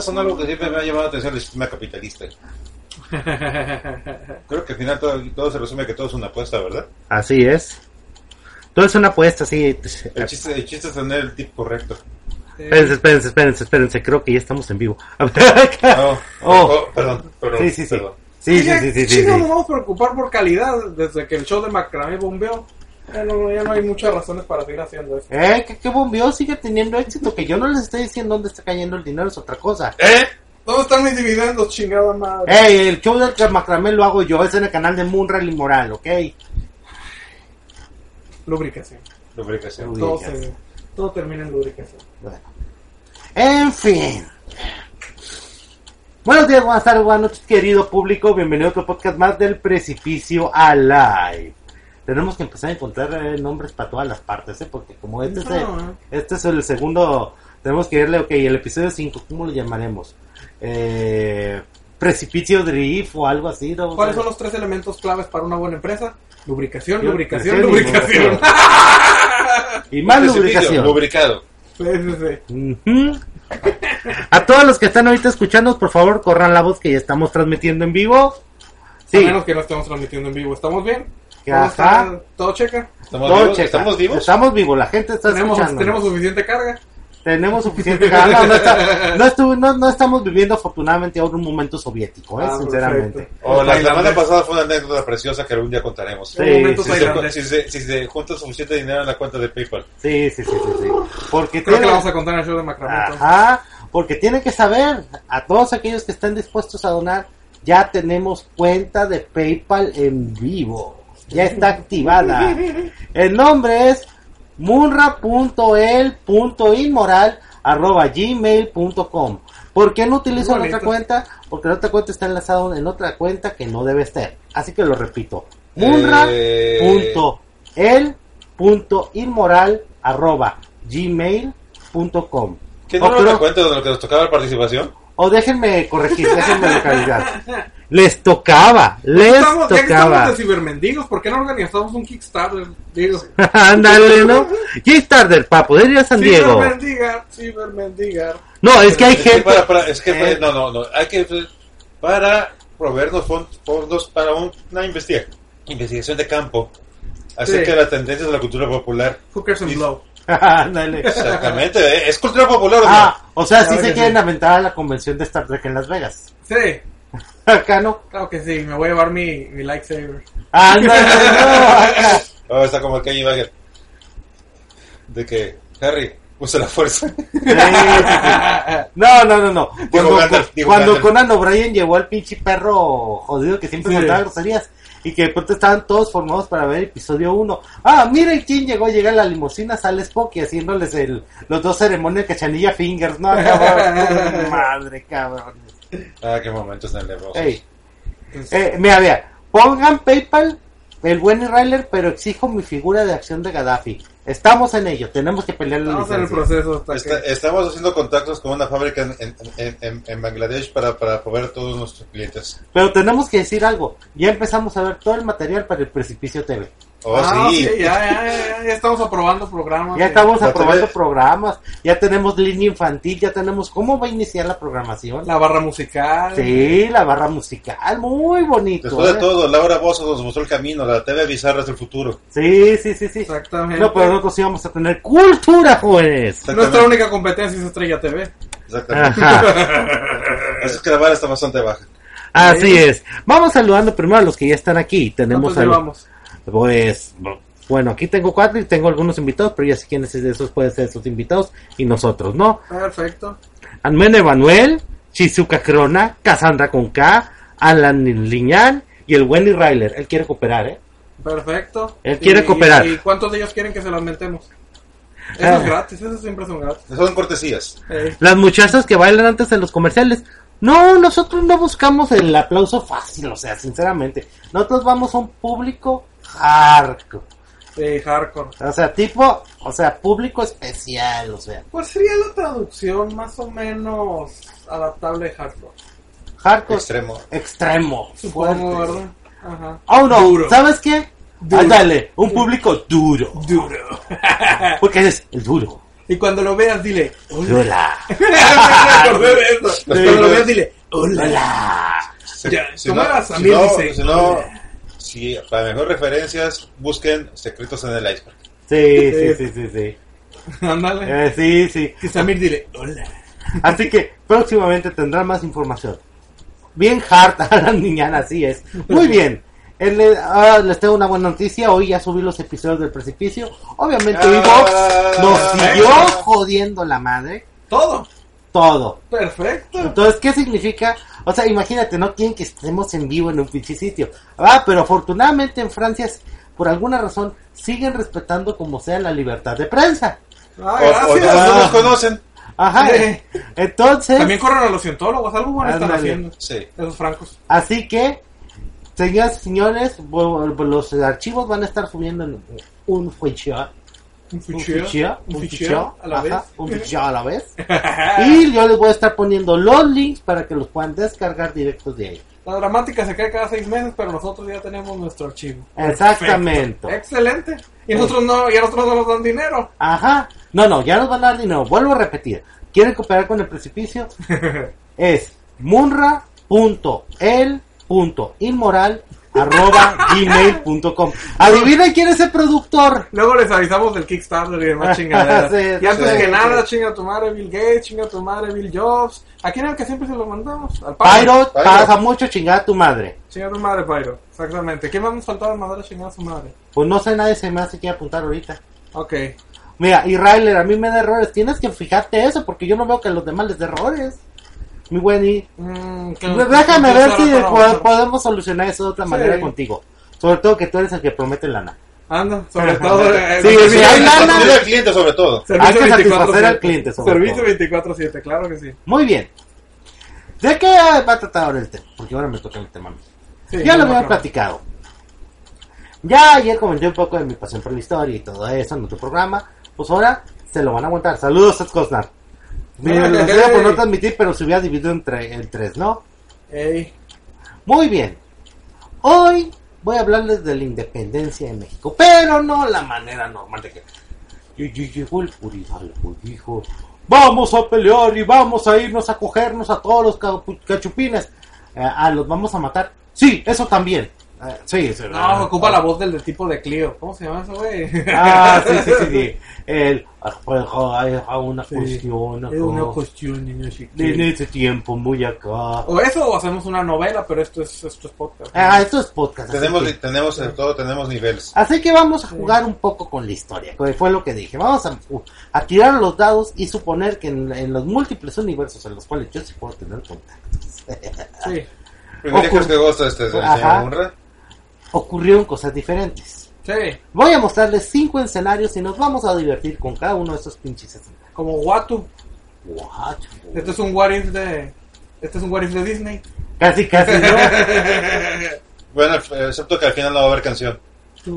Son algo que siempre me ha llamado la atención el sistema capitalista. Creo que al final todo, todo se resume a que todo es una apuesta, ¿verdad? Así es. Todo es una apuesta, sí. El chiste, el chiste es tener el tip correcto. Espérense, espérense, espérense, espérense. Creo que ya estamos en vivo. No, Oh. oh, perdón, perdón. Sí, sí, sí. perdón. Sí, sí, sí, sí, sí, sí. nos vamos a preocupar por calidad desde que el show de Macramé bombeó. Ya no, ya no hay muchas razones para seguir haciendo eso. Eh, que, que bombeo sigue teniendo éxito. Que yo no les estoy diciendo dónde está cayendo el dinero, es otra cosa. ¿Eh? ¿Dónde están mis dividendos, chingada madre? Ey, el show del macramé lo hago yo. Es en el canal de Munra y Moral, ¿ok? Lubricación. Lubricación. Todo, se, todo termina en lubricación. Bueno. En fin. Buenos días, buenas tardes, buenas noches, querido público. Bienvenido a otro podcast más del Precipicio Alive. Tenemos que empezar a encontrar eh, nombres para todas las partes, ¿eh? Porque como este, es el, este es el segundo, tenemos que irle, ok, el episodio 5, ¿cómo lo llamaremos? Eh, Precipicio Drift o algo así, ¿no? ¿Cuáles son los tres elementos claves para una buena empresa? Lubricación, Lubricación lubricación, y lubricación. Y más lubricación. Lubricado. Sí, sí, sí. Ujú. A todos los que están ahorita escuchando, por favor, corran la voz que ya estamos transmitiendo en vivo. A Sí, menos que no estemos transmitiendo en vivo. ¿Estamos bien? Que ¿Todo, ajá. ¿Todo checa? ¿Estamos todo vivos? checa. ¿Estamos vivos? Estamos vivos, la gente está ¿Tenemos, escuchando. ¿Tenemos suficiente carga? Tenemos suficiente ganas. No, no, está- no estuvo- no- no estamos viviendo afortunadamente ahora un momento soviético, ¿eh? Ah, sinceramente. perfecto. O la semana pasada fue una anécdota preciosa que algún día contaremos. Sí, Un momento Si se, si, se, si se junta suficiente dinero en la cuenta de PayPal. Sí, sí, sí, sí. sí. Porque Creo que la vamos a contar en el show de Macramé. entonces. Ajá, porque tienen que saber, a todos aquellos que estén dispuestos a donar, ya tenemos cuenta de PayPal en vivo. Ya está activada. El nombre es munra.el.inmoral.gmail.com ¿Por qué no utilizan Muy otra cuenta? Porque la otra cuenta está enlazada en otra cuenta que no debe estar. Así que lo repito. Munra.el.inmoral.gmail.com ¿Qué no O nos creo- da cuenta de lo que nos tocaba la participación? o déjenme corregir, déjenme localizar. Les tocaba, les Estamos, ya que estamos tocaba. de cibermendigos, ¿por qué no organizamos un Kickstarter? Ándale, ¿no? Kickstarter, para poder ir a San Diego. cibermendigar, cibermendigar. No, es que hay Es que gente. para, para- es que Eh. no, no, no. Hay que para proveernos fon- fondos para un- una investiga- investigación de campo acerca Sí. de las tendencias de la cultura popular. Hookers and Y- Blow. Ándale. Exactamente, ¿eh? es cultura popular. ¿o no? Ah, o sea, sí Claro se que quieren sí. aventar a la convención de Star Trek en Las Vegas. Sí, Acá no. claro que sí, me voy a llevar mi, mi lightsaber. Ándale, no, acá. Oh, está como el Kenny Bagger. De que, Harry, usa la fuerza. Sí, sí, sí. No, no, no, no. Cuando, Gandalf, cuando Gandalf. Conan O'Brien llevó al pinche perro jodido que siempre Sí. groserías y que de pronto estaban todos formados para ver episodio 1. Ah, miren quién llegó, llega la limusina, sale Spocky haciéndoles el, los dos ceremonias de cachanilla fingers, ¿no? Cabrón, madre, cabrón. Ah, qué momentos nerviosos. Ey, eh, mira, mira, pongan PayPal el buen Ryler, pero exijo mi figura de acción de Gaddafi. Estamos en ello, tenemos que pelear la Estamos en el proceso hasta Está- que... estamos haciendo contactos con una fábrica en, en, en- en- Bangladesh para, para proveer todos nuestros clientes. Pero tenemos que decir algo. Ya empezamos a ver todo el material para el Precipicio TV. Oh, Ah, sí. ya, ya, ya, ya estamos aprobando programas. Ya estamos aprobando TV. programas. Ya tenemos línea infantil. Ya tenemos cómo va a iniciar la programación. La barra musical. Sí, la barra musical. Muy bonito. Después de ¿eh? todo, Laura Bozo nos mostró el camino, la TV bizarra del futuro. Sí, sí, sí, sí. Exactamente. No, pero nosotros íbamos a tener cultura, jóvenes. Nuestra única competencia es Estrella TV. Exactamente. Ajá. Así es que la vara está bastante baja. Así es. Vamos saludando primero a los que ya están aquí. Tenemos ¿Cuántos al- llevamos? Pues, bueno, aquí tengo cuatro y tengo algunos invitados, pero ya sé quiénes de esos pueden ser esos invitados y nosotros, ¿no? Perfecto. Almen Emanuel, Shizuka Crona, Cassandra con K, Alan Liñán y el Wendy Ryler. Él quiere cooperar, ¿eh? Perfecto. Él quiere ¿Y- cooperar. ¿Y cuántos de ellos quieren que se las mentemos? Eso Ah. es gratis, eso siempre son gratis. Son cortesías. Eh, Las muchachas que bailan antes en los comerciales. No, nosotros no buscamos el aplauso fácil, o sea, sinceramente. Nosotros vamos a un público hardcore. de hardcore. O sea, tipo, o sea, público especial, o sea. ¿Cuál sería la traducción más o menos adaptable de hardcore? Hardcore Extremo. extremo. Supongo, fuerte. ¿verdad? Ajá. Oh, no, Duro. ¿sabes qué? Duro. Ándale, un público duro. Duro. Porque es el duro. Y cuando lo veas, dile, hola. Hola. Me acordé de eso. Los Cuando lo veas, dile, hola. Hola. Se- Ya, si ¿cómo no, eras? si no- dice, si no, hola. Si para mejor referencias, busquen Secretos en el Iceberg. Sí, sí, sí, sí, sí. Ándale. Eh, sí, sí. Que Samir dile, hola. Así que próximamente tendrán más información. Bien hard a la niñana, así es. Muy bien. El, eh, ahora les tengo una buena noticia. Hoy ya subí los episodios del precipicio. Obviamente, Ah, Evox nos siguió jodiendo la madre. Todo. Todo. Perfecto. Entonces, ¿qué significa? O sea, imagínate, no quieren que estemos en vivo en un pinche sitio. Ah, pero afortunadamente en Francia, por alguna razón, siguen respetando como sea la libertad de prensa. Ah, O, o gracias. no nos conocen. Ajá. Entonces, También corren a los cientólogos. Algo bueno están haciendo. Sí. Esos francos. así que, señoras y señores, los archivos van a estar subiendo en un fichero. Un Un fichero. Un fichero a la vez. Un fichero a la vez. Y yo les voy a estar poniendo los links para que los puedan descargar directos de ahí. La dramática se cae cada seis meses, pero nosotros ya tenemos nuestro archivo. Exactamente. Perfecto. Excelente. Y nosotros no, y a nosotros no nos dan dinero. Ajá. No, no, ya nos van a dar dinero. Vuelvo a repetir. ¿Quieren cooperar con el precipicio? Es munra.el.inmoral arroba gmail.com Adivinen quién es el productor. Luego les avisamos del Kickstarter y demás chingaderas. Sí, y antes sí, que sí. nada, chinga tu madre Bill Gates, chinga tu madre Bill Jobs. ¿A quién es el que siempre se lo mandamos? Al Pyro. Pasa mucho chingada a tu madre. Chinga tu madre, Pyro. Exactamente. ¿Quién más nos faltaba mandar a chingar a su madre? Pues no sé, nadie se me hace que apuntar ahorita. Ok. Mira, y Ryler, a mí me da errores. Tienes que fijarte eso porque yo no veo que a los demás les dé errores. Mi Wendy. Mm, Déjame ver si po- podemos solucionar eso de otra Sí. manera contigo. Sobre todo que tú eres el que promete lana. Anda, sobre todo. eh, Sí, servicio- sí, hay lana. Al cliente sobre todo. Servicio Hay que 24/7. satisfacer al cliente, sobre Servicio todo. 24-7, claro que sí. Muy bien. ¿De qué va a tratar ahora el tema? Porque ahora me toca el tema. Sí, ya lo había platicado. Ya ayer comenté un poco de mi pasión por la historia y todo eso en otro programa. Pues ahora se lo van a aguantar. Saludos, Seth Cosnar. Mira, lo sé por no transmitir, pero se hubiera dividido en, tre- en tres, ¿no? Ey, Muy bien. Hoy voy a hablarles de la independencia de México, pero no la manera normal de que y- llegó el Puridalgo y dijo, vamos a pelear y vamos a irnos a cogernos a todos los cachupines. Eh, ah, los vamos a matar. Sí, eso también. Eh, sí, sí, No, ah, ocupa ah, la voz del de tipo de Clio. ¿Cómo se llama ese güey? Ah, sí, sí, sí, sí. El, ah, pues, ah, hay ah, una Sí. cuestión. Es una cuestión, niño chiquito. En ese tiempo, muy acá. O eso, o hacemos una novela, pero esto es, esto es podcast. Ah, esto es podcast. Tenemos, que- tenemos en todo, tenemos niveles. Así que vamos a jugar un poco con la historia, que fue lo que dije. Vamos a, a tirar los dados y suponer que en, en los múltiples universos en los cuales yo sí puedo tener contactos, Sí, Privilegios que goza este señor. Munra. Ocurrieron cosas diferentes. sí. Voy a mostrarles cinco escenarios y nos vamos a divertir con cada uno de esos pinches escenarios. Como Watu. What? Este es un what if de. Este es un what if de Disney. Casi, casi, ¿no? Bueno, eh, excepto que al final no va a haber canción,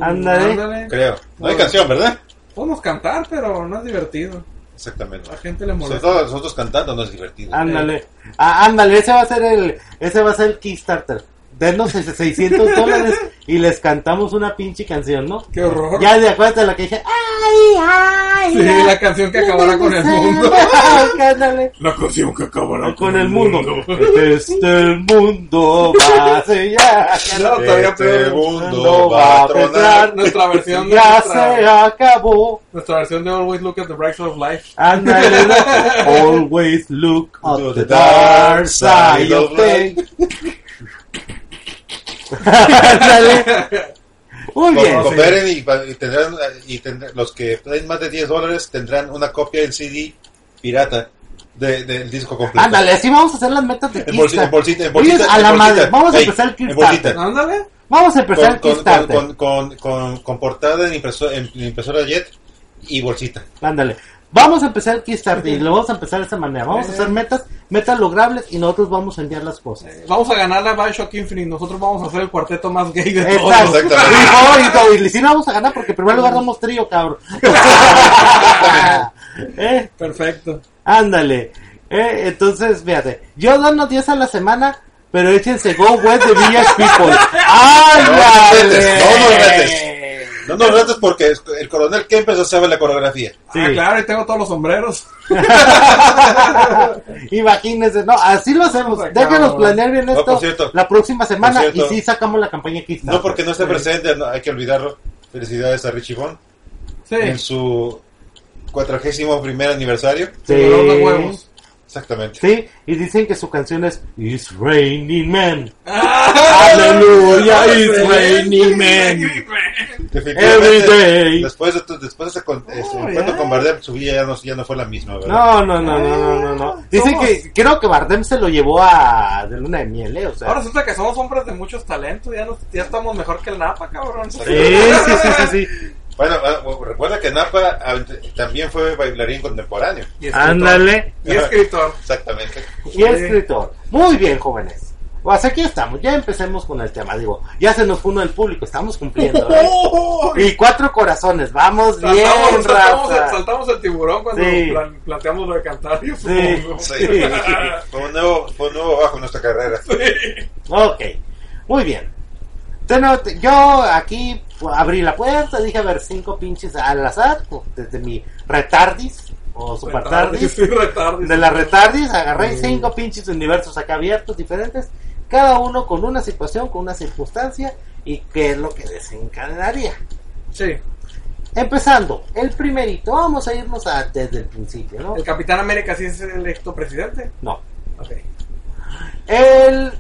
Ándale. creo. No hay canción, ¿verdad? Podemos cantar, pero no es divertido. Exactamente. A la gente le Sobre molesta. todo nosotros cantando no es divertido. Ándale. Ah, ándale, ese va a ser el, ese va a ser el Kickstarter. Denos ese 600 dólares y les cantamos una pinche canción, ¿no? Qué horror. Ya de acuerdo a la que dije, ay, ay, Sí, ay. la canción que acabará con el mundo. La canción que acabará Con el mundo. Este el mundo va a sellar. No, todavía Este peor. mundo va a tronar. Nuestra versión de Ya se nuestra, acabó. nuestra versión de Always Look at the Bright Side of Life. Ándale. ¿no? Always look at the dark side of things. Ándale. Muy bien. Cooperen y, y tendrán, y tendrán- los que den más de 10 dólares tendrán una copia en CD pirata de- del disco completo. Ándale, así vamos a hacer las metas de En bolsita, en bolsita, en Oye, bolsita. a en la bolsita. madre, vamos a Ey, empezar el Kickstarter. Ándale. Vamos a empezar Con, el con, Kickstarter. con, con, con, con portada en, impreso- en impresora Jet y bolsita. Ándale. Vamos a empezar el Kickstarter y lo vamos a empezar de esta manera. Vamos a hacer metas, metas logrables y nosotros vamos a enviar las cosas. Eh, Vamos a ganarle a Bioshock Infinite. Nosotros vamos a hacer el cuarteto más gay de todos. Exacto. Exactamente. Y, no, y, y si no vamos a ganar porque en primer lugar damos trío, cabrón. Eh, Perfecto. ándale. Eh, entonces, fíjate. Yo dono 10 a la semana, pero échense Go West de Village People. No nos ¡Ándale! retes, no nos retes. No, no, no, es porque el coronel Kempes sabe la coreografía. Sí. Ah, claro, y tengo todos los sombreros. Imagínense, no, así lo hacemos. Ay, Déjenos planear bien esto cierto. la próxima semana cierto. y sí sacamos la campaña Kickstarter. No porque no esté Sí. presente, no, hay que olvidarlo. Felicidades a Richie Bond Sí. en su cuadragésimo primer aniversario. Sí. De huevos. Exactamente. Sí, y dicen que su canción es It's Raining Men. ¡Ah! Aleluya, it's raining men. Every day. después de, tu- después de ese, con- ese Oh, encuentro ya. con Bardem, su vida ya no, ya no fue la misma, ¿verdad? No, no, no, no, no, no, no. Dicen Somos- que creo que Bardem se lo llevó a de luna de miel, ¿eh? O sea. Ahora resulta que somos hombres de muchos talentos. Ya, nos- ya estamos mejor que el Napa, cabrón. Sí, sí, sí, sí, sí. Bueno, bueno, recuerda que Napa ah, también fue bailarín contemporáneo. Y escritor. Ándale. Y escritor. Exactamente. Y escritor. Muy bien, jóvenes. Pues aquí estamos, ya empecemos con el tema. Digo, ya se nos fue uno del público, estamos cumpliendo. ¿eh? ¡Oh! Y cuatro corazones, vamos bien, Saltamos, saltamos, el, raza. saltamos el tiburón cuando Sí. plan- planteamos lo de cantar. Yo Sí. supongo. Sí. Fue un nuevo, fue un nuevo bajo en nuestra carrera. Ok, muy bien. Yo aquí abrí la puerta, dije a ver cinco pinches al azar, pues, desde mi retardis o super tardis. Sí, retardis. De la retardis agarré cinco pinches universos acá abiertos diferentes, cada uno con una situación, con una circunstancia y qué es lo que desencadenaría. Sí. Empezando, el primerito, vamos a irnos a, desde el principio, ¿no? ¿El Capitán América sí es electo presidente? No. Ok. El,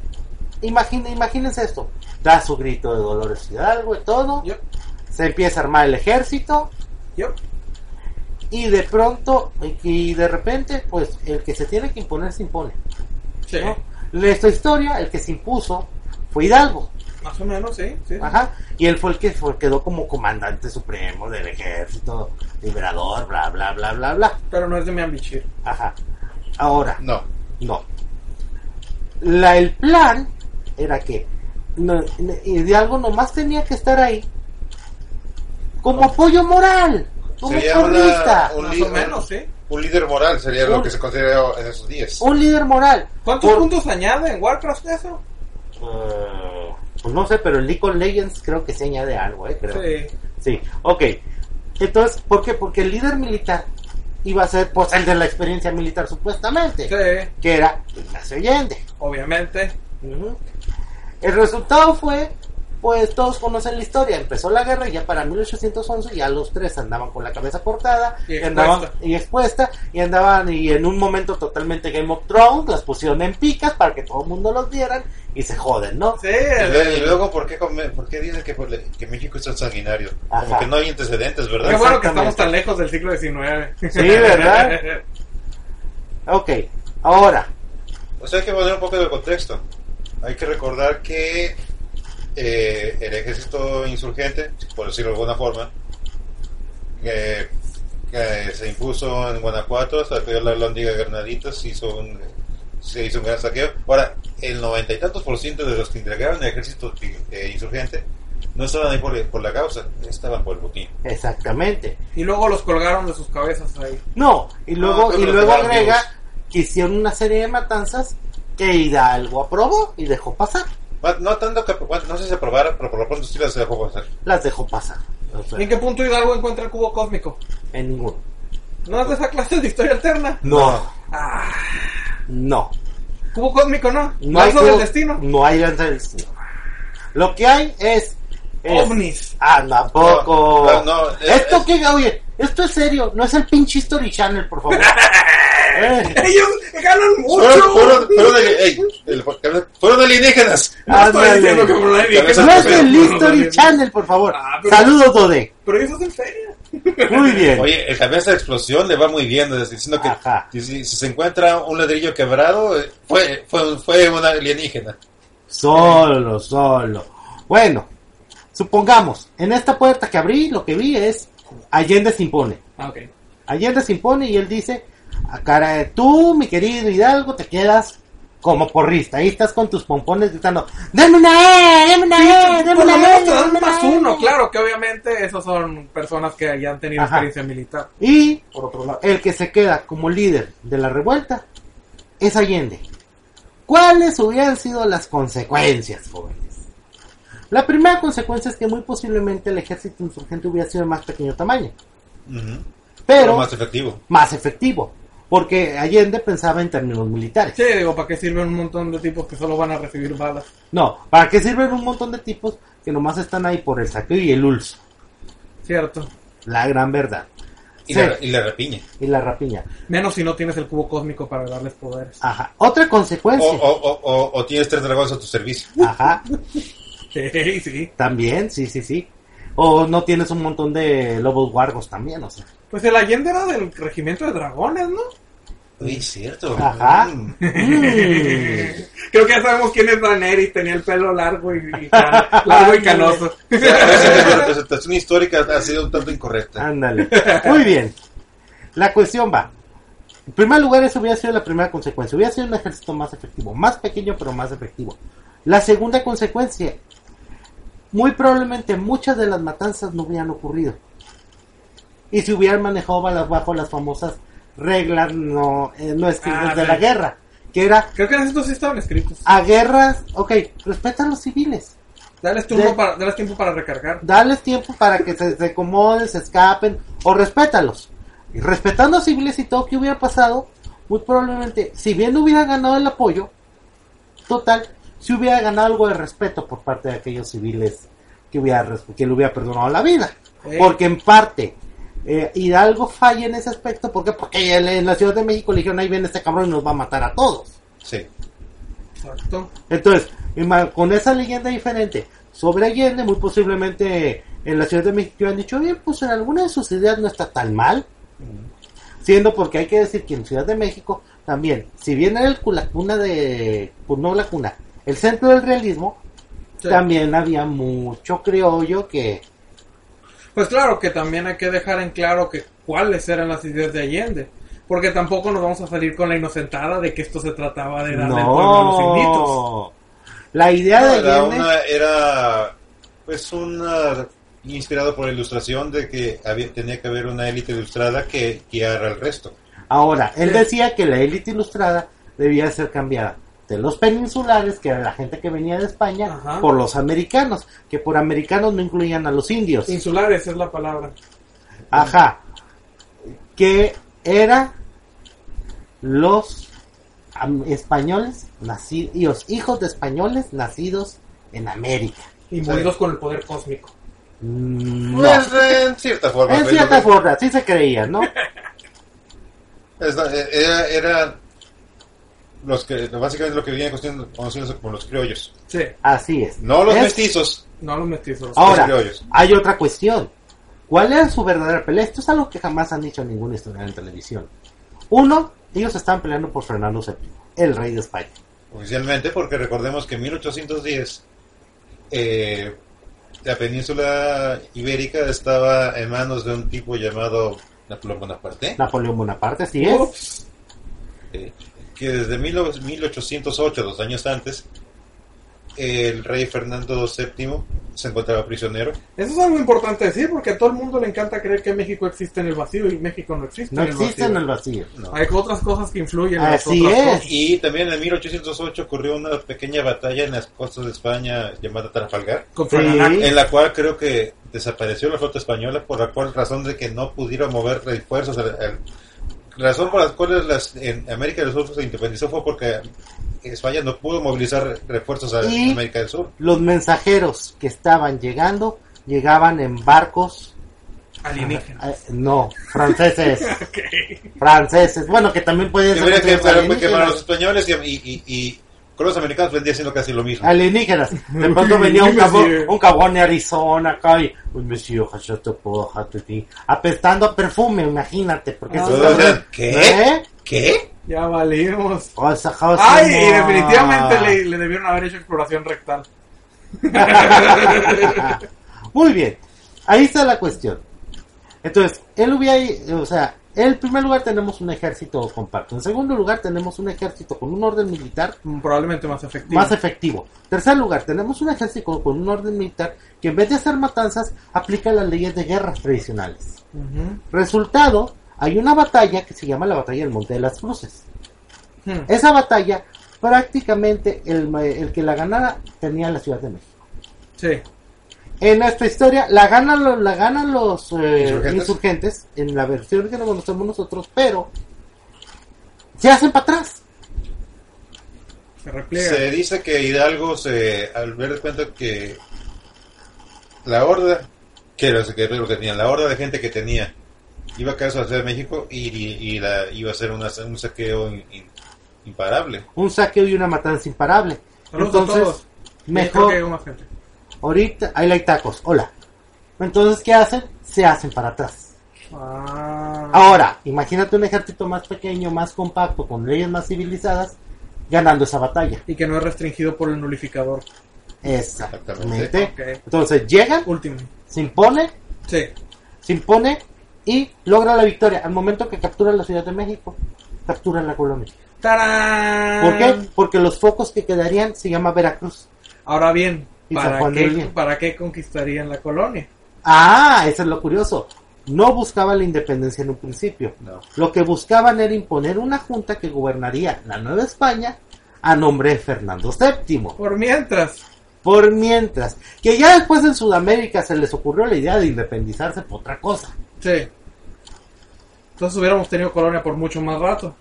imagine, imagínense esto, da su grito de Dolores Hidalgo y todo, se empieza a armar el ejército y de pronto y de repente pues el que se tiene que imponer se impone Sí. ¿no? de esta historia el que se impuso fue Hidalgo Más o menos, sí. sí. ajá y él fue el que fue- quedó como comandante supremo del ejército liberador bla bla bla bla bla Pero no es de mi ambichir. ajá ahora No. no la el plan era que no, Hidalgo nomás tenía que estar ahí como apoyo moral como porrista un, Más li- o menos, sí. un líder moral sería Un- lo que se considera en esos días. un líder moral ¿Cuántos Por- puntos añade en Warcraft eso? Eh, pues no sé, pero en League of Legends creo que se añade algo, ¿eh? Creo. Sí. Sí, ok. Entonces, ¿por qué? Porque el líder militar iba a ser, pues, el de la experiencia militar, supuestamente, Sí. que era Ignacio Allende. Obviamente. Ujú. El resultado fue, pues, todos conocen la historia. Empezó la guerra y ya para 1811 ya los tres andaban con la cabeza cortada Y y andaban expuesta. y expuesta y andaban y en un momento totalmente Game of Thrones las pusieron en picas para que todo el mundo los vieran y se joden, ¿no? Sí. Y luego- y luego, ¿por qué, por qué dicen que, por le- que México es tan sanguinario? Ajá. Como que no hay antecedentes, Qué ¿verdad? bueno que estamos tan lejos del siglo XIX. Sí, ¿verdad? Ok, ahora, O sea, hay que poner un poco de contexto. Hay que recordar que eh, el ejército insurgente, por decirlo de alguna forma, que, que se impuso en Guanajuato, saqueó la Lóndiga de Granaditas, hizo un, se hizo un gran saqueo. Ahora, el noventa y tantos por ciento de los que integraron el ejército eh, insurgente no estaban ahí por, por la causa, estaban por el botín. exactamente. Y luego los colgaron de sus cabezas ahí. No, y luego, Ah, y luego agrega vivos. que hicieron una serie de matanzas que Hidalgo aprobó y dejó pasar. No, no tanto que, bueno, no sé si se aprobara, pero por lo pronto sí las dejó pasar. Las dejó pasar. O sea, ¿Y en qué punto Hidalgo encuentra el cubo cósmico? en ninguno. ¿No es de esa clase de historia alterna? No, Ah, no. cubo cósmico, ¿no? No hay, ¿Lanza del cubo- destino? No hay lanza del destino. Lo que hay es. Es- OVNIs. Ah, tampoco. No, no, no, es- esto es- que, oye, esto es serio, no es el pinche History Channel, por favor. Eh, Ellos ganan mucho. Fueron, fueron, fueron, fueron alienígenas. No es el History Channel, por favor. Ah, pero- Saludos, Dode. Pero ellos hacen feria. Muy bien. Oye, el cabeza de explosión le va muy bien, es diciendo que si- si se encuentra un ladrillo quebrado, eh, fue, fue, fue una alienígena. Solo, solo. Bueno, supongamos, en esta puerta que abrí, lo que vi es Allende se impone. Ah. Allende se impone y él dice, a cara de tú, mi querido Hidalgo, te quedas como porrista. Ahí estás con tus pompones gritando, dame una E, dame una E, dame Por lo una E, dan dame más E". uno, claro, que obviamente esos son personas que ya han tenido Ajá. experiencia militar. Y Por otro lado. el que se queda como líder de la revuelta es Allende. ¿Cuáles hubieran sido las consecuencias, jóvenes? La primera consecuencia es que muy posiblemente el ejército insurgente hubiera sido de más pequeño tamaño, pero más efectivo. más efectivo, porque Allende pensaba en términos militares. Sí, digo, ¿para qué sirven un montón de tipos que solo van a recibir balas? No, ¿para qué sirven un montón de tipos que nomás están ahí por el saqueo y el ulso? Cierto. La gran verdad. Y, Sí. la, y la rapiña. Y la rapiña. Menos si no tienes el cubo cósmico para darles poderes. Ajá. Otra O, consecuencia. o, o, o, o tienes tres dragones a tu servicio. Ajá. Sí, sí. También, sí, sí, sí. O no tienes un montón de lobos guargos también, o sea. Pues el Allende era del regimiento de dragones, ¿no? Uy, cierto. Ajá. Mm. Creo que ya sabemos quién es Daenerys, tenía el pelo largo y, y can- largo y canoso. O sea, la representación histórica ha sido un tanto incorrecta. Ándale. Muy bien. La cuestión va. En primer lugar, eso hubiera sido la primera consecuencia. Hubiera sido un ejército más efectivo. Más pequeño, pero más efectivo. La segunda consecuencia. Muy probablemente muchas de las matanzas no hubieran ocurrido. Y se hubieran manejado bajo bajo las famosas reglas no, eh, no escritas Ah, de sí. la guerra. Que era Creo que estos sí estaban escritos. a guerras, ok, respeta a los civiles. Dales tiempo, De- para, dales tiempo para recargar. Dales tiempo para que se, se acomoden, se escapen, o respétalos. Y respetando a civiles y todo que hubiera pasado, muy probablemente, si bien no hubiera ganado el apoyo, total, si hubiera ganado algo de respeto por parte de aquellos civiles que, hubiera, que le hubiera perdonado la vida. Eh. Porque en parte, eh, Hidalgo falla en ese aspecto, ¿por qué? Porque en en la Ciudad de México le dijeron, ahí viene este cabrón y nos va a matar a todos. Sí. Exacto. Entonces, con esa leyenda diferente sobre Allende, muy posiblemente en la Ciudad de México han dicho, bien, pues en alguna de sus ideas no está tan mal. Siendo porque hay que decir que en Ciudad de México también, si bien era el la cuna de, pues no la cuna, el centro del realismo, Sí. también había mucho criollo que, Pues claro que también hay que dejar en claro que cuáles eran las ideas de Allende. Porque tampoco nos vamos a salir con la inocentada de que esto se trataba de darle el pueblo a los ignitos. no, la idea No, de era, Allende, una, era pues una inspirado por la ilustración de que había, tenía que haber una élite ilustrada que guiara al resto. Ahora, él decía que la élite ilustrada debía ser cambiada de los peninsulares, que era la gente que venía de España, Ajá. por los americanos, que por americanos no incluían a los indios. Insulares es la palabra. Ajá. Que era los españoles nacidos, y los hijos de españoles nacidos en América. Y movidos con el poder cósmico. Mm, No. Pues, en cierta forma. En cierta forma, sí se creía, ¿no? es- Era, era los que básicamente lo que viene conociendo- conociéndose como los criollos. Sí, Así es. No los Es- mestizos. no los mestizos. Ahora, criollos. hay otra cuestión. ¿Cuál era su verdadera pelea? Esto es algo que jamás han dicho ningún historiador en televisión. Uno, ellos estaban peleando por Fernando VII, el rey de España. Oficialmente, porque recordemos que en 1810 eh, la península ibérica estaba en manos de un tipo llamado Napoleón Bonaparte, Napoleón Bonaparte, sí es. Ups. eh, que desde 19- 1808, dos años antes, el rey Fernando VII se encontraba prisionero. Eso es algo importante decir porque a todo el mundo le encanta creer que México existe en el vacío y México no existe No en el existe vacío. en el vacío. No. Hay otras cosas que influyen en las Así otras es. cosas. Y también en 1808 ocurrió una pequeña batalla en las costas de España llamada Trafalgar, Con Sí. En la cual creo que desapareció la flota española por la cual razón de que no pudieron mover refuerzos. al- al- razón por las cuales las, en América del Sur se independizó fue porque España no pudo movilizar refuerzos a Y- América del Sur. Los mensajeros que estaban llegando llegaban en barcos, Alienígenas. no, franceses, Ok. franceses. Bueno, que también pueden ser que que quemaron a los españoles y- y- y con los americanos vendría siendo casi lo mismo. Alienígenas. De pronto venía un cabrón, un cabrón de Arizona acá y, uy, monsieur, je te puedo, je te di", apestando a perfume, imagínate, porque Ah, ¿qué? ¿Eh? ¿Qué? Ya valimos. O sea, how Ay, y definitivamente le, le debieron haber hecho exploración rectal. Muy bien, ahí está la cuestión. Entonces, él hubiera, o sea, en primer lugar tenemos un ejército compacto. En segundo lugar tenemos un ejército con un orden militar Mm, Probablemente más efectivo. más efectivo. Tercer lugar, tenemos un ejército con, un orden militar que en vez de hacer matanzas, aplica las leyes de guerras tradicionales. Resultado, hay una batalla que se llama la batalla del Monte de las Cruces. Hmm. Esa batalla, prácticamente el, el que la ganara tenía la Ciudad de México. Sí. En nuestra historia la ganan los, la ganan los eh, Insurgentes. insurgentes. en la versión que no conocemos nosotros, pero se hacen para atrás. Se repliega. Se dice que Hidalgo, se, al ver cuenta que la horda, que era que era lo que tenía, la horda de gente que tenía, iba a caer sobre la Ciudad de México y, y- y la, iba a ser una- un saqueo in- in- imparable. Un saqueo y una matanza imparable. Saludos a Entonces, todos. mejor- Creo que hay más gente. Ahorita, ahí hay tacos, hola. Entonces, ¿qué hacen? Se hacen para atrás. Ah. Ahora, imagínate un ejército más pequeño, más compacto, con leyes más civilizadas, ganando esa batalla. Y que no es restringido por el nulificador. Exactamente. Entonces, llegan, Último. se impone, Sí. se impone y logra la victoria. Al momento que captura la Ciudad de México, captura la colonia. ¡Tarán! ¿Por qué? Porque los focos que quedarían se llama Veracruz. Ahora bien, Y ¿para Juan qué. ¿para qué conquistarían la colonia? Ah, eso es lo curioso. No buscaban la independencia en un principio. No. Lo que buscaban era imponer una junta que gobernaría la Nueva España a nombre de Fernando VII. Por mientras. Por mientras, que ya después en Sudamérica se les ocurrió la idea de independizarse por otra cosa. Sí. Entonces hubiéramos tenido colonia por mucho más rato.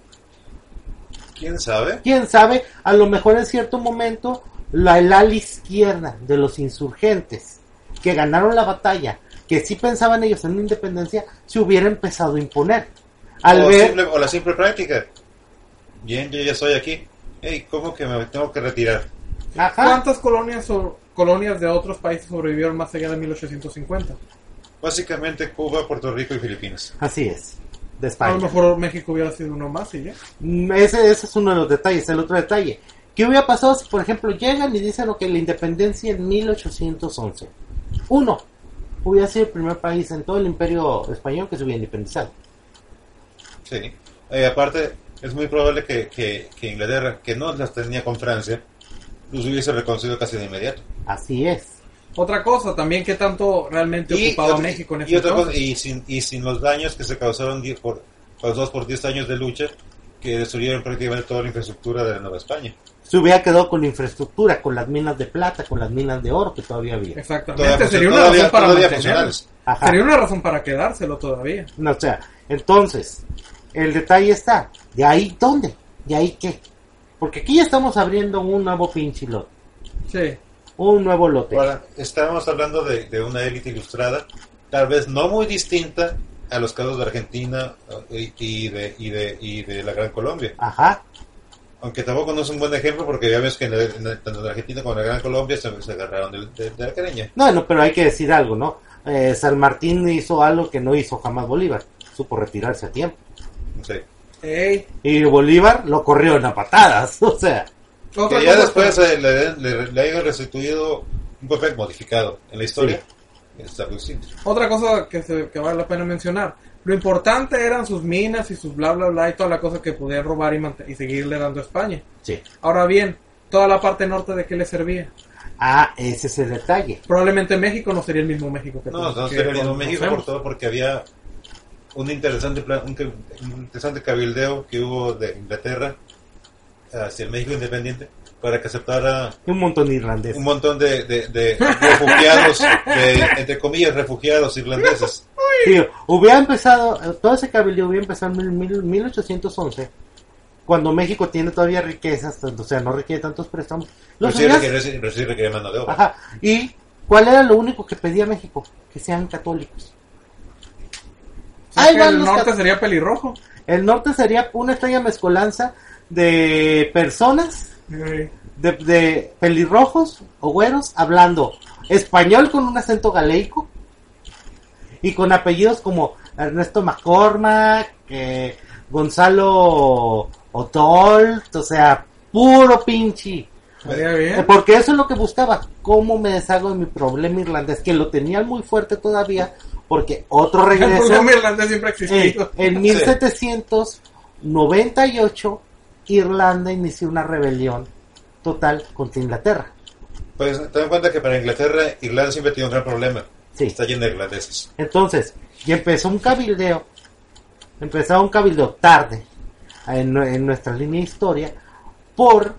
¿Quién sabe? Quién sabe, a lo mejor en cierto momento la el ala izquierda de los insurgentes que ganaron la batalla, que sí pensaban ellos en una independencia, se hubiera empezado a imponer. Al o, ver, simple- o la simple práctica. Bien, yo ya estoy aquí. Hey, ¿cómo que me tengo que retirar? ajá, ¿Cuántas colonias o colonias de otros países sobrevivieron más allá de 1850? Básicamente Cuba, Puerto Rico y Filipinas. así es, de A lo mejor México hubiera sido uno más y ya. Mm, Ese, ese es uno de los detalles. El otro detalle. ¿Qué hubiera pasado si, por ejemplo, llegan y dicen que la independencia en 1811? Uno, hubiera sido el primer país en todo el imperio español que se hubiera independizado. Sí. Eh, aparte, es muy probable que, que- que Inglaterra, que no las tenía con Francia, los hubiese reconocido casi de inmediato. Así es. Otra cosa, también qué tanto realmente ocupaba otra- México en y ese otra cosa, y sin, y sin los daños que se causaron por, causados por 10 años de lucha, que destruyeron prácticamente toda la infraestructura de la Nueva España. Se hubiera quedado con la infraestructura, con las minas de plata, con las minas de oro que todavía había. Exactamente, Todavía, sería una razón para todavía mantenerlo. funcionales. Ajá. Sería una razón para quedárselo todavía. No, o sea, entonces, el detalle está, ¿de ahí dónde? ¿De ahí qué? Porque aquí ya estamos abriendo un nuevo pinche lote, Sí. un nuevo lote. Ahora, estábamos hablando de, de una élite ilustrada, tal vez no muy distinta a los casos de Argentina eh, y, y de, y, de, y de la Gran Colombia. Ajá, Aunque tampoco no es un buen ejemplo porque ya ves que en la- tanto en Argentina como en la Gran Colombia se, se agarraron de, de- de la quereña. No, no, pero hay que decir algo, ¿no? Eh, San Martín hizo algo que no hizo jamás Bolívar. Supo retirarse a tiempo. Ey. Y Bolívar lo corrió en a patadas. O sea, Que ya después eh, le, le, le hayan restituido un papel modificado en la historia. Está. Otra cosa que, se- que vale la pena mencionar. Lo importante eran sus minas y sus bla bla bla y toda la cosa que podían robar y, y seguirle dando a España. sí. Ahora bien, toda la parte norte de qué le servía. Ah, ese es el detalle. Probablemente México no sería el mismo México que No, no que sería el mismo. México por todo porque había un interesante plan, un, un interesante cabildeo que hubo de Inglaterra hacia el México independiente para que aceptara Un montón de irlandeses. un montón de, de- de refugiados, de, entre comillas, refugiados irlandeses. Sí, hubiera empezado, todo ese cabildeo hubiera empezado en mil- mil- 1811, cuando México tiene todavía riquezas, o sea, no requiere tantos préstamos. Los Pero sí requiere, pero sí requiere mano de obra. Ajá. ¿Y cuál era lo único que pedía México? Que sean católicos. O sea Ahí van el los norte sería pelirrojo. El norte sería una extraña mezcolanza de personas. De, de pelirrojos o güeros, hablando español con un acento galeico y con apellidos como Ernesto McCormack, eh, Gonzalo Otolt, o sea, puro pinche. Eh, bien. Porque eso es lo que buscaba, cómo me deshago de mi problema irlandés, que lo tenían muy fuerte todavía, porque otro El regreso problema irlandés siempre ha eh, en 1798 Irlanda inició una rebelión total contra Inglaterra. Pues ten en cuenta que para Inglaterra, Irlanda siempre tiene un gran problema. Sí. Está llena de irlandeses. Entonces, y empezó un cabildeo, empezó un cabildeo tarde en, nue- en nuestra línea de historia, por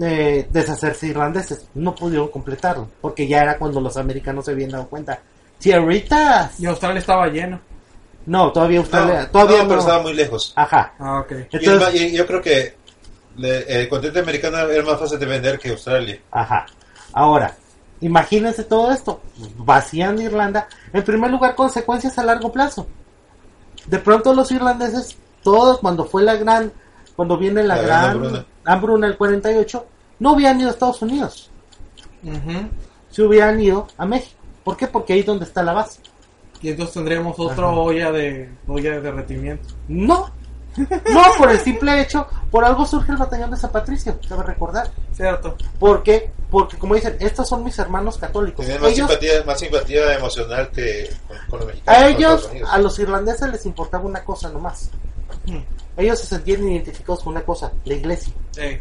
eh, deshacerse irlandeses. No pudieron completarlo, porque ya era cuando los americanos se habían dado cuenta. Tierritas. Y Australia estaba lleno. No, todavía Australia, No, todavía no, no. pero estaba muy lejos. Ajá. Ah, ok. Y es Entonces, más, y yo creo que el continente americano era más fácil de vender que Australia. Ajá. Ahora, imagínense todo esto. Vacían Irlanda. En primer lugar, consecuencias a largo plazo. De pronto los irlandeses, todos cuando fue la gran, cuando viene la, La gran gran hambruna. hambruna del 48, no hubieran ido a Estados Unidos. Ujú. Se hubieran ido a México. ¿Por qué? Porque ahí es donde está la base. Y entonces tendríamos otra Ajá. olla de olla de derretimiento. No. No, por el simple hecho, por algo surge el batallón de San Patricio, debe recordar. Cierto. ¿Por qué? Porque como dicen, estos son mis hermanos católicos. Tenían más Ellos, simpatía, más simpatía emocional que con, con los mexicanos. a ellos, a los irlandeses les importaba una cosa nomás. Hmm. Ellos se sentían identificados con una cosa, la iglesia, Ey.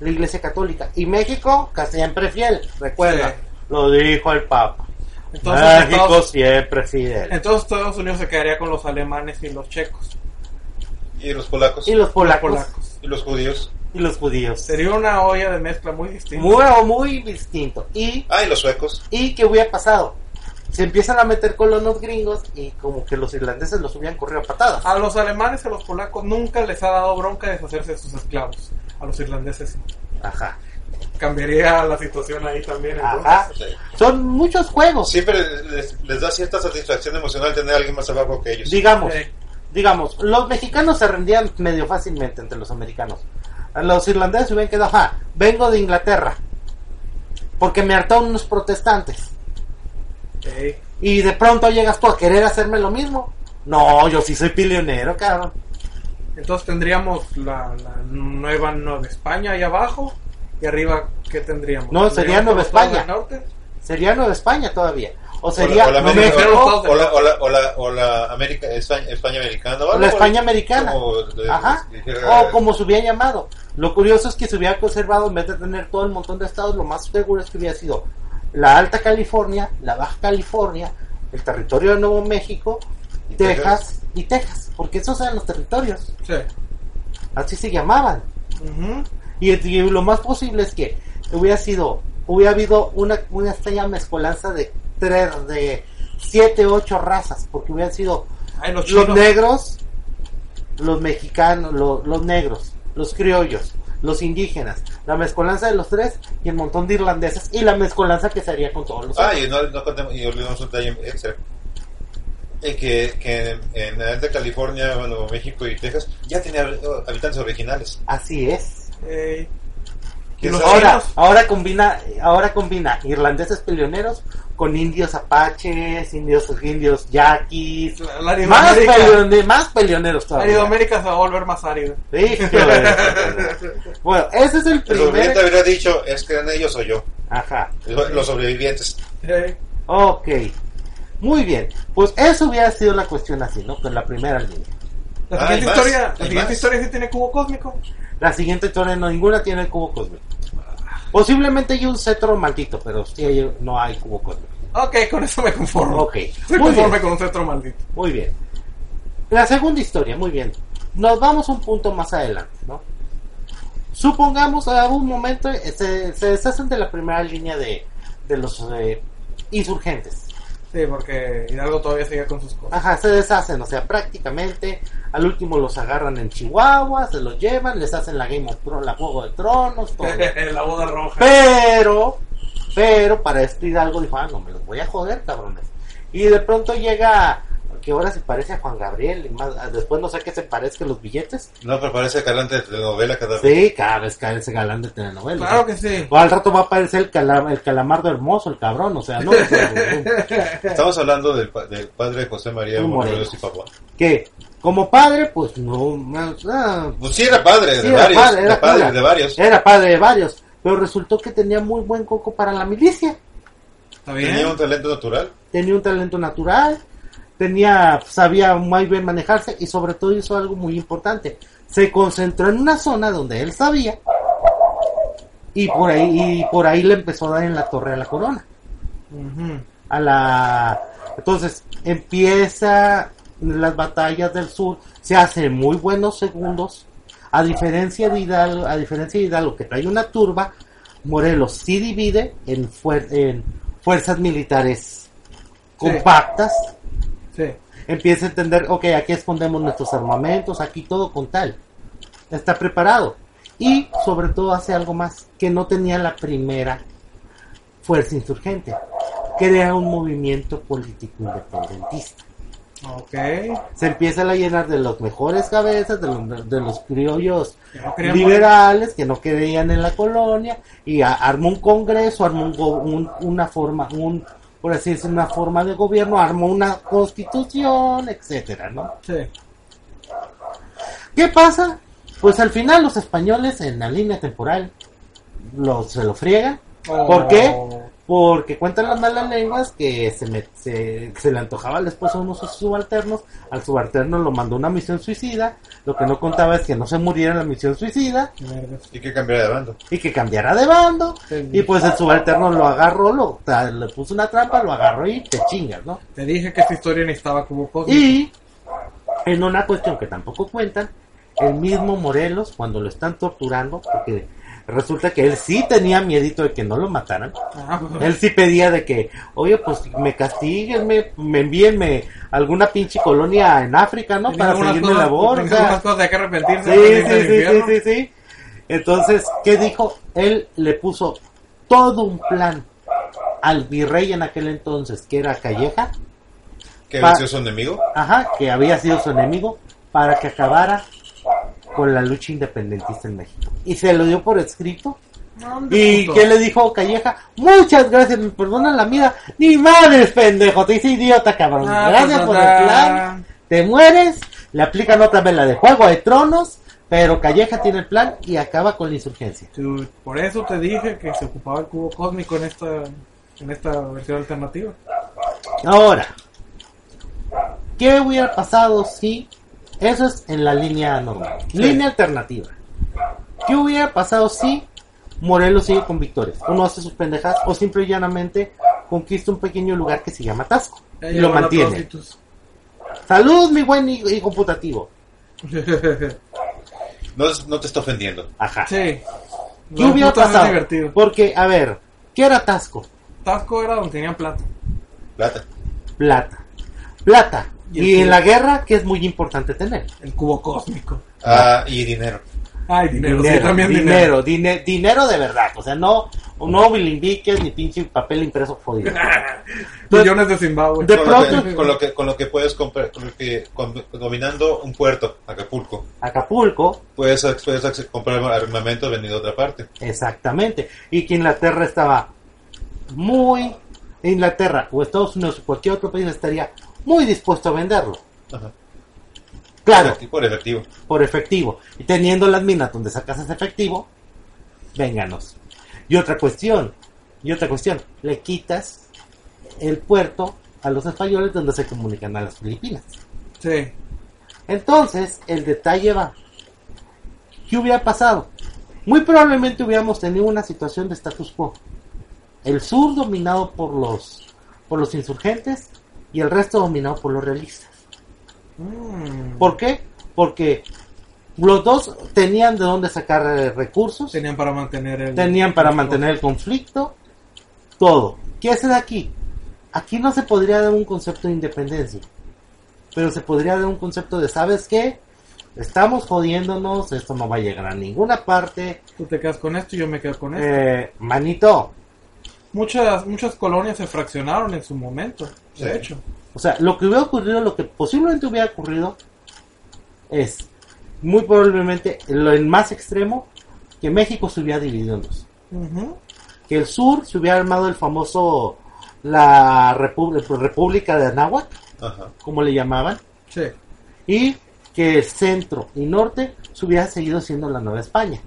la iglesia católica. Y México, que siempre fiel, recuerda, Sí. lo dijo el Papa. Entonces, México Estados, siempre fiel. entonces Estados Unidos se quedaría con los alemanes y los checos. Y los polacos. Y los polacos, polacos. Y los judíos. y los judíos. Sería una olla de mezcla muy distinta. Muy, muy distinto. Y Ah, y los suecos. ¿Y qué hubiera pasado? Se empiezan a meter colonos gringos y como que los irlandeses los hubieran corrido a patadas. A los alemanes y a los polacos nunca les ha dado bronca deshacerse de sus esclavos. A los irlandeses sí. Ajá. Cambiaría la situación ahí también. Ajá. Sea, Son muchos juegos. siempre les, les da cierta satisfacción emocional tener a alguien más abajo que ellos. Digamos, Sí. Digamos, los mexicanos se rendían medio fácilmente entre los americanos. Los irlandeses hubieran quedado, ajá, vengo de Inglaterra. Porque me hartaron unos protestantes. Y de pronto llegas tú a querer hacerme lo mismo. No, yo sí soy pionero, cabrón. Entonces tendríamos la, la nueva Nueva España ahí abajo. Y arriba, ¿qué tendríamos? No, sería ¿Tendríamos Nueva España. norte? Sería Nueva España todavía. O O la- sería o la, Nuevo América, México, o, la, o, la, o, la, o la América, España, España americana. O la España americana. como de- Ajá. O como se hubiera llamado. Lo curioso es que se hubiera conservado, en vez de tener todo el montón de estados, lo más seguro es que hubiera sido la Alta California, la Baja California, el territorio de Nuevo México, Y Texas y Texas. Porque esos eran los territorios. Sí. Así se llamaban. Y, y lo más posible es que hubiera sido, hubiera habido una, una extraña mezcolanza de tres, de siete, ocho razas. Porque hubieran sido Ay, los negros, los mexicanos, lo- los negros, los criollos, los indígenas, la mezcolanza de los tres y el montón de irlandeses y la mezcolanza que se haría con todos los Ah, otros. y no, no contemos, y olvidamos un detalle extra. Eh, que, que en, en Alta California, Nuevo México y Texas ya tenía hab- habitantes originales. Así es. Ahora, ahora combina, ahora combina irlandeses peleoneros con indios apaches, indios, indios yaquis, La, la más, peleone- más peleoneros todavía. Aridoamérica se va a volver más árida. Hijo de- bueno, ese es el El sobreviviente primer. habría dicho, es que eran ellos o yo. Ajá. Los sobrevivientes. Ey. Ok. Muy bien. Pues eso hubiera sido la cuestión así, ¿no? Con la primera línea. La Ah, siguiente más, historia, la siguiente más. historia sí tiene cubo cósmico. La siguiente historia no, ninguna tiene el cubo cósmico. Posiblemente hay un cetro maldito, pero sí hay- no hay cubo cósmico. Ok, con eso me conformo. Ok. Estoy Muy conforme bien. con un cetro maldito. Muy bien. La segunda historia, muy bien. Nos vamos un punto más adelante, ¿no? Supongamos a un momento eh, se, se deshacen de la primera línea de, de los eh, insurgentes. Sí, porque Hidalgo todavía sigue con sus cosas. Ajá, se deshacen, o sea, prácticamente al último los agarran en Chihuahua, se los llevan, les hacen la Game of Thrones, la Juego de Tronos, todo. la boda roja. Pero, pero para esto Hidalgo dijo, ah, no, me los voy a joder, cabrones. Y de pronto llega, que ahora se parece a Juan Gabriel, y más, después no sé qué se parezca los billetes. No, pero parece calante de telenovela cada vez. Sí, cada vez cae ese galán de telenovela. Claro que sí. O al rato va a aparecer el, cala- el calamardo hermoso, el cabrón, o sea, no. Estamos hablando del, pa- del padre José María Morelos y Papua. que como padre, pues no, ah, Pues sí, era padre Sí, de era varios. padre, era de, padre de varios. Era padre de varios, pero resultó que tenía muy buen coco para la milicia. Está bien. Tenía un talento natural. Tenía un talento natural, tenía, sabía muy bien manejarse y sobre todo hizo algo muy importante. Se concentró en una zona donde él sabía y por ahí, y por ahí le empezó a dar en la torre a la corona. A la, entonces empieza las batallas del sur, se hacen muy buenos segundos. A diferencia de Hidalgo, a diferencia de Hidalgo que trae una turba, Morelos sí divide en, fuer- en fuerzas militares compactas. Sí. Empieza a entender, ok, aquí escondemos nuestros armamentos, aquí todo con tal. Está preparado. Y sobre todo hace algo más que no tenía la primera fuerza insurgente. Crea un movimiento político independentista. Ok. Se empieza a llenar de los mejores cabezas, de los, de los criollos Que no querían liberales que no creían en la colonia y armó un congreso, armó un un- una forma, un por así decirlo, una forma de gobierno, armó una constitución, etcétera, ¿no? Sí. ¿Qué pasa? Pues al final los españoles en la línea temporal lo, se lo friegan. ¿Por qué? Porque cuentan las malas lenguas que se, me- se, se le antojaba al esposo de uno de sus subalternos. Al subalterno lo mandó a una misión suicida. Lo que no contaba es que no se muriera en la misión suicida. Y que cambiara de bando. y que cambiara de bando. Sí. Y pues el subalterno lo agarró, lo, le puso una trampa, lo agarró y te chingas, ¿no? Te dije que esta historia necesitaba como cósmico. Y en una cuestión que tampoco cuentan, el mismo Morelos, cuando lo están torturando, porque resulta que él sí tenía miedito de que no lo mataran. Ah, Él sí pedía de que, oye, pues me castiguen, me, me envíenme a alguna pinche colonia en África, ¿no? Para seguir mi labor. o tenía sea. algunas cosas de que arrepentirse. Sí, sí, sí, sí, sí, sí. Entonces, ¿qué dijo? Él le puso todo un plan al virrey en aquel entonces, que era Calleja, Que había sido su enemigo. ajá, que había sido su enemigo, para que acabara con la lucha independentista en México. Y se lo dio por escrito. ¿Dónde, ¿Y qué le dijo Calleja? Muchas gracias, me perdonan la vida. Ni madres, pendejo, te hice idiota, cabrón. Ah, gracias pues, por el plan. Te mueres, le aplican otra vez la de Juego de Tronos, pero Calleja tiene el plan y acaba con la insurgencia. Por eso te dije que se ocupaba el cubo cósmico en esta, en esta versión alternativa. Ahora, ¿qué hubiera pasado si... Eso es en la línea normal. Línea alternativa. ¿Qué hubiera pasado si Morelos sigue con victorias? O no hace sus pendejas, o simple y llanamente conquista un pequeño lugar que se llama Tasco. Y lo mantiene. Salud, mi buen hijo hijo computativo. No, no te está ofendiendo. Ajá. sí. ¿Qué hubiera pasado? divertido. Porque, a ver, ¿qué era Tasco? Tasco era donde tenían plata. Plata. Plata. Plata. Y en la guerra, ¿qué es muy importante tener? El cubo cósmico. Ah, y dinero. Ay, dinero. sí, dinero, también dinero, dine- dinero de verdad. O sea, no, no bilimbiques ni pinche papel impreso jodido. Millones de Zimbabue. De Con lo, pronto- que, con, lo que, con lo que puedes comprar, con lo que, con- dominando un puerto, Acapulco, Acapulco, puedes, puedes comprar armamento venido de otra parte. exactamente. Y que Inglaterra estaba muy. Inglaterra o Estados Unidos o cualquier otro país estaría muy dispuesto a venderlo. Ajá. Claro, Por efectivo. por efectivo. Y teniendo las minas donde sacas ese efectivo, vénganos. Y otra cuestión, y otra cuestión, le quitas el puerto a los españoles donde se comunican a las Filipinas. Sí. Entonces, el detalle va. ¿Qué hubiera pasado? Muy probablemente hubiéramos tenido una situación de status quo. El sur dominado por los, por los insurgentes y el resto dominado por los realistas. Mm. ¿Por qué? Porque los dos tenían de dónde sacar eh, recursos, Tenían para mantener el... tenían para mantener el conflicto, todo. ¿Qué hacer aquí? Aquí no se podría dar un concepto de independencia, pero se podría dar un concepto de, ¿sabes qué? Estamos jodiéndonos, esto no va a llegar a ninguna parte. Tú te quedas con esto y yo me quedo con esto. Eh, manito, Muchas, muchas colonias se fraccionaron en su momento. Sí. De hecho. O sea, lo que hubiera ocurrido, lo que posiblemente hubiera ocurrido es, muy probablemente, lo en más extremo, que México se hubiera dividido en dos. Que el sur se hubiera armado el famoso, la República de Anáhuac, como le llamaban, Sí. y que el centro y norte se hubiera seguido siendo la Nueva España.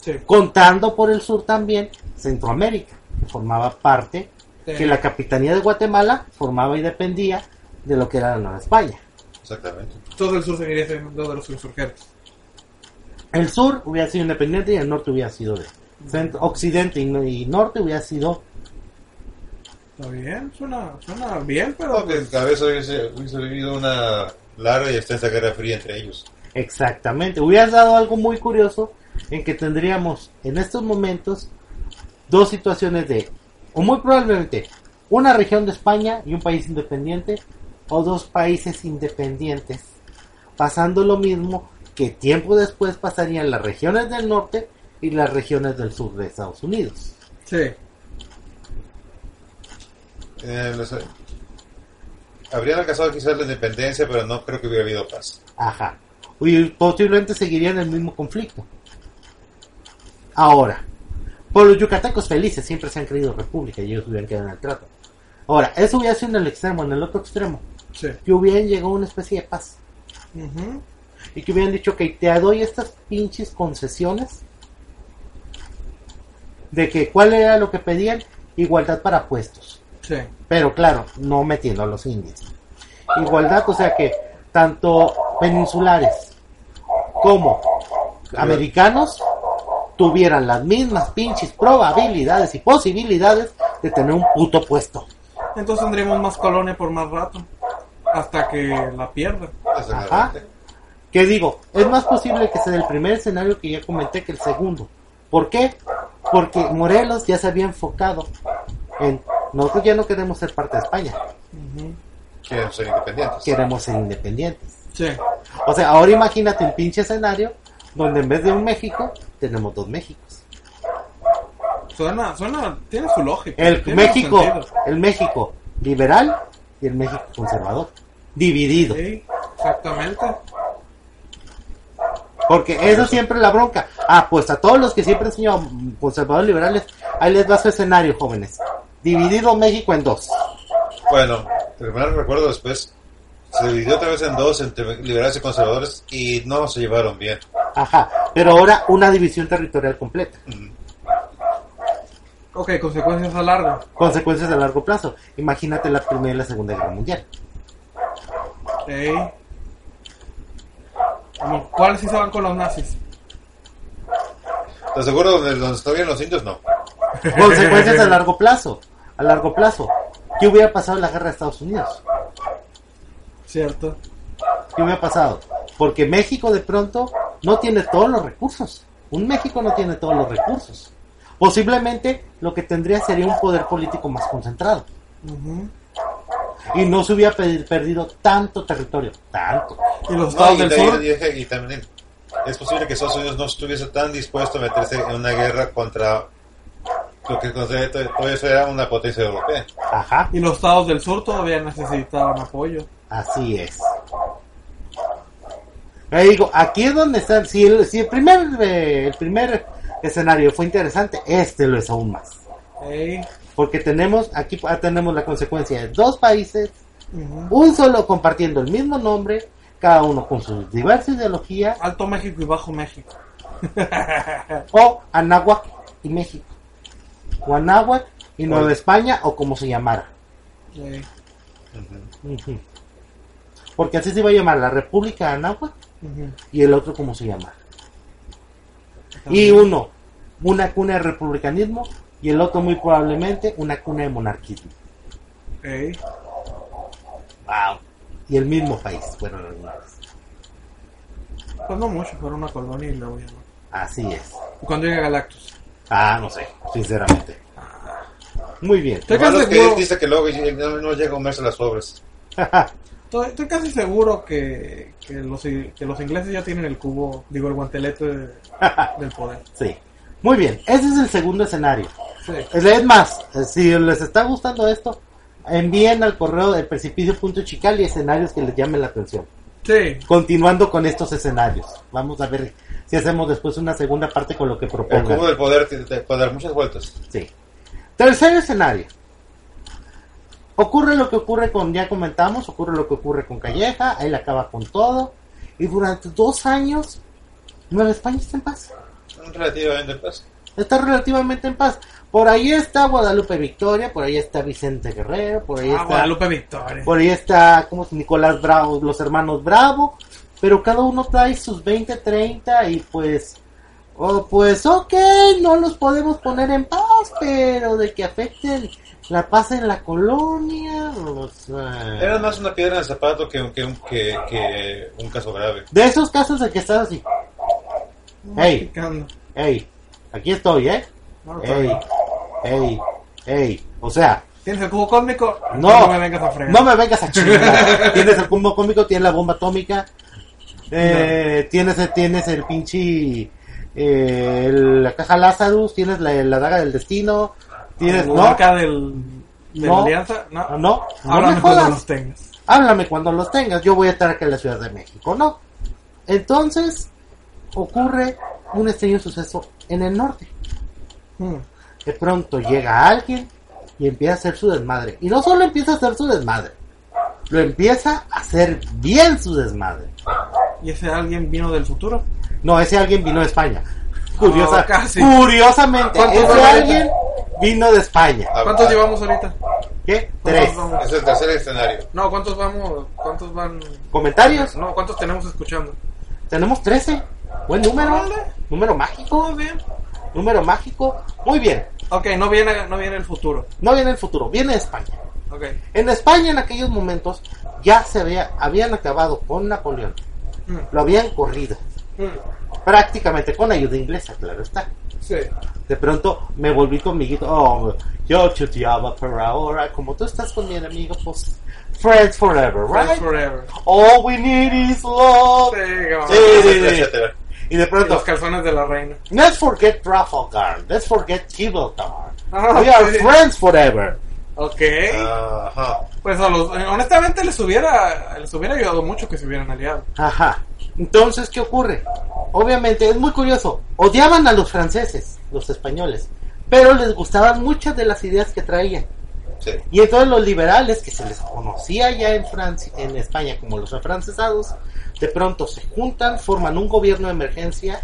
Sí. Contando por el sur también Centroamérica, formaba parte, Sí. que la capitanía de Guatemala formaba y dependía de lo que era la Nueva España. Exactamente. Todo el sur seguiría siendo de los insurgentes. El sur hubiera sido independiente y el norte hubiera sido de centro, occidente y, no- y norte hubiera sido Está bien, suena, suena bien, pero... No, que pues, a veces hubiese, hubiese vivido una larga y extensa guerra fría entre ellos. Exactamente. Hubieras dado algo muy curioso en que tendríamos en estos momentos dos situaciones de, o muy probablemente, una región de España y un país independiente, o dos países independientes, pasando lo mismo que tiempo después pasarían las regiones del norte y las regiones del sur de Estados Unidos. Sí. Eh, los- habrían alcanzado quizás la independencia, pero no creo que hubiera habido paz. Ajá. Y posiblemente seguirían el mismo conflicto. Ahora, por los yucatecos felices siempre se han creído república y ellos hubieran quedado en el trato. Ahora, eso hubiera sido en el extremo, en el otro extremo, Sí. que hubieran llegado a una especie de paz. Ujú. Y que hubieran dicho, que te doy estas pinches concesiones. De que, ¿cuál era lo que pedían? Igualdad para puestos. Sí. Pero claro, no metiendo a los indios. Igualdad, o sea que tanto peninsulares como americanos tuvieran las mismas pinches probabilidades y posibilidades de tener un puto puesto. Entonces tendríamos más colonia por más rato. Hasta que la pierda. Exactamente. Que digo, es más posible que sea el primer escenario que ya comenté que el segundo. ¿Por qué? Porque Morelos ya se había enfocado en nosotros ya no queremos ser parte de España. Quieren ser independientes. queremos ser independientes. Sí. O sea, ahora imagínate un pinche escenario donde en vez de un México, tenemos dos Méxicos. Suena, suena, tiene su lógica. El México, el México liberal y el México conservador. Dividido. Sí, exactamente. Porque eso siempre es la bronca. Ah, pues a todos los que siempre han sido conservadores liberales, ahí les va su escenario, jóvenes. Dividido México en dos. Bueno, el mal recuerdo después se dividió otra vez en dos entre liberales y conservadores y no se llevaron bien. Ajá. Pero ahora una división territorial completa. Ok, consecuencias a largo. Consecuencias a largo plazo. Imagínate la Primera y la Segunda Guerra Mundial. ¿Cuáles sí se van con los nazis? ¿Estás seguro donde, donde los indios? No. Consecuencias a largo plazo. A largo plazo. ¿Qué hubiera pasado en la guerra de Estados Unidos? Cierto. ¿Qué hubiera pasado? Porque México de pronto no tiene todos los recursos. Un México no tiene todos los recursos. Posiblemente lo que tendría sería un poder político más concentrado. Y no se hubiera pe- perdido tanto territorio. Tanto. Y los No, estados y, del de- sur. y- y también es posible que Estados Unidos no estuviese tan dispuesto a meterse en una guerra contra lo que todavía eso era una potencia europea. Ajá. Y los estados del sur todavía necesitaban apoyo. Así es. Ahí digo, aquí es donde están. Si el, si el primer el primer escenario fue interesante, este lo es aún más. Porque tenemos, aquí tenemos la consecuencia de dos países, un solo compartiendo el mismo nombre, cada uno con su diversa ideología, Alto México y Bajo México. o Anáhuac y México, o Anáhuac y Nueva. España, o como se llamara. Porque así se iba a llamar la República de Anáhuac y el otro como se llama. Y uno, una cuna de republicanismo y el otro muy probablemente una cuna de monarquismo. Wow. Y el mismo país fueron los mismos. Pues no mucho, fueron una colonia y luego ya no. Así es. ¿Y cuando llega Galactus? Ah, no sé, sinceramente. Muy bien. Estoy Lo malo casi es que seguro, dice que luego no, no llega a comerse las obras. estoy, estoy casi seguro que, que, los, que los ingleses ya tienen el cubo, digo, el guantelete de- del poder. sí. Muy bien. Ese es el segundo escenario. Sí. Es más, si les está gustando esto, envíen al correo de precipicio.chical y escenarios que les llamen la atención. Sí. Continuando con estos escenarios. Vamos a ver si hacemos después una segunda parte con lo que El propongan. cubo del poder te- te puede dar muchas vueltas. Sí. Tercer escenario. Ocurre lo que ocurre con, ya comentamos, ocurre lo que ocurre con Calleja, él acaba con todo. Y durante dos años, Nueva España está en paz. Relativamente pues. Está relativamente en paz. Por ahí está Guadalupe Victoria, por ahí está Vicente Guerrero, por ahí Ah, está, Guadalupe Victoria. por ahí está, como Nicolás Bravo, los hermanos Bravo. Pero cada uno trae sus 20, 30 y pues, oh, pues ok, no los podemos poner en paz, pero de que afecten la paz en la colonia. o sea, Era más una piedra en el zapato que, un- que, un- que, que un caso grave. de esos casos de que estás así, Ey. Masticando. hey, aquí estoy, ¿eh? No, Hey, hey, hey. O sea, ¿Tienes el cubo cósmico? No. me vengas a fregar. no me vengas a chingar. tienes el combo cómico, tienes la bomba atómica, eh, tienes, el, tienes el pinche. eh, la caja Lazarus, tienes la, la daga del destino, tienes. ¿La No, marca del, de No. la alianza? No. no, no, no Háblame me cuando jodas. los tengas. Háblame cuando los tengas, yo voy a estar acá en la Ciudad de México, ¿no? Entonces, ocurre un extraño suceso en el norte. Hmm. De pronto llega alguien y empieza a hacer su desmadre. Y no solo empieza a hacer su desmadre, lo empieza a hacer bien su desmadre. ¿Y ese alguien vino del futuro? No, ese alguien vino de España. Curiosa, Oh, casi. Curiosamente, ¿Cuántos ese alguien vino de España. Ah, ¿Cuántos ah, llevamos ahorita? ¿Qué? ¿Cuántos Tres. vamos? Es el tercer escenario. No, ¿cuántos vamos? ¿Cuántos van? ¿Comentarios? No, ¿cuántos tenemos escuchando? Tenemos 13. Buen número. Órale. Número mágico. Muy bien. Número mágico. Muy bien. Ok, no viene, no viene el futuro. No viene el futuro, viene de España. Ok. En España en aquellos momentos ya se había, habían acabado con Napoleón. Hmm. Lo habían corrido. Hmm. Prácticamente con ayuda inglesa, claro está. Sí. De pronto me volví tu amiguito. Oh, yo chuteaba por ahora. Como tú estás con mi amigo, pues. Friends forever, Friends right? forever. All we need is love. Sí. Sí, sí. Y de Y pronto, los calzones de la reina. let's forget Trafalgar. Let's forget Gibraltar. Ah, We are sí. friends forever. Ok. Ajá. Pues a los, honestamente les hubiera, les hubiera ayudado mucho que se hubieran aliado. Ajá. Entonces, ¿qué ocurre? Obviamente, es muy curioso. Odiaban a los franceses, los españoles, pero les gustaban muchas de las ideas que traían. Sí. Y entonces los liberales, que se les conocía ya en Francia, en España como los afrancesados, de pronto se juntan, forman un gobierno de emergencia,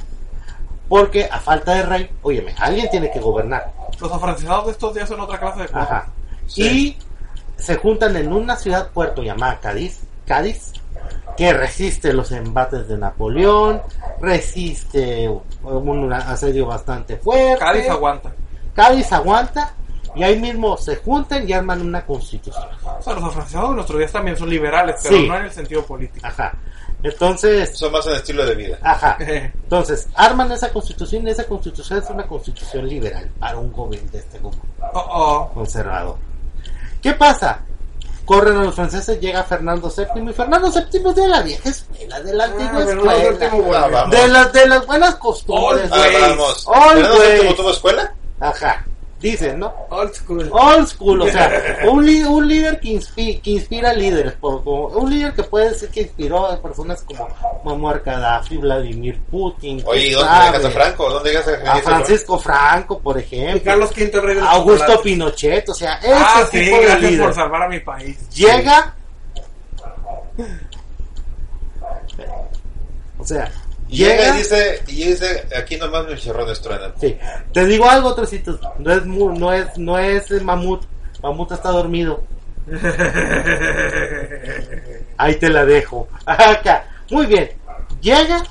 porque a falta de rey, óyeme, alguien tiene que gobernar. Los afrancesados de estos días son otra clase de cosas. Ajá. Sí. Y se juntan en una ciudad puerto llamada Cádiz, Cádiz, que resiste los embates de Napoleón, resiste un asedio bastante fuerte. Cádiz aguanta. Cádiz aguanta y ahí mismo se juntan y arman una constitución. O sea, los afrancesados de nuestros días también son liberales, pero Sí. no en el sentido político. Ajá. Entonces, Son más en estilo de vida. ajá. Entonces, arman esa constitución y esa constitución es una constitución liberal para un gobierno de este grupo Oh, oh. conservador. ¿Qué pasa? Corren a los franceses, llega Fernando VII y Fernando VII es de la vieja escuela, de la antigua Ah, Fernando escuela. Ah, vamos. de las de las buenas costumbres. Ah, ¿Fernando. VII tuvo escuela? Ajá. Dicen, ¿no? Old school. Old school, o sea, un, un líder que, inspi- que inspira líderes, por- como- un líder que puede decir que inspiró a personas como Muammar Gaddafi, Vladimir Putin, Oye, ¿y dónde dejas a Franco? ¿Dónde dejas a a Francisco Franco, por Y ejemplo, Carlos V, rey del Augusto chocolate. Pinochet, o sea, ese Ah, sí, tipo de líder por salvar a mi país. llega, o sea, Y llega y dice, y dice, aquí nomás mis chicharrones truenan. sí, te digo algo, trocitos, no es, mu- no es, no es el mamut, mamut está dormido, Ahí te la dejo. Acá. Muy bien. Llega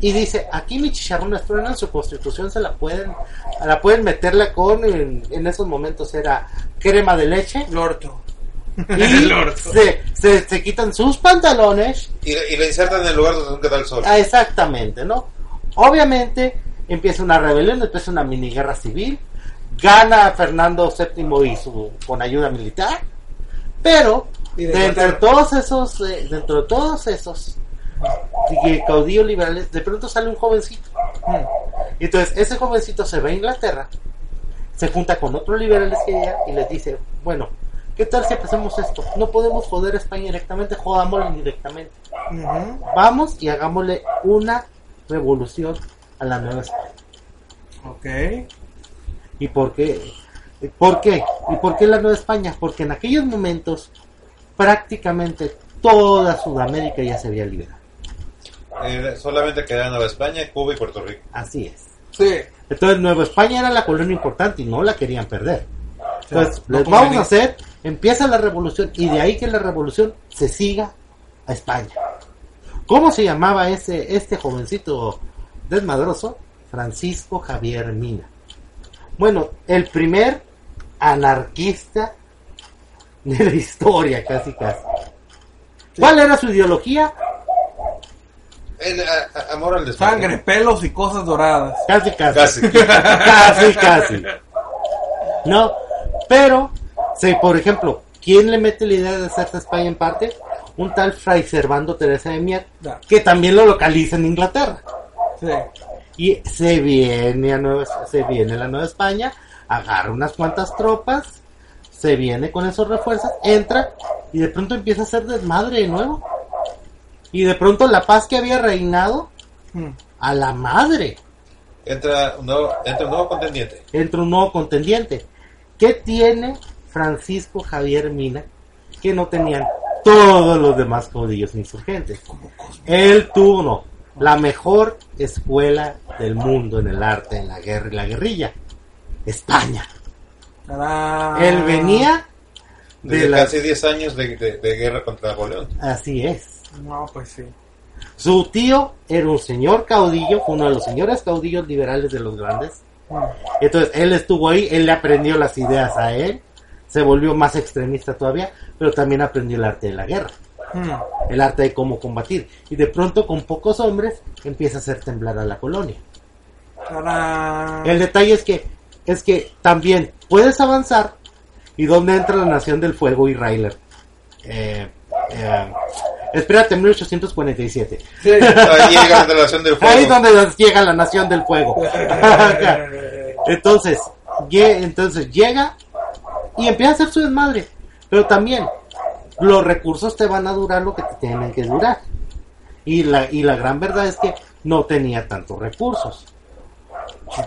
y dice, aquí mi chicharrones truenan, su constitución se la pueden, la pueden meterla con, en, en esos momentos era crema de leche. Lorto. Y se, se, se quitan sus pantalones. Y, y le insertan en el lugar donde nunca da el sol. Ah, exactamente, ¿no? Obviamente empieza una rebelión, empieza una mini guerra civil. Gana Fernando VII y su, con ayuda militar. Pero de dentro de todos esos, eh, dentro de todos esos eh, caudillos liberales, de pronto sale un jovencito. Hmm. Y entonces ese jovencito se va a Inglaterra, se junta con otros liberales que llega y les dice, bueno, ¿qué tal si hacemos esto? No podemos joder a España directamente, jodámosla indirectamente. Vamos y hagámosle una revolución a la nueva España. Ok. ¿Y por qué? ¿Por qué? ¿Y por qué la Nueva España? Porque en aquellos momentos prácticamente toda Sudamérica ya se había liberado. Eh, solamente quedaban Nueva España, Cuba y Puerto Rico. Así es. Sí. Entonces Nueva España era la colonia importante y no la querían perder. Entonces no les vamos a hacer, empieza la revolución y de ahí que la revolución se siga a España. ¿Cómo se llamaba ese este jovencito desmadroso? Francisco Javier Mina. Bueno, el primer anarquista de la historia, casi casi. ¿Cuál era su ideología? El a- a- amor al desmadre. Sangre, pelos y cosas doradas. Casi casi. Casi. casi, casi. No, pero, si por ejemplo, ¿quién le mete la idea de hacerse España en parte? Un tal Fray Servando Teresa de Mier, que también lo localiza en Inglaterra. Sí. Y se viene a Nueva, se viene a la Nueva España, agarra unas cuantas tropas, se viene con esos refuerzos, entra y de pronto empieza a hacer desmadre de nuevo. Y de pronto la paz que había reinado, Mm. a la madre. Entra un nuevo, entra un nuevo contendiente. entra un nuevo contendiente. ¿Qué tiene Francisco Javier Mina que no tenían todos los demás caudillos insurgentes? Él tuvo la mejor escuela del mundo en el arte, en la guerra y la guerrilla. España. Tarán. Él venía de Desde la... casi 10 años de, de- de guerra contra Napoleón. Así es. No, pues sí. Su tío era un señor caudillo, fue uno de los señores caudillos liberales de los grandes. Mm. Entonces él estuvo ahí, él le aprendió las ideas a él, se volvió más extremista todavía, pero también aprendió el arte de la guerra, Mm. el arte de cómo combatir. Y de pronto con pocos hombres empieza a hacer temblar a la colonia. Tarán. El detalle es que es que también puedes avanzar y dónde entra la Nación del Fuego y Ryler. Eh, eh, espérate, 1847. Sí. Ahí llega la relación del fuego. Ahí es donde llega la Nación del Fuego. Entonces, entonces llega y empieza a hacer su desmadre. Pero también, los recursos te van a durar lo que te tienen que durar. Y la, y la gran verdad es que no tenía tantos recursos.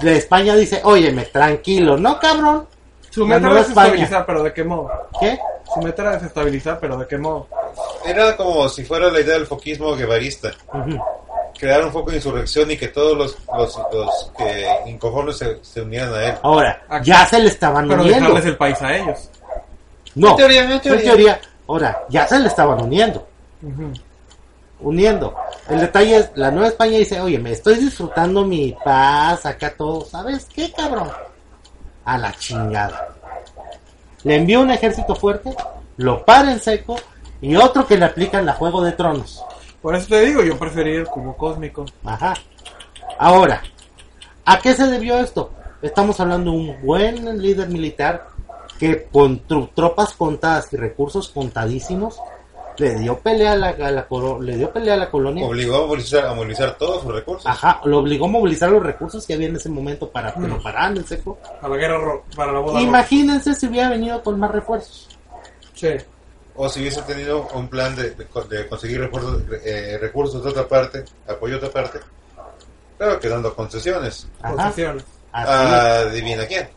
La España dice, óyeme, tranquilo, no cabrón. Su meta era desestabilizar, pero ¿de qué modo? ¿Qué? Su meta era desestabilizar, pero ¿de qué modo? Era como si fuera la idea del foquismo guevarista. Ujú. Crear un foco de insurrección y que todos los, los, los que inconformes se, se unieran a él. Ahora, Aquí. ya se le estaban Pero uniendo. dejarles el país a ellos. No, En teoría, en en teoría. teoría, ahora, ya se le estaban uniendo. Uniendo. El detalle es, la Nueva España dice, oye, me estoy disfrutando mi paz, acá todo, ¿sabes qué, cabrón? A la chingada. Le envió un ejército fuerte, lo para en seco, y otro que le aplican la Juego de Tronos. Por eso te digo, yo preferí el cubo cósmico. Ajá. Ahora, ¿a qué se debió esto? Estamos hablando de un buen líder militar que con tru- tropas contadas y recursos contadísimos le dio pelea a la, a la le dio pelea a la colonia. Obligó a movilizar, a movilizar todos sus recursos. Ajá, lo obligó a movilizar los recursos que había en ese momento para que Mm. lo pararan en seco. A la guerra, para la boda. roja. Imagínense si hubiera venido con más refuerzos. Sí. O si hubiese tenido un plan de, de co- de conseguir refuerzos, eh, recursos de otra parte, apoyo de otra parte, pero que dando concesiones. Ajá. Posesiones. así. Adivina quién.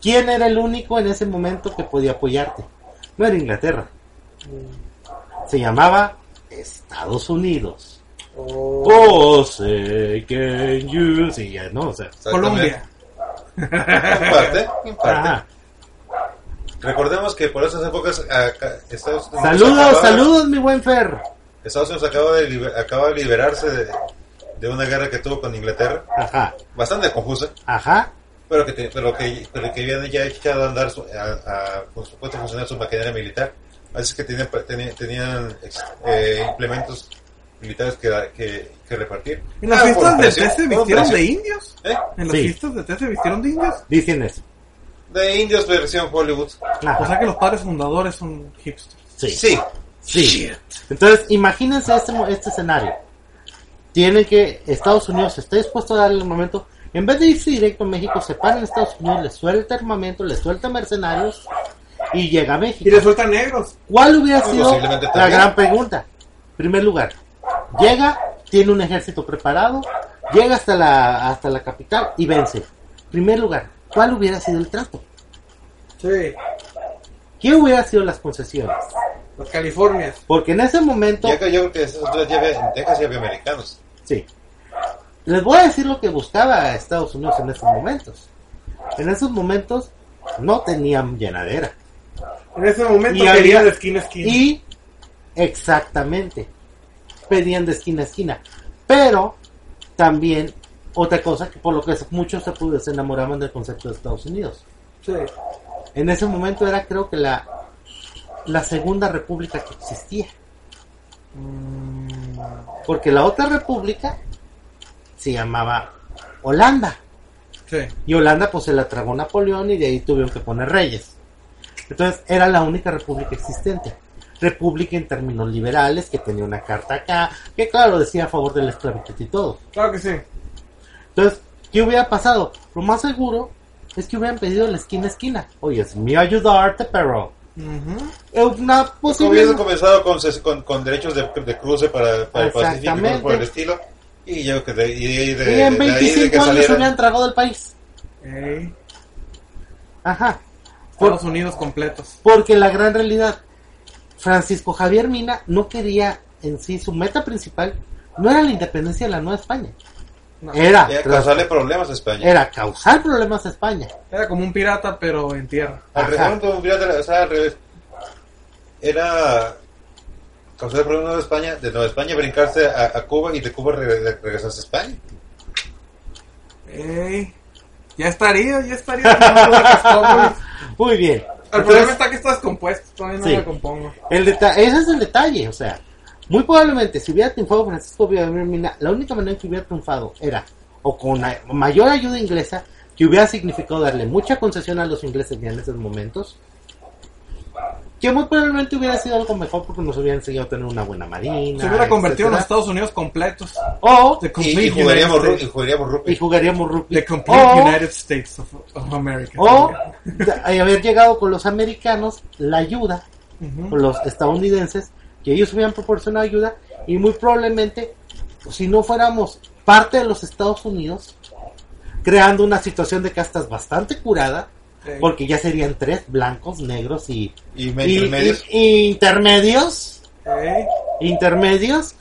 ¿Quién era el único en ese momento que podía apoyarte? No era Inglaterra. Se llamaba Estados Unidos. Oh. Oh, say can you... Sí, ya, no, o sea. Colombia. En parte, en parte. Ajá. Recordemos que por esas épocas acá, Estados Unidos Saludos, saludos, mi buen Fer. Estados Unidos acaba de, liber- acaba de liberarse de, de una guerra que tuvo con Inglaterra, Ajá, bastante confusa, ajá. pero que, te- pero que, pero que habían ya echado a andar su, a, a, con su puesto funcionar su maquinaria militar. Así que tenían, tenían, eh, implementos militares que, que, que repartir. ¿En las Ah, fiestas por de té se por vistieron de indios? ¿Eh? ¿En las Sí. fiestas de té se vistieron de indios? Dicen eso. De indios versión Hollywood. Ajá. O sea que los padres fundadores son hipsters. Sí. Sí. Sí. Entonces, imagínense este, mo- este escenario. Tiene que Estados Unidos está dispuesto a darle el momento. En vez de irse directo a México, se para en Estados Unidos, le suelta armamento, le suelta mercenarios y llega a Y México. le sueltan negros. ¿Cuál hubiera Pues sido la también. gran pregunta? Primer lugar, llega, tiene un ejército preparado, llega hasta la, hasta la capital y vence. Primer lugar, ¿cuál hubiera sido el trato? Sí. ¿Qué hubiera sido las concesiones? Las Californias. Porque en ese momento... Yo creo que había, en Texas había americanos. Sí. Les voy a decir lo que buscaba Estados Unidos en esos momentos. En esos momentos no tenían llenadera. En ese momento Y querían había- de esquina a esquina. Y exactamente, pedían de esquina a esquina. Pero también otra cosa que por lo que muchos se, enamoraban del concepto de Estados Unidos. Sí. En ese momento era creo que la, la segunda república que existía. Mm, Porque la otra república se llamaba Holanda. sí. Y Holanda pues se la tragó Napoleón y de ahí tuvieron que poner reyes. Entonces era la única república existente. República en términos liberales, que tenía una carta acá, que claro decía a favor de la esclavitud y todo. Claro que sí. Entonces, ¿qué hubiera pasado? Lo más seguro es que hubieran pedido la esquina a esquina. Oye, es mío ayudarte, pero... Eh, Una posible... Hubiese comenzado con, ses- con, con derechos de, de cruce para, para el Pacífico y Exactamente. cosas por el estilo. Y yo que de, y de, de- Y en de ahí de 25 que años salieran- hubieran tragado el país. Ajá. Por- Estados Unidos completos. Porque la gran realidad, Francisco Javier Mina no quería en sí, su meta principal no era la independencia de la Nueva España. No. Era, tras- causarle problemas a España. era causar problemas a España. Era como un pirata, pero en tierra. Al revés, o sea, al revés. Era causar problemas a España, de Nueva España brincarse a, a Cuba y de Cuba regresarse a España. Ey, ya estaría, ya estaría. Muy bien. El Entonces, problema está que está descompuesto, todavía no Sí. lo compongo. el deta- ese es el detalle, o sea, muy probablemente si hubiera triunfado Francisco Mina, la única manera en que hubiera triunfado era o con mayor ayuda inglesa, que hubiera significado darle mucha concesión a los ingleses ya en esos momentos, que muy probablemente hubiera sido algo mejor porque nos hubieran enseñado a tener una buena marina. Se hubiera convertido en los. Estados Unidos completos. O Y, jugaríamos, United ru- y States. jugaríamos rugby. y jugaríamos rugby. The complete o, United States of, of America. o de haber llegado con los americanos la ayuda con los estadounidenses que ellos hubieran proporcionado ayuda y muy probablemente pues, si no fuéramos parte de los Estados Unidos creando una situación de castas bastante curada porque ya serían tres blancos negros y, Y y- me- intermedios. y- y intermedios Ey. intermedios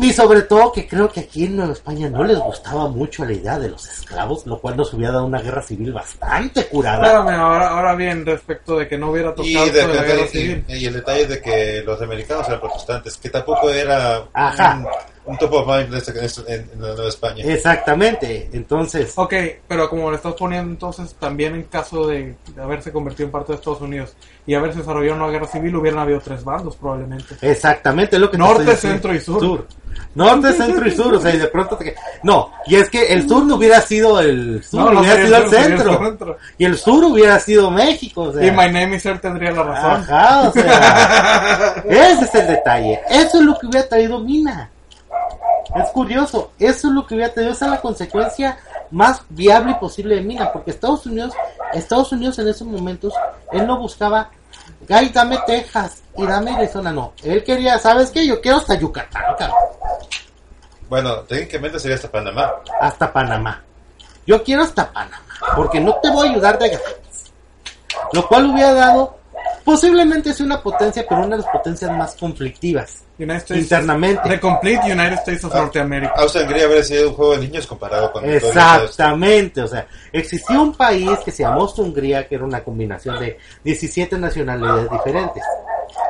y sobre todo que creo que aquí en Nueva España no les gustaba mucho la idea de los esclavos, lo cual nos hubiera dado una guerra civil bastante curada. Espérame, ahora, ahora bien, respecto de que no hubiera tocado Y, de- de la guerra y- civil. y el detalle de que los americanos eran protestantes, que tampoco era Ajá. un, un top of mind en, este- en este- en- en la Nueva España. Exactamente, entonces Ok, pero como le estás poniendo entonces, también en caso de, de haberse convertido en parte de Estados Unidos y haberse desarrollado una guerra civil, hubieran habido tres bandos probablemente. Exactamente, es lo que te Norte, centro y sur. Norte, centro y sur, o sea, y de pronto te... No, y es que el sur no hubiera sido el sur, No, no hubiera sido el centro. centro. Y el sur hubiera sido México, o sea. Y My Name is Earl tendría la razón. Ajá, o sea. ese es el detalle. Eso es lo que hubiera traído Mina. Es curioso, eso es lo que hubiera traído, esa es la consecuencia más viable y posible de Mina, porque Estados Unidos, Estados Unidos en esos momentos, él no buscaba, ay, dame Texas y dame Arizona, no. Él quería, ¿sabes qué? Yo quiero hasta Yucatán, cabrón. Bueno, técnicamente sería hasta Panamá. hasta Panamá. Yo quiero hasta Panamá, porque no te voy a ayudar de gratis. Lo cual hubiera dado, posiblemente es una potencia, pero una de las potencias más conflictivas. Internamente. The Complete United States of Ah. Norteamérica. Austria-Hungría habría sido un juego de niños comparado con Exactamente, o sea, existía un país que se llamó Hungría, que era una combinación de 17 nacionalidades diferentes.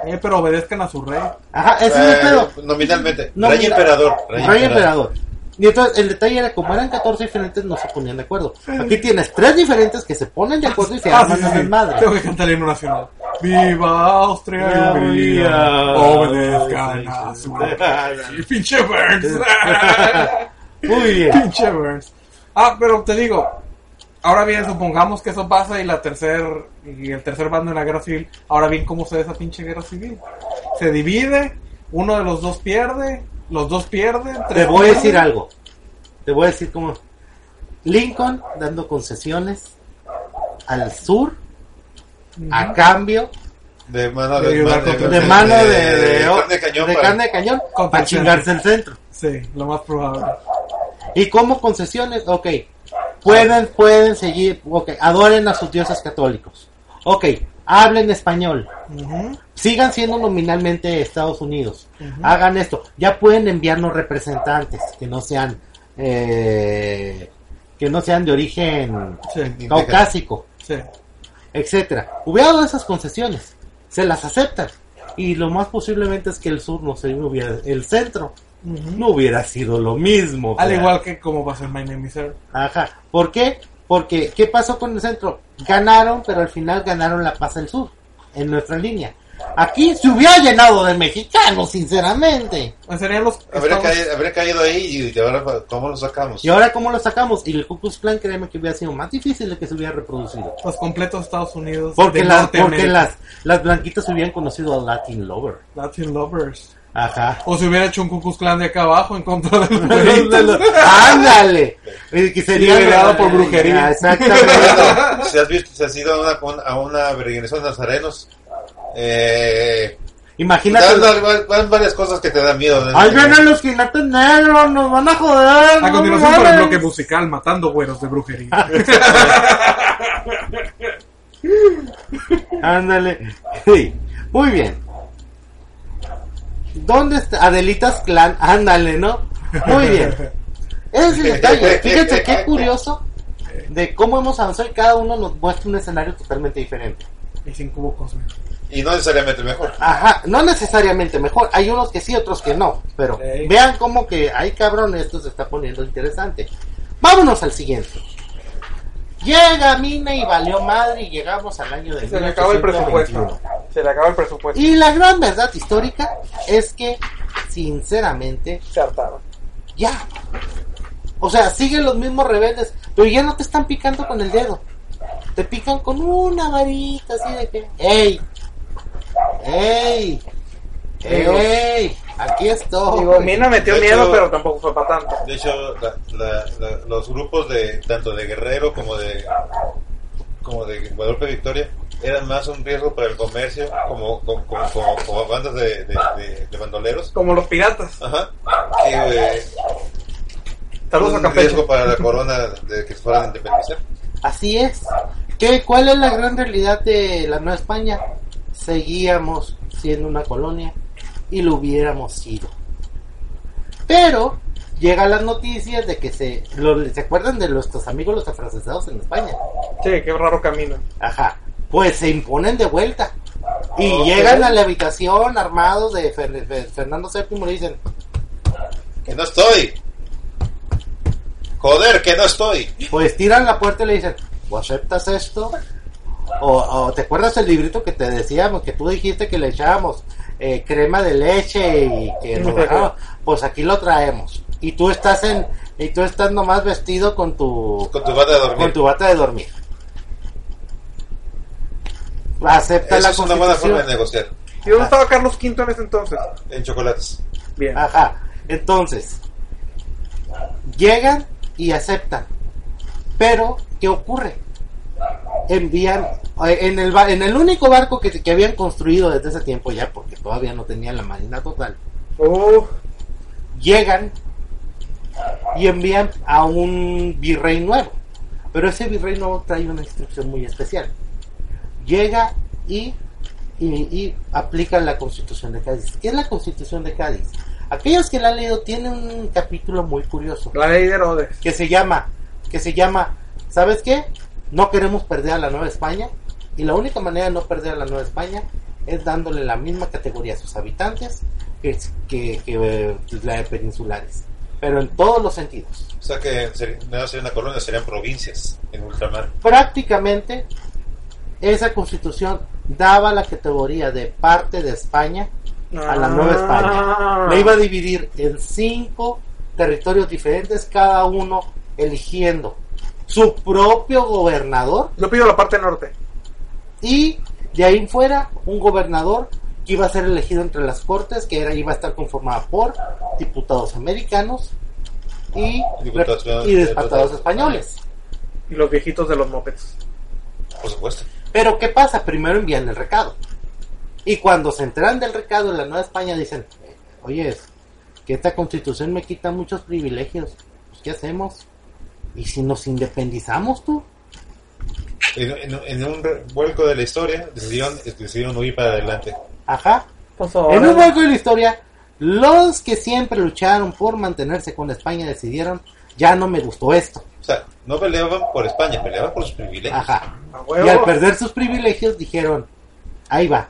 Eh, pero obedezcan a su rey. Ajá, ese es el Eh, pedo. Nominal- Nominalmente. Rey emperador. Rey emperador. Y entonces el detalle era como eran 14 diferentes no se ponían de acuerdo. Aquí tienes tres diferentes que se ponen de acuerdo y se Ah, arman sí, sí. madre. Tengo que cantar el himno nacional. ¡Viva Austria y Hungría! Obedezcan a su rey. ¡Pinche Burns! Muy bien. ¡Pinche Burns! Ah, pero te digo, ahora bien, supongamos que eso pasa y la tercer y el tercer bando en la guerra civil. Ahora bien, ¿cómo se ve esa pinche guerra civil? Se divide, uno de los dos pierde, los dos pierden. Te voy a decir algo. Te voy a decir cómo. Lincoln dando concesiones al sur a cambio De mano De de, ayudar de, contra- de mano de, de, carne de cañón. de para- carne de cañón Contra para el chingarse el centro. Sí, lo más probable. ¿Y cómo concesiones? Ok. Pueden, pueden seguir. Ok. Adoren a sus dioses católicos. Ok. Hablen español. Sigan siendo nominalmente Estados Unidos. Hagan esto. Ya pueden enviarnos representantes que no sean. eh, que no sean de origen Sí, caucásico, sí. etcétera. Hubiera dado esas concesiones. Se las aceptan. Y lo más posiblemente es que el sur no se hubiera. El centro no hubiera sido lo mismo. Al igual que como pasó en My Name is Earl. Ajá. ¿Por qué? Porque, ¿qué pasó con el centro? Ganaron, pero al final ganaron la paz del sur, en nuestra línea. Aquí se hubiera llenado de mexicanos, sinceramente. Los Habría caído, habría caído ahí y ahora, ¿cómo lo sacamos? ¿Y ahora cómo lo sacamos? Y el Ku Klux Klan, créeme que hubiera sido más difícil de que se hubiera reproducido. los completos Estados Unidos. Porque, Norteamérica. porque las, las blanquitas hubieran conocido a Latin Lover. Latin Lovers. Ajá. O si hubiera hecho un Ku Klux Klan de acá abajo en contra de los güeritos. ándale que sería Liderado por brujería. Ah, exactamente si has visto, si has ido a una, un- a una peregrinación de nazarenos, eh, imagínate dan varias cosas que te dan miedo. ¿no? ahí vienen los jinetes negros nos van a joder A no continuación por el bloque musical Matando Güeros de Brujería. ándale sí. muy bien ¿dónde está Adelitas Clan? ándale ¿no? muy bien ese es el detalle fíjense qué curioso de cómo hemos avanzado y cada uno nos muestra un escenario totalmente diferente y sin cubo cósmico. Y no necesariamente mejor. Ajá, no necesariamente mejor. Hay unos que sí, otros que no. Pero vean como que, ay cabrón, esto se está poniendo interesante. Vámonos al siguiente. Llega Mina y valió madre y llegamos al año de Se le acabó el 1821. presupuesto. Se le acabó el presupuesto. Y la gran verdad histórica es que, sinceramente, Se hartaron. ya. O sea, siguen los mismos rebeldes, pero ya no te están picando con el dedo. Te pican con una varita así de que, ¡ey! ¡ey! ¡ey! Aquí estoy. Digo, Mina metió De miedo, hecho- pero tampoco fue para tanto. De hecho, la- la- la- los grupos de tanto de Guerrero como de como de Guadalupe Victoria eran más un riesgo para el comercio como como, como, como- como bandas de, de, de- de bandoleros. Como los piratas. Ajá. Que, eh, Saludos a un Campeche. riesgo para la corona de que fueran a independizar. Así es. ¿Qué, ¿Cuál es la gran realidad de la Nueva España? Seguíamos siendo una colonia y lo hubiéramos sido. Pero llegan las noticias de que se... lo- ¿Se acuerdan de nuestros amigos los afrancesados en España? Sí, qué raro camino. Ajá. Pues se imponen de vuelta. Y llegan a la habitación armados de Fer- Fer- Fernando VII y le dicen, Que no estoy. Joder, que no estoy. pues tiran la puerta y le dicen, ¿o aceptas esto? O, o, te acuerdas el librito que te decíamos, que tú dijiste que le echábamos eh, crema de leche y que? Pues aquí lo traemos. Y tú estás en, y tú estás nomás vestido con tu, Con tu bata de dormir. con tu bata de dormir. Acepta Eso la es una buena forma de negociar. ¿Y dónde estaba Carlos V en ese entonces? En chocolates. Bien. Ajá. Entonces, llegan y aceptan. Pero, ¿qué ocurre? Envían eh, en el, en el único barco que, que habían construido desde ese tiempo ya, porque todavía no tenían la marina total, Uh, llegan y envían a un virrey nuevo. Pero ese virrey nuevo trae una instrucción muy especial. Llega y, y, y aplica la constitución de Cádiz. ¿Qué es la constitución de Cádiz? Aquellos que la han leído tienen un capítulo muy curioso la ley de Herodes. que se llama, que se llama, ¿sabes qué? No queremos perder a la Nueva España y la única manera de no perder a la Nueva España es dándole la misma categoría a sus habitantes que, que, que, eh, la de peninsulares, pero en todos los sentidos. O sea que no sería una colonia, serían provincias en ultramar. Prácticamente esa constitución daba la categoría de parte de España a la Nueva España. Le iba a dividir en cinco territorios diferentes, cada uno eligiendo su propio gobernador Yo pido la parte norte. y de ahí en fuera un gobernador que iba a ser elegido entre las cortes, que era iba a estar conformada por diputados americanos y Diputados- y diputados españoles. Y los viejitos de los mopeds. Por supuesto. Pero ¿qué pasa? Primero envían el recado. Y cuando se enteran del recado en la Nueva España dicen, oye, es que esta constitución me quita muchos privilegios. Pues, ¿Qué hacemos? ¿Y si nos independizamos tú? En, en- en un vuelco de la historia decidieron, decidieron huir para adelante. Ajá. Pues En un hueco de la historia, los que siempre lucharon por mantenerse con España decidieron, ya no me gustó esto. O sea, no peleaban por España, peleaban por sus privilegios. Ajá. Y al perder sus privilegios dijeron, ahí va.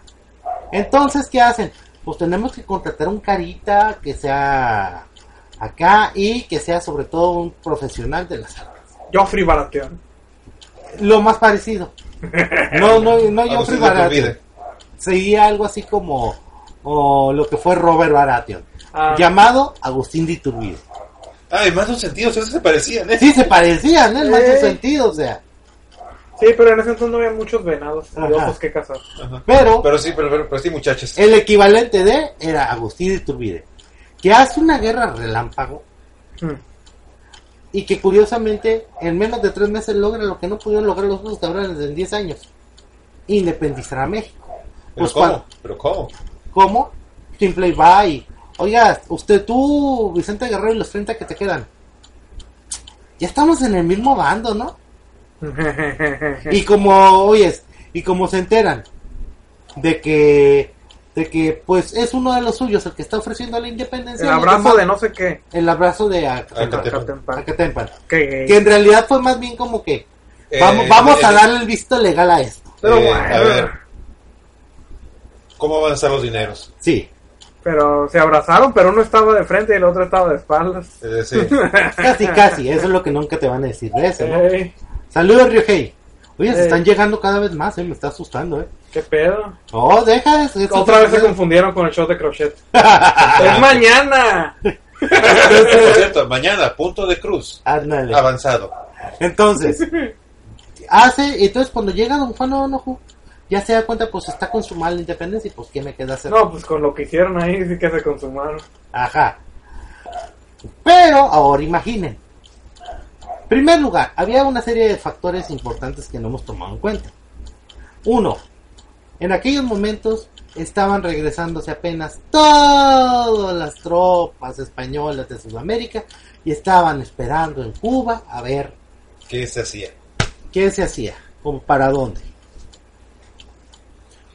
Entonces, ¿qué hacen? Pues tenemos que contratar un carita que sea acá y que sea sobre todo un profesional de las artes. Joffrey Baratheon. Lo más parecido. No, no, no de Baratheon. Seguía algo así como o lo que fue Robert Baratheon. Ah. Llamado Agustín de Iturbide. Ah, en más de un sentido, esos se parecían, ¿eh? Sí, se parecían, ¿eh? en más de un Eh. sentido, o sea. Sí, pero en ese entonces no había muchos venados y osos que cazar. Pero Pero sí, pero, pero, pero sí, muchachos. el equivalente de era Agustín de Iturbide. Que hace una guerra relámpago y que curiosamente en menos de tres meses logra lo que no pudieron lograr los otros cabrones en 10 años. Independizar a México. ¿Pero Pues cómo? cuando- ¿Pero cómo? ¿Cómo? Simple va y, oiga, usted, tú, Vicente Guerrero y los 30 que te quedan. Ya estamos en el mismo bando, ¿no? Y como, oyes, y como se enteran de que, de que, pues, es uno de los suyos el que está ofreciendo la independencia. El abrazo de no sé qué. El abrazo de Acatempan. Acatempan. Que- Que en realidad fue más bien como que, Eh, vamos, vamos eh, a darle el visto legal a esto. Pero eh, bueno. A ver, ¿cómo van a estar los dineros? Sí, Pero se abrazaron, pero uno estaba de frente y el otro estaba de espaldas. Es decir, casi, casi, eso es lo que nunca te van a decir de eso, ¿no? Saludos, Ryuhei. Oye, se están llegando cada vez más, eh, me está asustando, eh. ¿Qué pedo? Oh, deja eso. eso- Otra vez se confundieron con el show de crochet. ¡Es mañana! por cierto, mañana, punto de cruz, Ándale. avanzado. Entonces, hace, entonces cuando llega Don Juan Onoju, ya se da cuenta, pues está consumada la independencia y pues ¿qué me queda hacer? No, pues con lo que hicieron ahí sí que se consumaron. Ajá. Pero ahora imaginen. Primer lugar, había una serie de factores importantes que no hemos tomado en cuenta. Uno, en aquellos momentos estaban regresándose apenas todas las tropas españolas de Sudamérica y estaban esperando en Cuba a ver ¿Qué se hacía? qué se hacía, como para dónde.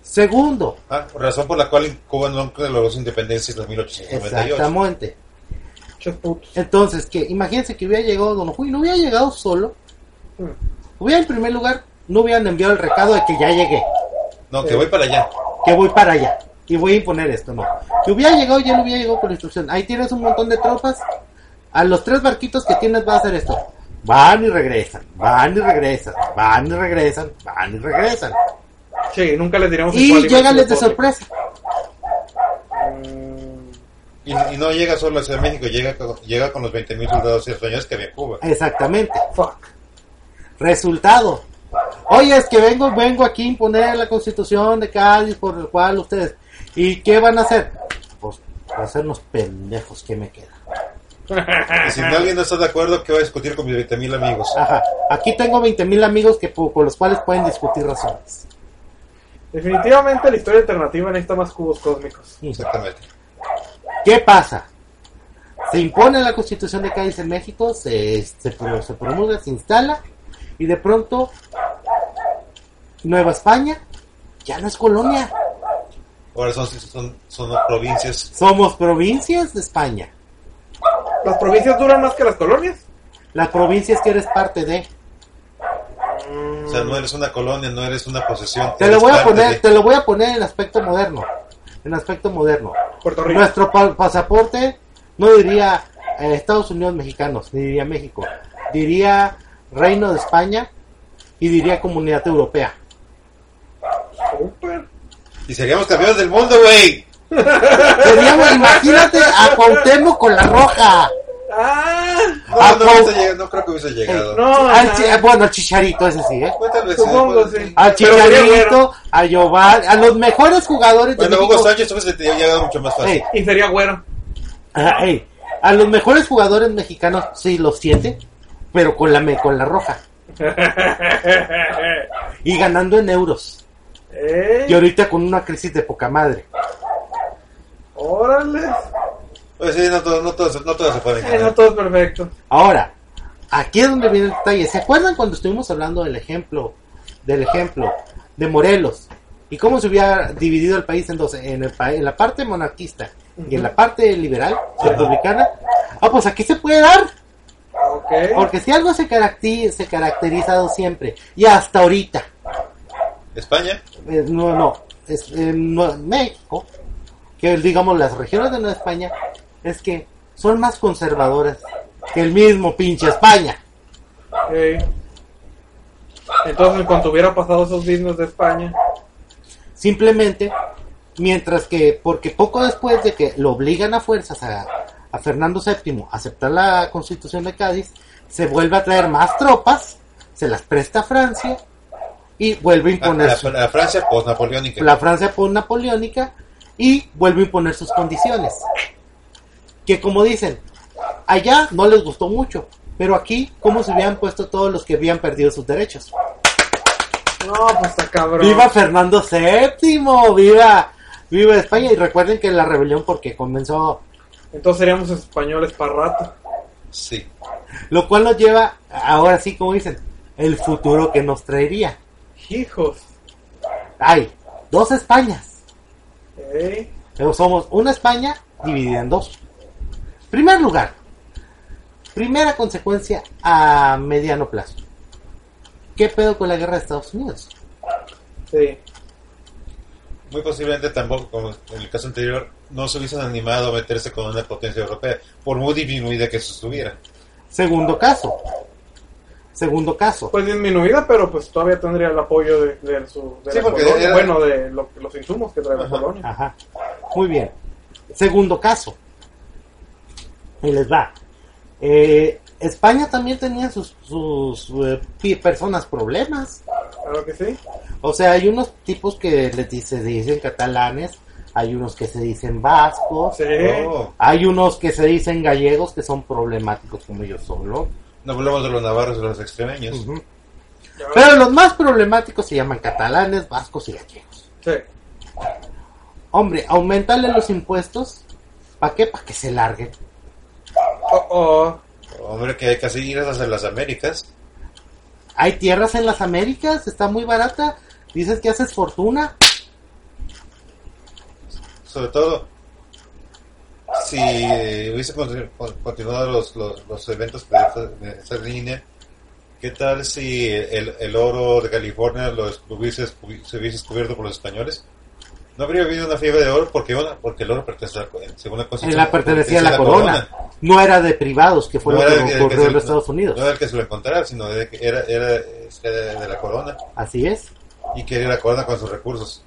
Segundo, Ah, razón por la cual Cuba nunca logró su independencia en 1898. exactamente. Entonces, que imagínense que hubiera llegado Don Juan y no hubiera llegado solo, Hmm. hubiera en primer lugar, no hubieran enviado el recado de que ya llegué, No, que voy para allá. que voy para allá y voy a imponer esto, no. Que hubiera llegado, ya lo hubiera llegado por instrucción. Ahí tienes un montón de tropas, a los tres barquitos que tienes va a hacer esto. Van y regresan, van y regresan, van y regresan, van y regresan. Sí, nunca les diríamos Y llegales de sorpresa. Y, y no llega solo a Ciudad de México, llega, con- llega con los 20.000 soldados españoles que había en Cuba. Exactamente. Fuck. Resultado. Oye, es que vengo, vengo aquí a imponer la constitución de Cádiz por el cual ustedes. ¿Y qué van a hacer? Pues hacernos pendejos, ¿qué me queda? Y si alguien no está de acuerdo, ¿qué va a discutir con mis 20.000 amigos? Ajá. Aquí tengo 20 mil amigos que, con los cuales pueden discutir razones. Definitivamente la historia alternativa necesita más cubos cósmicos. Exactamente. ¿Qué pasa? Se impone la constitución de Cádiz en México, se, se, se promulga, se instala y de pronto Nueva España ya no es colonia. Ahora son, son, son provincias. Somos provincias de España. ¿Las provincias duran más que las colonias? Las provincias que eres parte de. O sea, no eres una colonia, no eres una posesión. Te lo voy a poner, de- te lo voy a poner en aspecto moderno. En aspecto moderno. Puerto Rico. Nuestro pa- pasaporte no diría eh, Estados Unidos mexicanos, ni diría México. Diría Reino de España y diría Comunidad Europea. Súper. Y seríamos campeones del mundo, güey. Seríamos, imagínate a Cuauhtémoc con la roja. ¡Ah! No, Ah, no, hubiese llegado- no creo que hubiese llegado. No, Al chi- ah, bueno, al Chicharito, ese sí, ¿eh? Supongo, sí. Al Chicharito, a Giovanni, a los mejores jugadores de Bueno, Hugo México. Sánchez hubiese llegado mucho más fácil. Y sería güero. Ajá, ey, a los mejores jugadores mexicanos, sí, los siete, pero con la, me- con la roja. Y ganando en euros. Y ahorita con una crisis de poca madre. ¡Órale! Pues sí, no todos no todos- no todos se pueden Eh, no todo es perfecto. Ahora, aquí es donde viene el detalle. ¿Se acuerdan cuando estuvimos hablando del ejemplo, del ejemplo de Morelos? Y cómo se hubiera dividido el país en dos, en, el, pa- en la parte monarquista y en la parte liberal, republicana. Ah, pues aquí se puede dar. Porque si algo se, caracti- se caracterizado siempre, y hasta ahorita, España, eh, no, no, es Nue- México, que digamos las regiones de Nueva España, es que son más conservadoras que el mismo pinche España. Ey. Entonces, en cuanto hubiera pasado esos business de España, Simplemente, mientras que, porque poco después de que lo obligan a fuerzas a, a Fernando VII aceptar la constitución de Cádiz, se vuelve a traer más tropas, se las presta a Francia y vuelve a A, imponer a- su- a Francia post-napoleónica. la Francia post-napoleónica y vuelve a imponer sus condiciones. Que como dicen, allá no les gustó mucho, pero aquí, ¿cómo se hubieran puesto todos los que habían perdido sus derechos? no, pues está cabrón. ¡Viva Fernando VII! ¡Viva! ¡Viva España! Y recuerden que la rebelión porque comenzó, Entonces seríamos españoles para rato. Sí. lo cual nos lleva, ahora sí, como dicen, el futuro que nos traería. Hijos. Hay dos Españas, ¿eh? pero somos una España dividida en dos. Primer lugar, primera consecuencia a mediano plazo. ¿Qué pedo con la guerra de Estados Unidos? Sí. Muy posiblemente tampoco, como en el caso anterior, no se hubiesen animado a meterse con una potencia europea, por muy disminuida que eso estuviera. Segundo caso. Segundo caso. Pues disminuida, pero pues todavía tendría el apoyo de, de su, de Sí, la porque colonia. era- Bueno, de lo- los insumos que trae la Ajá. colonia. Ajá. Muy bien. Segundo caso. Ahí les va. Eh, España también tenía sus, sus eh, personas problemas. Claro que sí. O sea, hay unos tipos que les dice- se dicen catalanes, hay unos que se dicen vascos, Sí. Hay unos que se dicen gallegos que son problemáticos como yo solo. no hablamos de los navarros y de los extremeños. Pero los más problemáticos se llaman catalanes, vascos y gallegos. Sí. Hombre, aumentarle los impuestos, ¿para qué? Para que se larguen. Oh, oh. Hombre, que hay casi ir hacia las Américas. Hay tierras en las Américas, está muy barata. Dices que haces fortuna. Sobre todo, si eh, hubiese continu- con- continuado los, los, los eventos de esta, línea, ¿qué tal si el, el oro de California lo, es- lo hubiese, se hubiese descubierto por los españoles? No habría habido una fiebre de oro porque, una, porque el oro pertenece a la, co- según la Constitución, la pertenecía a la corona. No era de privados, que fue No lo que que- que ocurrió se- en los Estados Unidos. No era el que se lo encontrara, sino de que era, era, era de la corona Así es. y quería la corona con sus recursos.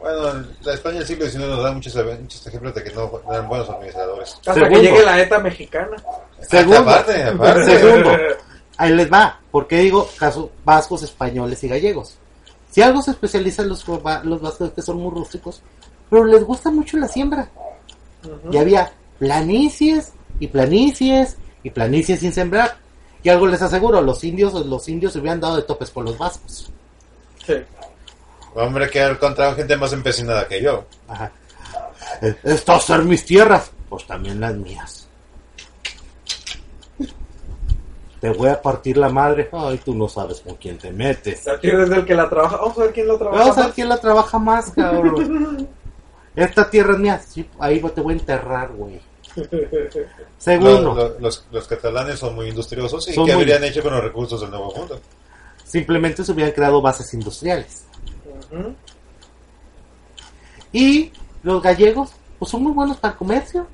Bueno, la España del siglo XIX nos da muchos, muchos ejemplos de que no eran buenos administradores. Hasta Segundo. que llegue la ETA mexicana. Segundo. Aparte, aparte. Segundo. Ahí les va. ¿Por qué digo casos vascos, españoles y gallegos? Si algo se especializa en los, los vascos que son muy rústicos, pero les gusta mucho la siembra. Y había planicies y planicies y planicies sin sembrar. Y algo les aseguro, los indios, los indios se hubieran dado de topes con los vascos. Sí. Hombre, que ha encontrado gente más empecinada que yo. Ajá. Estas son mis tierras, pues también las mías. Te voy a partir la madre. Ay, tú no sabes con quién te metes. Aquí desde el que la trabaja. Vamos a ver quién la trabaja. Vamos a ver quién la trabaja más, cabrón. Esta tierra es mía. Sí, ahí te voy a enterrar, güey. Segundo, Los, los- los- los catalanes son muy industriosos y Son ¿qué muy- habrían hecho con los recursos del Nuevo Mundo? simplemente se hubieran creado bases industriales. Y los gallegos, pues son muy buenos para el comercio.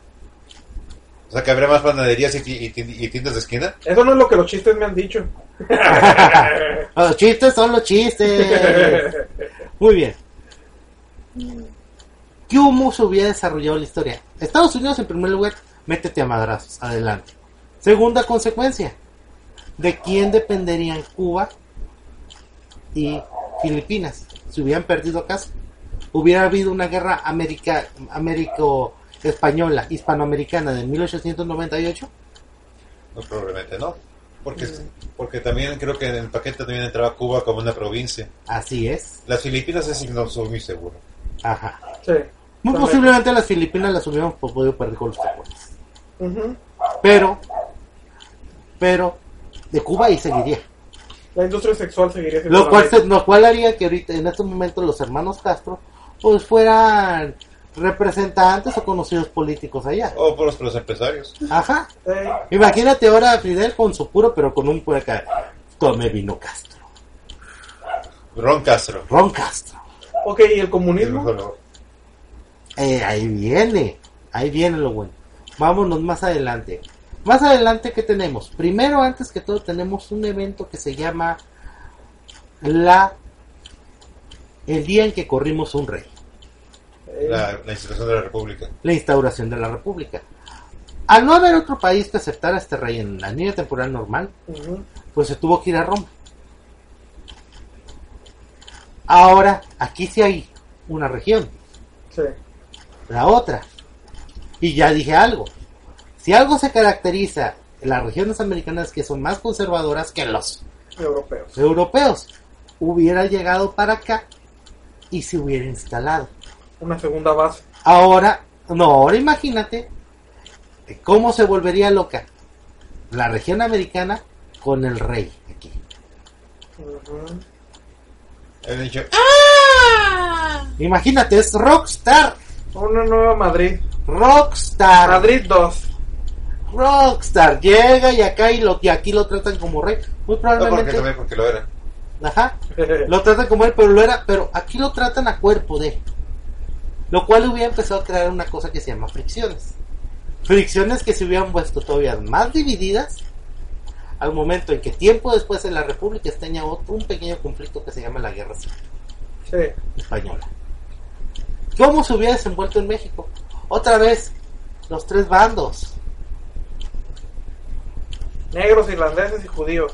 O sea, que habría más panaderías y, y tiendas de esquina. Eso no es lo que los chistes me han dicho. Los chistes son los chistes. Muy bien. ¿Cómo se hubiera desarrollado la historia? Estados Unidos, en primer lugar, métete a madrazos. Adelante. Segunda consecuencia. ¿De quién dependerían Cuba y Filipinas? Si hubieran perdido acaso. Hubiera habido una guerra América, Américo-Española, hispanoamericana de 1898. No, probablemente no. Porque, porque también creo que en el paquete también entraba Cuba como una provincia. Así es. Las Filipinas es no soy muy seguro. Ajá. Sí. Muy También. posiblemente las Filipinas las hubiéramos podido perder con los japoneses. Pero, pero, de Cuba ahí seguiría. La industria sexual seguiría siendo Lo la cual, se- lo cual haría que ahorita, en estos momentos, los hermanos Castro, pues fueran representantes o conocidos políticos allá. O por los, por los empresarios. Ajá. Imagínate ahora a Fidel con su puro, pero con un acá. Tome vino Castro. Ron Castro. Ron Castro. Ok, ¿y el comunismo? Eh, ahí viene, ahí viene lo bueno. Vámonos más adelante. Más adelante, ¿qué tenemos? Primero, antes que todo, tenemos un evento que se llama la el día en que corrimos un rey, Eh, La, la institución de la República. la instauración de la República. Al no haber otro país que aceptara a este rey en la línea temporal normal, pues se tuvo que ir a Roma. Ahora, aquí sí hay una región, Sí. la otra. Y ya dije algo. Si algo se caracteriza en las regiones americanas que son más conservadoras que los Europeos. europeos, hubiera llegado para acá y se hubiera instalado. Una segunda base. Ahora, no, ahora imagínate cómo se volvería loca la región americana con el rey aquí. He dicho, Imagínate, es Rockstar. Una nueva Madrid. Rockstar. Madrid 2. Rockstar. Llega y acá y, lo, y aquí lo tratan como rey. Muy no, porque probablemente. también porque lo era. Ajá. Lo tratan como él, pero lo era. Pero aquí lo tratan a cuerpo de. Lo cual hubiera empezado a crear una cosa que se llama fricciones. Fricciones que se hubieran puesto todavía más divididas al momento en que tiempo después en la República estalla otro, un pequeño conflicto que se llama la Guerra Civil Sí. Española. ¿Cómo se hubiera desenvuelto en México? Otra vez, los tres bandos. Negros, irlandeses y judíos.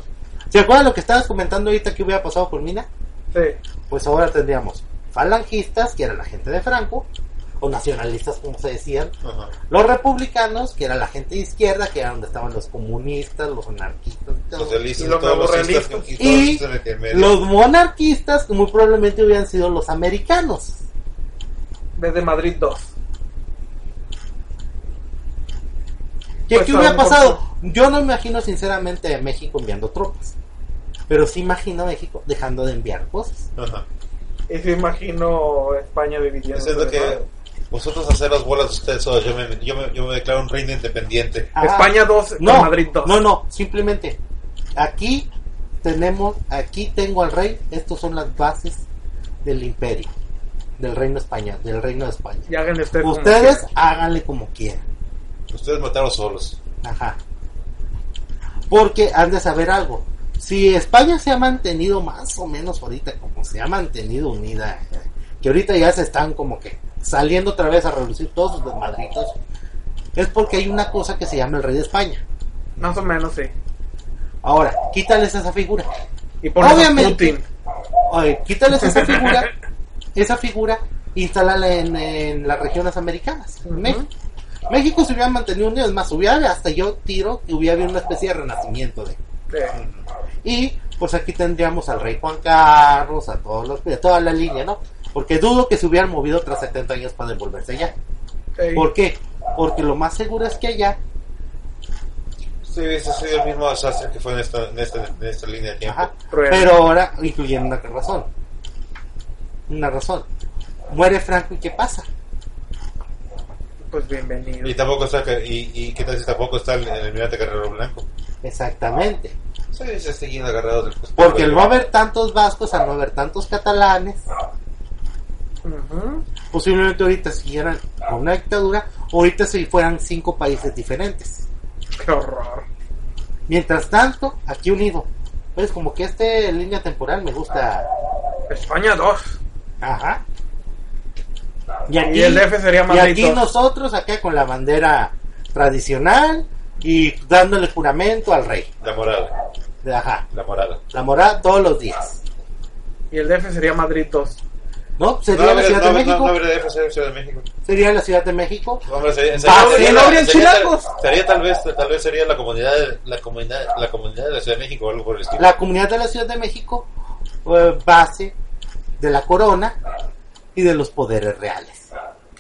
¿Se acuerdan lo que estabas comentando ahorita que hubiera pasado por Mina? Sí. Pues ahora tendríamos falangistas, que era la gente de Franco, o nacionalistas, como se decían, Ajá. los republicanos, que era la gente de izquierda, que era donde estaban los comunistas, los anarquistas y todo. Socialistas, Y los los y. Los monarquistas, que muy probablemente hubieran sido los americanos. Desde Madrid 2. ¿Qué, Pues qué hubiera lo pasado? Yo no imagino sinceramente a México enviando tropas. Pero sí imagino a México dejando de enviar cosas. Ajá. Y se imagino España dividiendo. Diciendo que vosotros hacer las bolas de ustedes solos, yo me, yo me, yo me declaro un reino independiente. Ajá. España 2 No, Madrid 2. no, no, simplemente aquí tenemos, aquí tengo al rey, estos son las bases del imperio, del reino español, del reino de España. Y háganle ustedes. como háganle como quieran. Ustedes mataron solos. Ajá. Porque han de saber algo. Si España se ha mantenido más o menos ahorita como se ha mantenido unida, que ahorita ya se están como que saliendo otra vez a reducir todos sus desmadritos, es porque hay una cosa que se llama el rey de España. Más o menos, sí. Ahora, quítales esa figura. Y Obviamente. Putin. Oye, quítales esa figura, esa figura, instálala en, en las regiones americanas, en. México. México se hubiera mantenido unido, es más, hubiera hasta yo tiro que hubiera habido una especie de renacimiento de. Sí. Y pues aquí tendríamos al rey Juan Carlos, a todos los, a toda la línea, ¿no? Porque dudo que se hubieran movido tras 70 años para devolverse allá. Sí. ¿Por qué? Porque lo más seguro es que allá, Sí, ese ha sido el mismo desastre que fue en esta, en esta, en esta línea de tiempo. ajá, pero ahora incluyen una razón. Una razón. Muere Franco y ¿qué pasa? Pues bienvenido. Y tampoco está, y, y qué tal si tampoco está el, el almirante Guerrero Blanco. Exactamente. Sí, se siguen agarrados del Porque al no haber tantos vascos, al no haber tantos catalanes, Ujú. posiblemente ahorita siguieran con una dictadura, ahorita si fueran cinco países diferentes. Qué horror. Mientras tanto, aquí unido. Pues como que este línea temporal me gusta. España 2. Ajá. Y aquí, Y el DF sería y Madrid aquí 2. nosotros acá con la bandera tradicional y dándole juramento al rey. La moral, De, ajá. la moral. La moral todos los días. Y el DF sería Madrid 2. ¿No? Sería no, la Ciudad no, de no, México. no habría de FCR Ciudad de México. Sería la Ciudad de México. No, hombre, sería, Ah, sería- no sería- chilangos. Sería tal vez, tal vez sería la comunidad, la comunidad, la comunidad de la Ciudad de México o algo por el estilo. La comunidad de la Ciudad de México, eh, base de la corona y de los poderes reales.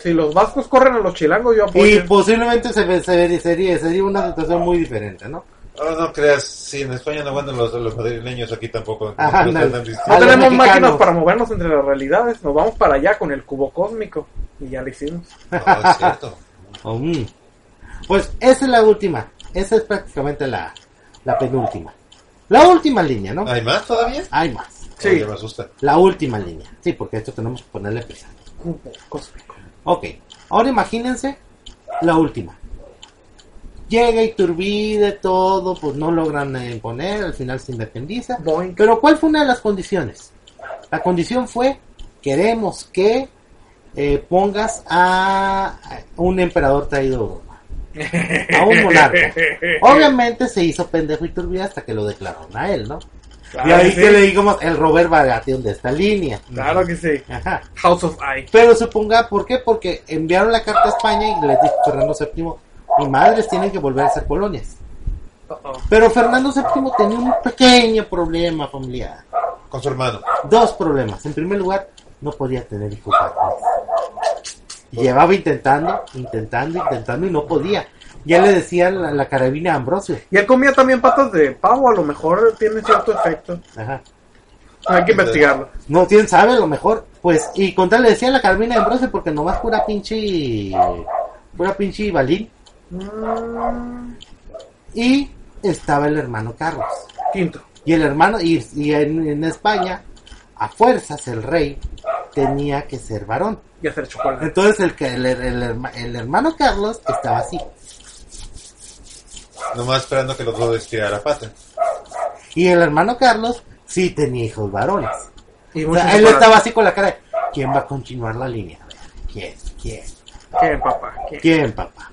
Si los vascos corren a los chilangos, yo Y apoyo. posiblemente se ve- se vería- sería, sería una situación muy diferente, ¿no? Ahora no creas, si en España no aguantan los, los madrileños, aquí tampoco. Ajá, los no. tenemos mexicanos. máquinas para movernos entre las realidades. Nos vamos para allá con el cubo cósmico. Y ya lo hicimos. No, es cierto. Oh, mm. Pues esa es la última. Esa es prácticamente la, la penúltima. La última línea, ¿no? ¿Hay más todavía? Hay más. Sí. Oye, me asusta. La última línea. Sí, porque esto tenemos que ponerle prisa. Ok. Ahora imagínense la última. Llega Iturbide, todo, pues no logran imponer, al final se independiza. Boink. Pero ¿cuál fue una de las condiciones? La condición fue, queremos que eh, pongas a un emperador traído. A un monarca. Obviamente se hizo pendejo Iturbide hasta que lo declararon a él, ¿no? Claro y ahí que sí. le digamos el Robert Baratheon de esta línea. Claro que sí. Ajá. House of I. Pero suponga, ¿por qué? Porque enviaron la carta a España y les dijo Fernando VII, mi madres tienen que volver a ser colonias. Pero Fernando VII tenía un pequeño problema familiar. Con su hermano. Dos problemas. En primer lugar, no podía tener hijos Llevaba intentando, intentando, intentando y no podía. Ya le decía la, la carabina a Ambrosio. Y él comía también patas de pavo, a lo mejor tiene cierto efecto. Ajá. Hay que investigarlo. No, quién sabe, a lo mejor. Pues, y contra le decía la carabina a Ambrosio porque nomás pura pinche. Pura pinche balín. Mm, Y estaba el hermano Carlos. quinto. Y el hermano, y, y en, en España, a fuerzas el rey tenía que ser varón. Y hacer chocolate. Entonces el, el, el el hermano Carlos estaba así. Nomás esperando que los dos estiraran la pata. Y el hermano Carlos sí tenía hijos varones. Y O sea, él estaba así con la cara de, ¿quién va a continuar la línea? ¿Quién? ¿Quién? ¿Quién, papá? ¿Quién? ¿Quién, papá?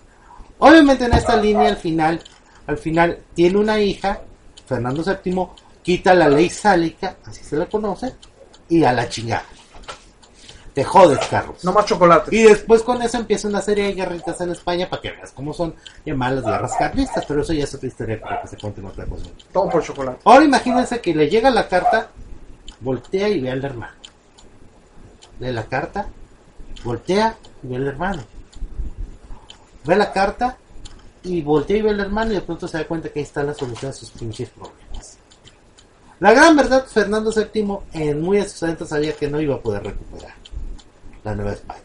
Obviamente en esta línea al final, al final tiene una hija, Fernando VII quita la ley sálica, así se la conoce, y a la chingada. Te jodes, Carlos. No más chocolate. Y después con eso empieza una serie de guerritas en España para que veas cómo son llamadas las guerras carlistas, pero eso ya es otra historia para que se cuente en otra cosa. Todo por chocolate. Ahora imagínense que le llega la carta, voltea y ve al hermano. Lee la carta, voltea y ve al hermano. Ve la carta y voltea y ve al hermano y de pronto se da cuenta que ahí está la solución a sus pinches problemas. La gran verdad, Fernando VII en muy a sus sabía que no iba a poder recuperar la Nueva España.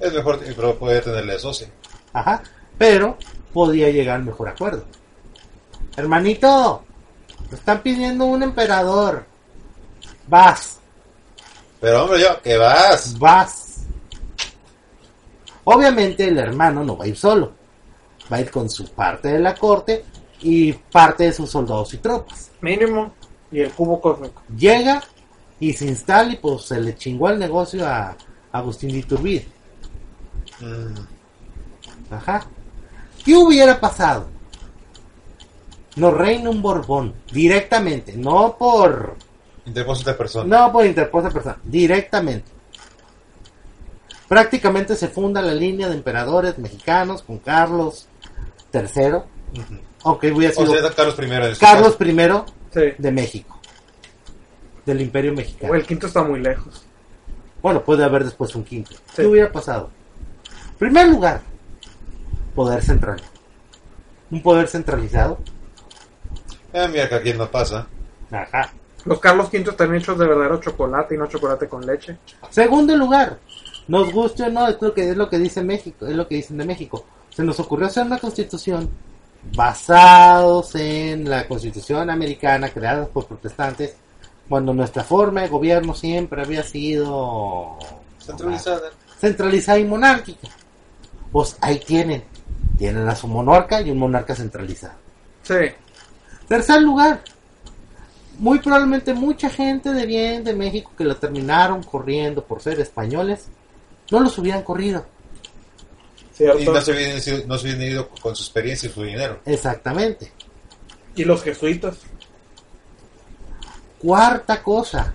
Es mejor, pero puede tenerle socio. Ajá, pero podía llegar al mejor acuerdo. Hermanito, me están pidiendo un emperador. Vas, Pero hombre, yo, que vas. vas. Obviamente el hermano no va a ir solo. Va a ir con su parte de la corte y parte de sus soldados y tropas. Mínimo. Y el cubo cósmico. Llega y se instala y pues se le chingó el negocio a Agustín de Iturbide. Mm, Ajá. ¿Qué hubiera pasado? Nos reina un Borbón, directamente, no por, Interpósito de persona. no por interposa persona, directamente. Prácticamente se funda la línea de emperadores mexicanos con Carlos III, aunque hubiera O sido sea, Carlos I. este Carlos caso. I de México, del Imperio O Mexicano. el quinto está muy lejos. Bueno, puede haber después un quinto. ¿Qué Sí. hubiera pasado? Primer lugar, poder central. Un poder centralizado. Ah, mira que aquí no pasa. Ajá. Los Carlos V están hechos de verdadero chocolate y no chocolate con leche. Segundo lugar, nos guste o no, es lo que es lo que dice México, es lo que dicen de México. Se nos ocurrió hacer una constitución basados en la constitución americana creada por protestantes, cuando nuestra forma de gobierno siempre había sido Centralizada. centralizada y monárquica. Pues ahí tienen, tienen a su monarca y un monarca centralizado. Sí. Tercer lugar, muy probablemente mucha gente de bien de México que lo terminaron corriendo por ser españoles, no los hubieran corrido. Cierto. Y no se hubieran ido, no se hubieran ido con su experiencia y su dinero. Exactamente. Y los jesuitas. Cuarta cosa,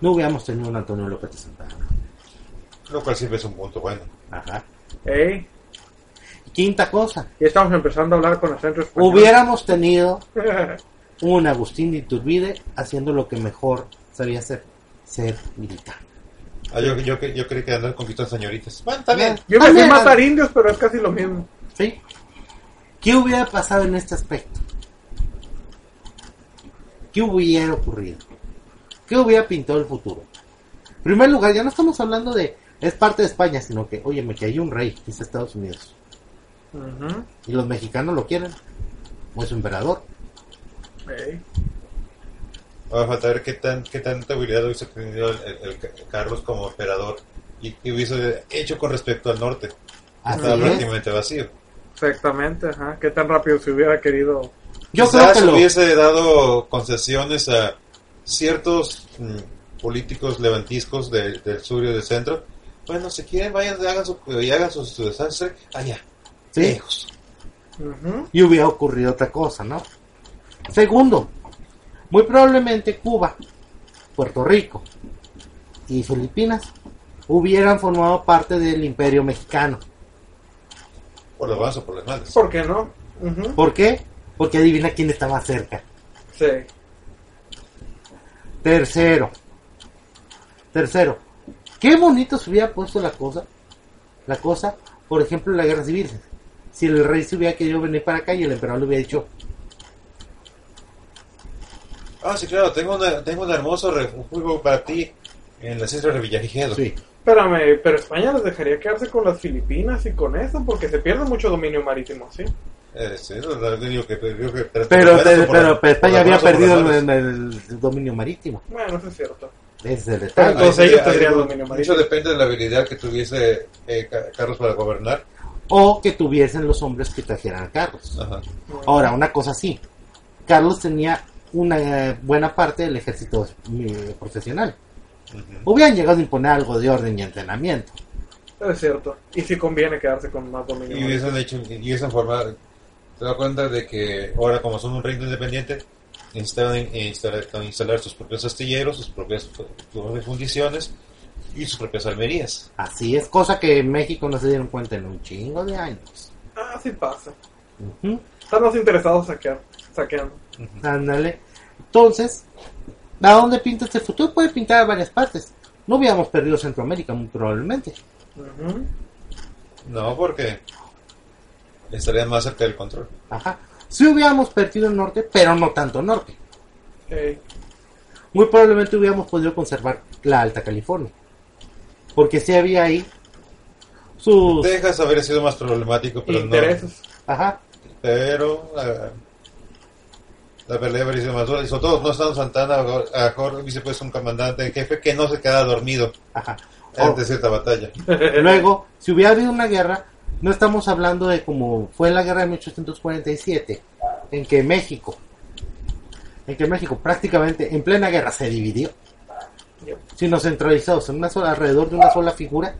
no hubiéramos tenido un Antonio López de Santana. Lo cual siempre es un punto bueno. Ajá. Quinta cosa, Ya estamos empezando a hablar con acento español. hubiéramos tenido un Agustín de Iturbide haciendo lo que mejor sabía hacer, ser militar. Ah, yo, yo, yo creí que andar conquistando señoritas. Bueno, está bien. Yo me fui También, a matar indios, pero es casi lo mismo. ¿Sí? ¿Qué hubiera pasado en este aspecto? ¿Qué hubiera ocurrido? ¿Qué hubiera pintado el futuro? En primer lugar, ya no estamos hablando de es parte de España, sino que, oye, me hay un rey, que es Estados Unidos. Y los mexicanos lo quieren. O es su emperador. Ey. Va a faltar ver qué, tan, qué tanta habilidad hubiese tenido el, el- el Carlos como emperador y qué hubiese hecho con respecto al norte. Así Estaba es. prácticamente vacío. Exactamente, ajá. ¿Qué tan rápido se hubiera querido? Yo Quizás creo que lo... hubiese dado concesiones a ciertos mm, políticos levantiscos de- del sur y del centro. Bueno, si quieren, vayan y hagan su, y hagan su, su desastre allá, Sí, lejos. Y hubiera ocurrido otra cosa, ¿no? Segundo, muy probablemente Cuba, Puerto Rico y Filipinas hubieran formado parte del imperio mexicano. Por los buenos o por los malos. ¿Por qué no? ¿Por qué? Porque adivina quién está más cerca. Sí. Tercero. Tercero. Qué bonito se hubiera puesto la cosa. La cosa, por ejemplo, en la guerra civil. Si el rey se hubiera querido venir para acá y el emperador le hubiera dicho, Ah, sí, claro, tengo, una, tengo un hermoso refugio para ti en las islas de Villavigedo. sí, Espérame, pero España les dejaría quedarse con las Filipinas y con eso, porque se pierde mucho dominio marítimo, ¿sí? Eh, sí, no, no, digo que, digo que- pero, pero, España había perdido el, el dominio marítimo. Bueno, eso es cierto. Es el detalle. entonces ellos tendrían dominio marítimo. depende de la habilidad que tuviese eh, Ca- Carlos para gobernar. O que tuviesen los hombres que trajeran carros. Ajá. Ahora, una cosa sí. Carlos tenía una eh, buena parte del ejército eh, profesional. Ujú. Hubieran llegado a imponer algo de orden y entrenamiento. Es cierto. Y si conviene quedarse con más dominio Y marítimo. hubiesen hecho, y hubiesen formado, te das cuenta de que ahora como son un reino independiente, necesitaban in- instalar, instalar sus propios astilleros, sus propias fundiciones y sus propias almerías. Así es, cosa que en México no se dieron cuenta en un chingo de años. Ah, sí pasa. Están más interesados saquear, saqueando. Ándale. Entonces, ¿a dónde pinta este futuro? Puede pintar a varias partes. No hubiéramos perdido Centroamérica, muy probablemente. No, porque estarían más cerca del control. Ajá. Sí hubiéramos perdido el norte, pero no tanto norte. Ey. Muy probablemente hubiéramos podido conservar la Alta California. Porque sí había ahí sus... Texas habría sido más problemático, pero no. Intereses. Ajá. Pero la, la pelea habría sido más dura. Y sobre todo, no estando Santana, a mejor hubiese puesto un comandante en jefe que no se queda dormido Ajá. antes de cierta batalla. Luego, si hubiera habido una guerra, no estamos hablando de como fue la guerra de 1847, en que México, en que México prácticamente en plena guerra se dividió, sino centralizados en una sola, alrededor de una sola figura.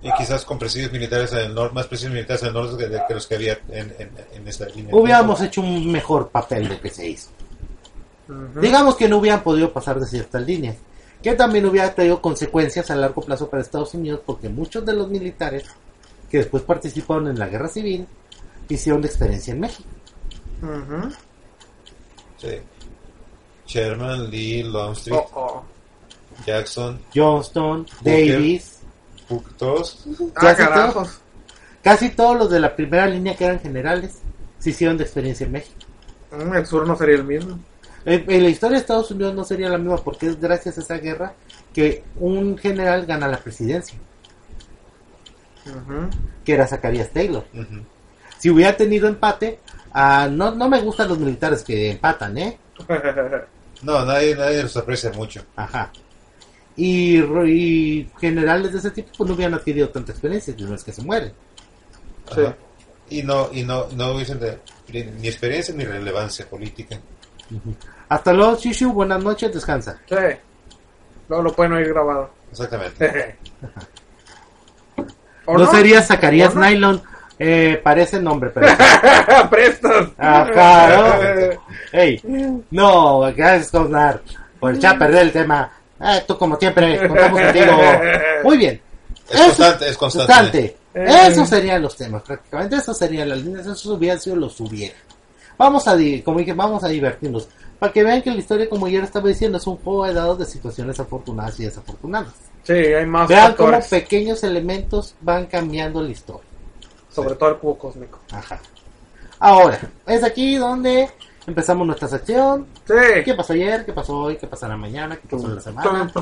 Y quizás con presidios militares en el norte, más presidios militares en el norte que, que los que había en, en, en esta línea. Hubiéramos hecho un mejor papel de que se hizo. Digamos que no hubieran podido pasar de ciertas líneas, que también hubiera traído consecuencias a largo plazo para Estados Unidos, porque muchos de los militares que después participaron en la guerra civil hicieron experiencia en México. Sí. Sherman, Lee, Longstreet, Oh, oh. Jackson, Johnston, Booker. Davis, Cook, todos. Ah, Casi carajos. casi todos los de la primera línea que eran generales se hicieron de experiencia en México. Mm, El sur no sería el mismo. En, en la historia de Estados Unidos no sería la misma porque es gracias a esa guerra que un general gana la presidencia, Que era Zacharias Taylor. Si hubiera tenido empate, ah, no, no me gustan los militares que empatan, ¿eh? No, nadie, nadie los aprecia mucho. Ajá. Y, y generales de ese tipo pues no hubieran adquirido tanta experiencia, no es que se mueren. Sí. Y no, y no, no hubiesen de- ni experiencia ni relevancia política. Hasta luego, Shishu, buenas noches, descansa. Sí. Luego lo pueden oír grabado. Exactamente. ¿O No, sería Zacarías. Nylon, eh, parece el nombre, pero... Prestas. Ajá, ¿no? Ey, no, gracias, Cosnar, por echar a perder el tema. Eh, tú como siempre, contamos contigo. Muy bien. Es constante, es constante. constante. Eh. Esos serían los temas, prácticamente. Esos serían las líneas, esos hubieran sido los hubiera. Vamos a, como dije, vamos a divertirnos. Para que vean que la historia, como ya estaba diciendo, es un juego de dados de situaciones afortunadas y desafortunadas. Sí, hay más Vean cómo pequeños elementos van cambiando la historia. Sobre todo el cubo cósmico. Ajá. Ahora, es aquí donde empezamos nuestra sección. Sí. ¿Qué pasó ayer? ¿Qué pasó hoy? ¿Qué pasará mañana? ¿Qué pasó en la semana?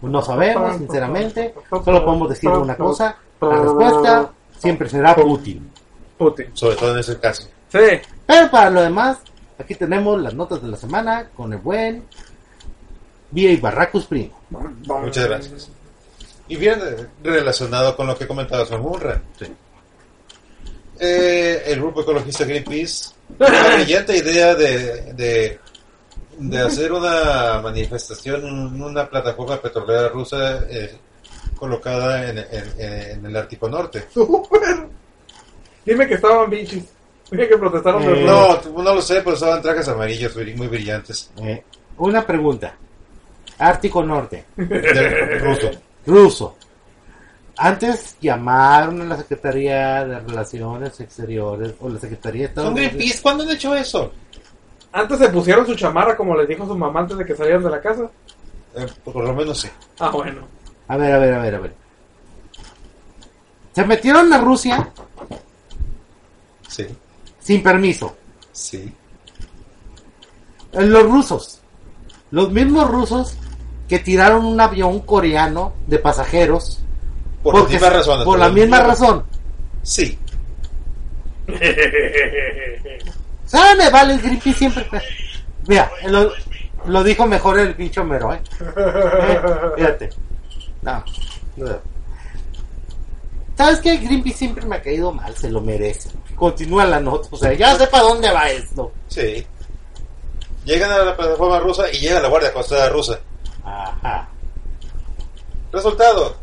No sabemos, sinceramente. Solo podemos decir una cosa. La respuesta siempre será Putin. Putin. Sobre todo en ese caso. Sí. Pero para lo demás, aquí tenemos las notas de la semana con el buen V.A. Barracus Primo. Muchas gracias. Y bien relacionado con lo que comentaba Son Munra. Eh, el grupo ecologista Greenpeace la brillante idea de, de, de hacer una manifestación en una plataforma petrolera rusa eh, colocada en, en- en el Ártico Norte. Súper. Dime que estaban bichis. Dime que protestaron Eh. No, no lo sé, pero estaban trajes amarillos muy brillantes. Eh, una pregunta. Ártico Norte, De ruso. Ruso. Antes llamaron a la Secretaría de Relaciones Exteriores o la Secretaría de Estados Son. Greenpeace, ¿cuándo han hecho eso? Antes se pusieron su chamarra como les dijo su mamá antes de que salieran de la casa. Eh, por lo menos sí. Ah, bueno. A ver, a ver, a ver, a ver. Se metieron a Rusia Sí, sin permiso. sí. Eh, Los rusos. Los mismos rusos que tiraron un avión coreano de pasajeros. Por porque- las mismas razones. Por la misma razón. Sí. ¿Sabe? Me vale el Greenpeace siempre. Mira, lo, lo dijo mejor el pinche Homero, ¿eh? ¿Eh? Fíjate. No. no. ¿Sabes qué? Greenpeace siempre me ha caído mal, se lo merece. Continúa la nota, o sea, ya sé para dónde va esto. Sí. Llegan a la plataforma rusa y llega la Guardia Costera rusa. Ajá. Resultado.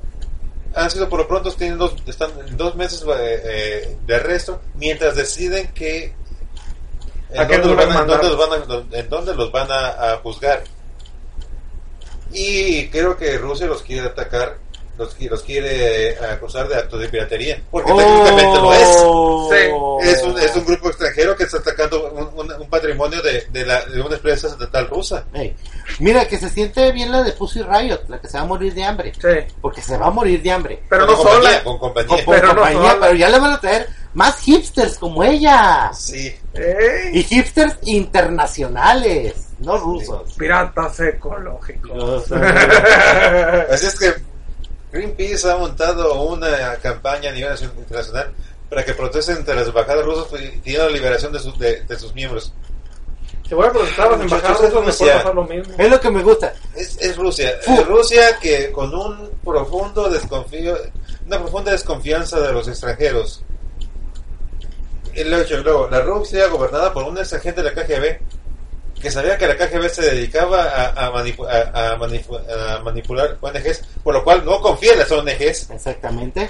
Han sido por lo pronto, tienen dos, están en dos meses eh, eh, de arresto mientras deciden que en ¿A qué dónde, los van a, en dónde los van a- en dónde los van a, a juzgar. Y creo que Rusia los quiere atacar, los, qui- los quiere eh, acusar de actos de piratería, porque técnicamente lo es. Oh. Es un, es un grupo extranjero que está atacando un, un- un patrimonio de, de, la, de una empresa estatal rusa. Mira, que se siente bien la de Pussy Riot, la que se va a morir de hambre. Sí. Porque se va a morir de hambre. Pero con no compañía, sola. Con compañía. Con, con Pero no compañía, sola. pero ya le van a traer más hipsters como ella. Sí. Y hipsters internacionales, no rusos. Piratas ecológicos. Así es que Greenpeace ha montado una campaña a nivel internacional para que protesten entre las embajadas rusas pidiendo la liberación de sus, de, de sus miembros. Si voy a protestar a las embajadas es rusas, me puede Rusia. pasar lo mismo. Es lo que me gusta. Es, es Rusia. Es Rusia que con un profundo desconfío, una profunda desconfianza de los extranjeros. Hecho, luego, la Rusia gobernada por un ex agente de la KGB que sabía que la KGB se dedicaba a, a manipu- a- a manipu- manipular ONGs, por lo cual no confía en las ONGs. Exactamente.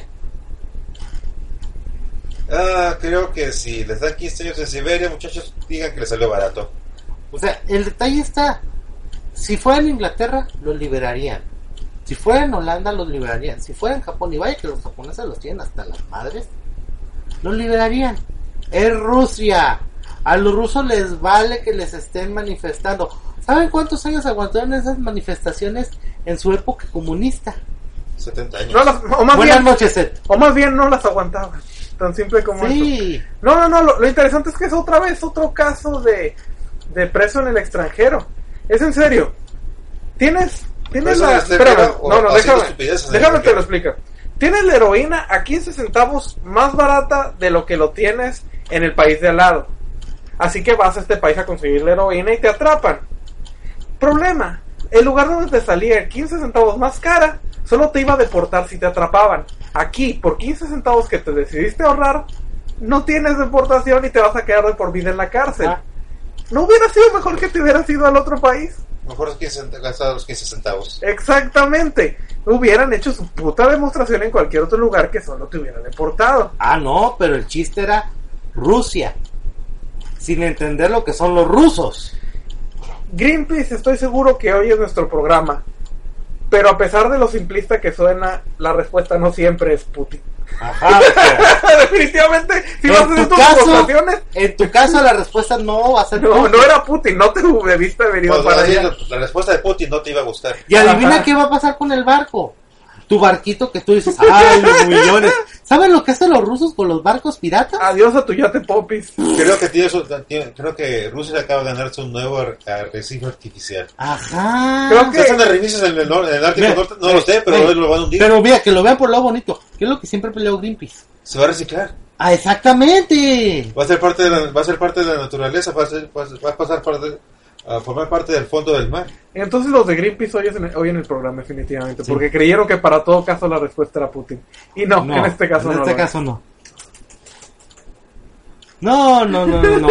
Ah, creo que si les dan 15 años en Siberia, muchachos, digan que les salió barato. O sea, el detalle está, si fuera en Inglaterra, los liberarían. Si fuera en Holanda, los liberarían. Si fuera en Japón, y vaya que los japoneses los tienen hasta las madres, los liberarían. Es Rusia. A los rusos les vale que les estén manifestando. ¿Saben cuántos años aguantaron esas manifestaciones en su época comunista? 70 años. No las- o, más Buenas bien, noches, Seth. o más bien no las aguantaban. Tan simple como eso. Sí. No, no, no, lo, lo interesante es que es otra vez otro caso de, de preso en el extranjero. Es en serio. Tienes, tienes ¿Preso en la... espérame, o no, no, déjame, déjame te lo explico. Tienes la heroína a 15 centavos más barata de lo que lo tienes en el país de al lado. Así que vas a este país a conseguir la heroína y te atrapan. Problema, el lugar donde te salía 15 centavos más cara, solo te iba a deportar si te atrapaban. Aquí, por 15 centavos que te decidiste ahorrar, no tienes deportación y te vas a quedar de por vida en la cárcel. Ah. ¿No hubiera sido mejor que te hubieras ido al otro país? Mejor los 15 cent- gastar los 15 centavos. Exactamente. Hubieran hecho su puta demostración en cualquier otro lugar que solo te hubiera deportado. Ah, no, pero el chiste era Rusia. Sin entender lo que son los rusos. Greenpeace, estoy seguro que hoy es nuestro programa. Pero a pesar de lo simplista que suena, la respuesta no siempre es Putin. Ajá. Definitivamente, si vas a en, hacer tu tus caso, votaciones, en tu caso, la respuesta no va a ser no, Putin. no era Putin, no te debiste haber ido Pues, para allá. la respuesta de Putin no te iba a gustar. Y adivina Ajá. qué va a pasar con el barco. Tu barquito que tú dices, ¡ay, los millones! ¿Saben lo que hacen los rusos con los barcos piratas? Adiós a tu yate popis. Creo que, tiene su- tiene- creo que Rusia acaba de ganarse un nuevo ar- arrecife artificial. Ajá. Creo que- ¿Qué hacen arrecifes en el, nor- en el Ártico Norte? No lo sé, pero ve. lo van a hundir. Pero mira, que lo vean por lo bonito. Que es lo que siempre peleó Greenpeace. Se va a reciclar. Ah, exactamente. Va a ser parte de la, va a ser parte de la naturaleza, va a, ser- va a- va a pasar parte, a formar parte del fondo del mar. Entonces los de Greenpeace hoy, en el, hoy en el programa, definitivamente. Sí. Porque creyeron que para todo caso la respuesta era Putin. Y no, en este caso en no. este lo caso no. No, no, no, no. no.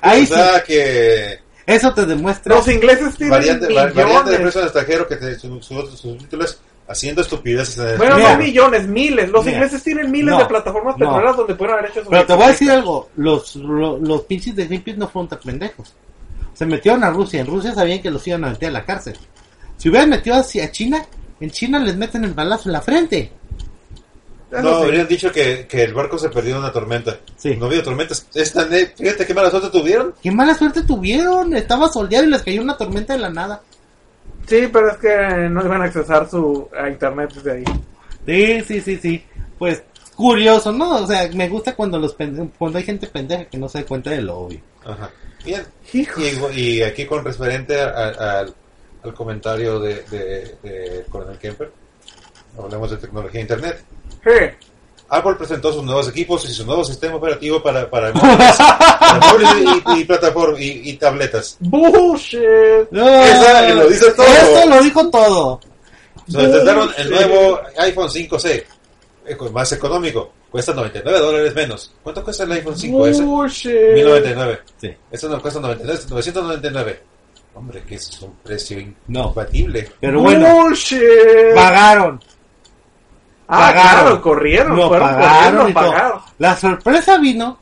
Ahí o sí, que eso te demuestra. Los ingleses tienen variante, va- variante de millones. preso en extranjero que te, su, su, sus títulos haciendo estupideces en el Bueno, no millones, miles. Los Mira. ingleses tienen miles No. de plataformas No. petroleras donde pueden haber hecho eso. Pero te voy a decir algo, los, lo- los, pinches de Greenpeace no fueron tan pendejos. Se metieron a Rusia, en Rusia sabían que los iban a meter a la cárcel. Si hubieran metido hacia China, en China les meten el balazo en la frente. No, habrían dicho que, que el barco se perdió en una tormenta. Sí. No había tormentas. Es tan- eh, fíjate qué mala suerte tuvieron. Qué mala suerte tuvieron, estaba soleado y les cayó una tormenta de la nada. Sí, pero es que no iban a accesar su, a internet desde ahí. Sí, sí, sí, sí. Pues curioso, ¿no? O sea, me gusta cuando los pende- cuando hay gente pendeja que no se da cuenta de lo obvio. Ajá. Bien. Y, y aquí con referente a- a- al, al comentario de, de, de Coronel Kemper, hablamos de tecnología e internet. Sí. Apple presentó sus nuevos equipos y su nuevo sistema operativo para, para móviles, para móviles y, y plataformas y, y tabletas. Bullshit. Esa, y lo dice todo. Esto lo dijo todo. Se presentaron el nuevo iPhone 5C, eh, con- más económico, cuesta 99 dólares menos. ¿Cuánto cuesta el iPhone 5S? Bullshit. 1099. Sí. Esto no cuesta 99, 999. Hombre, que es un precio No. incompatible. Pero bueno, Bullshit. pagaron. Ah, pagaron. claro, corrieron. Lo fueron pagaron corriendo y a todo. pagar. La sorpresa vino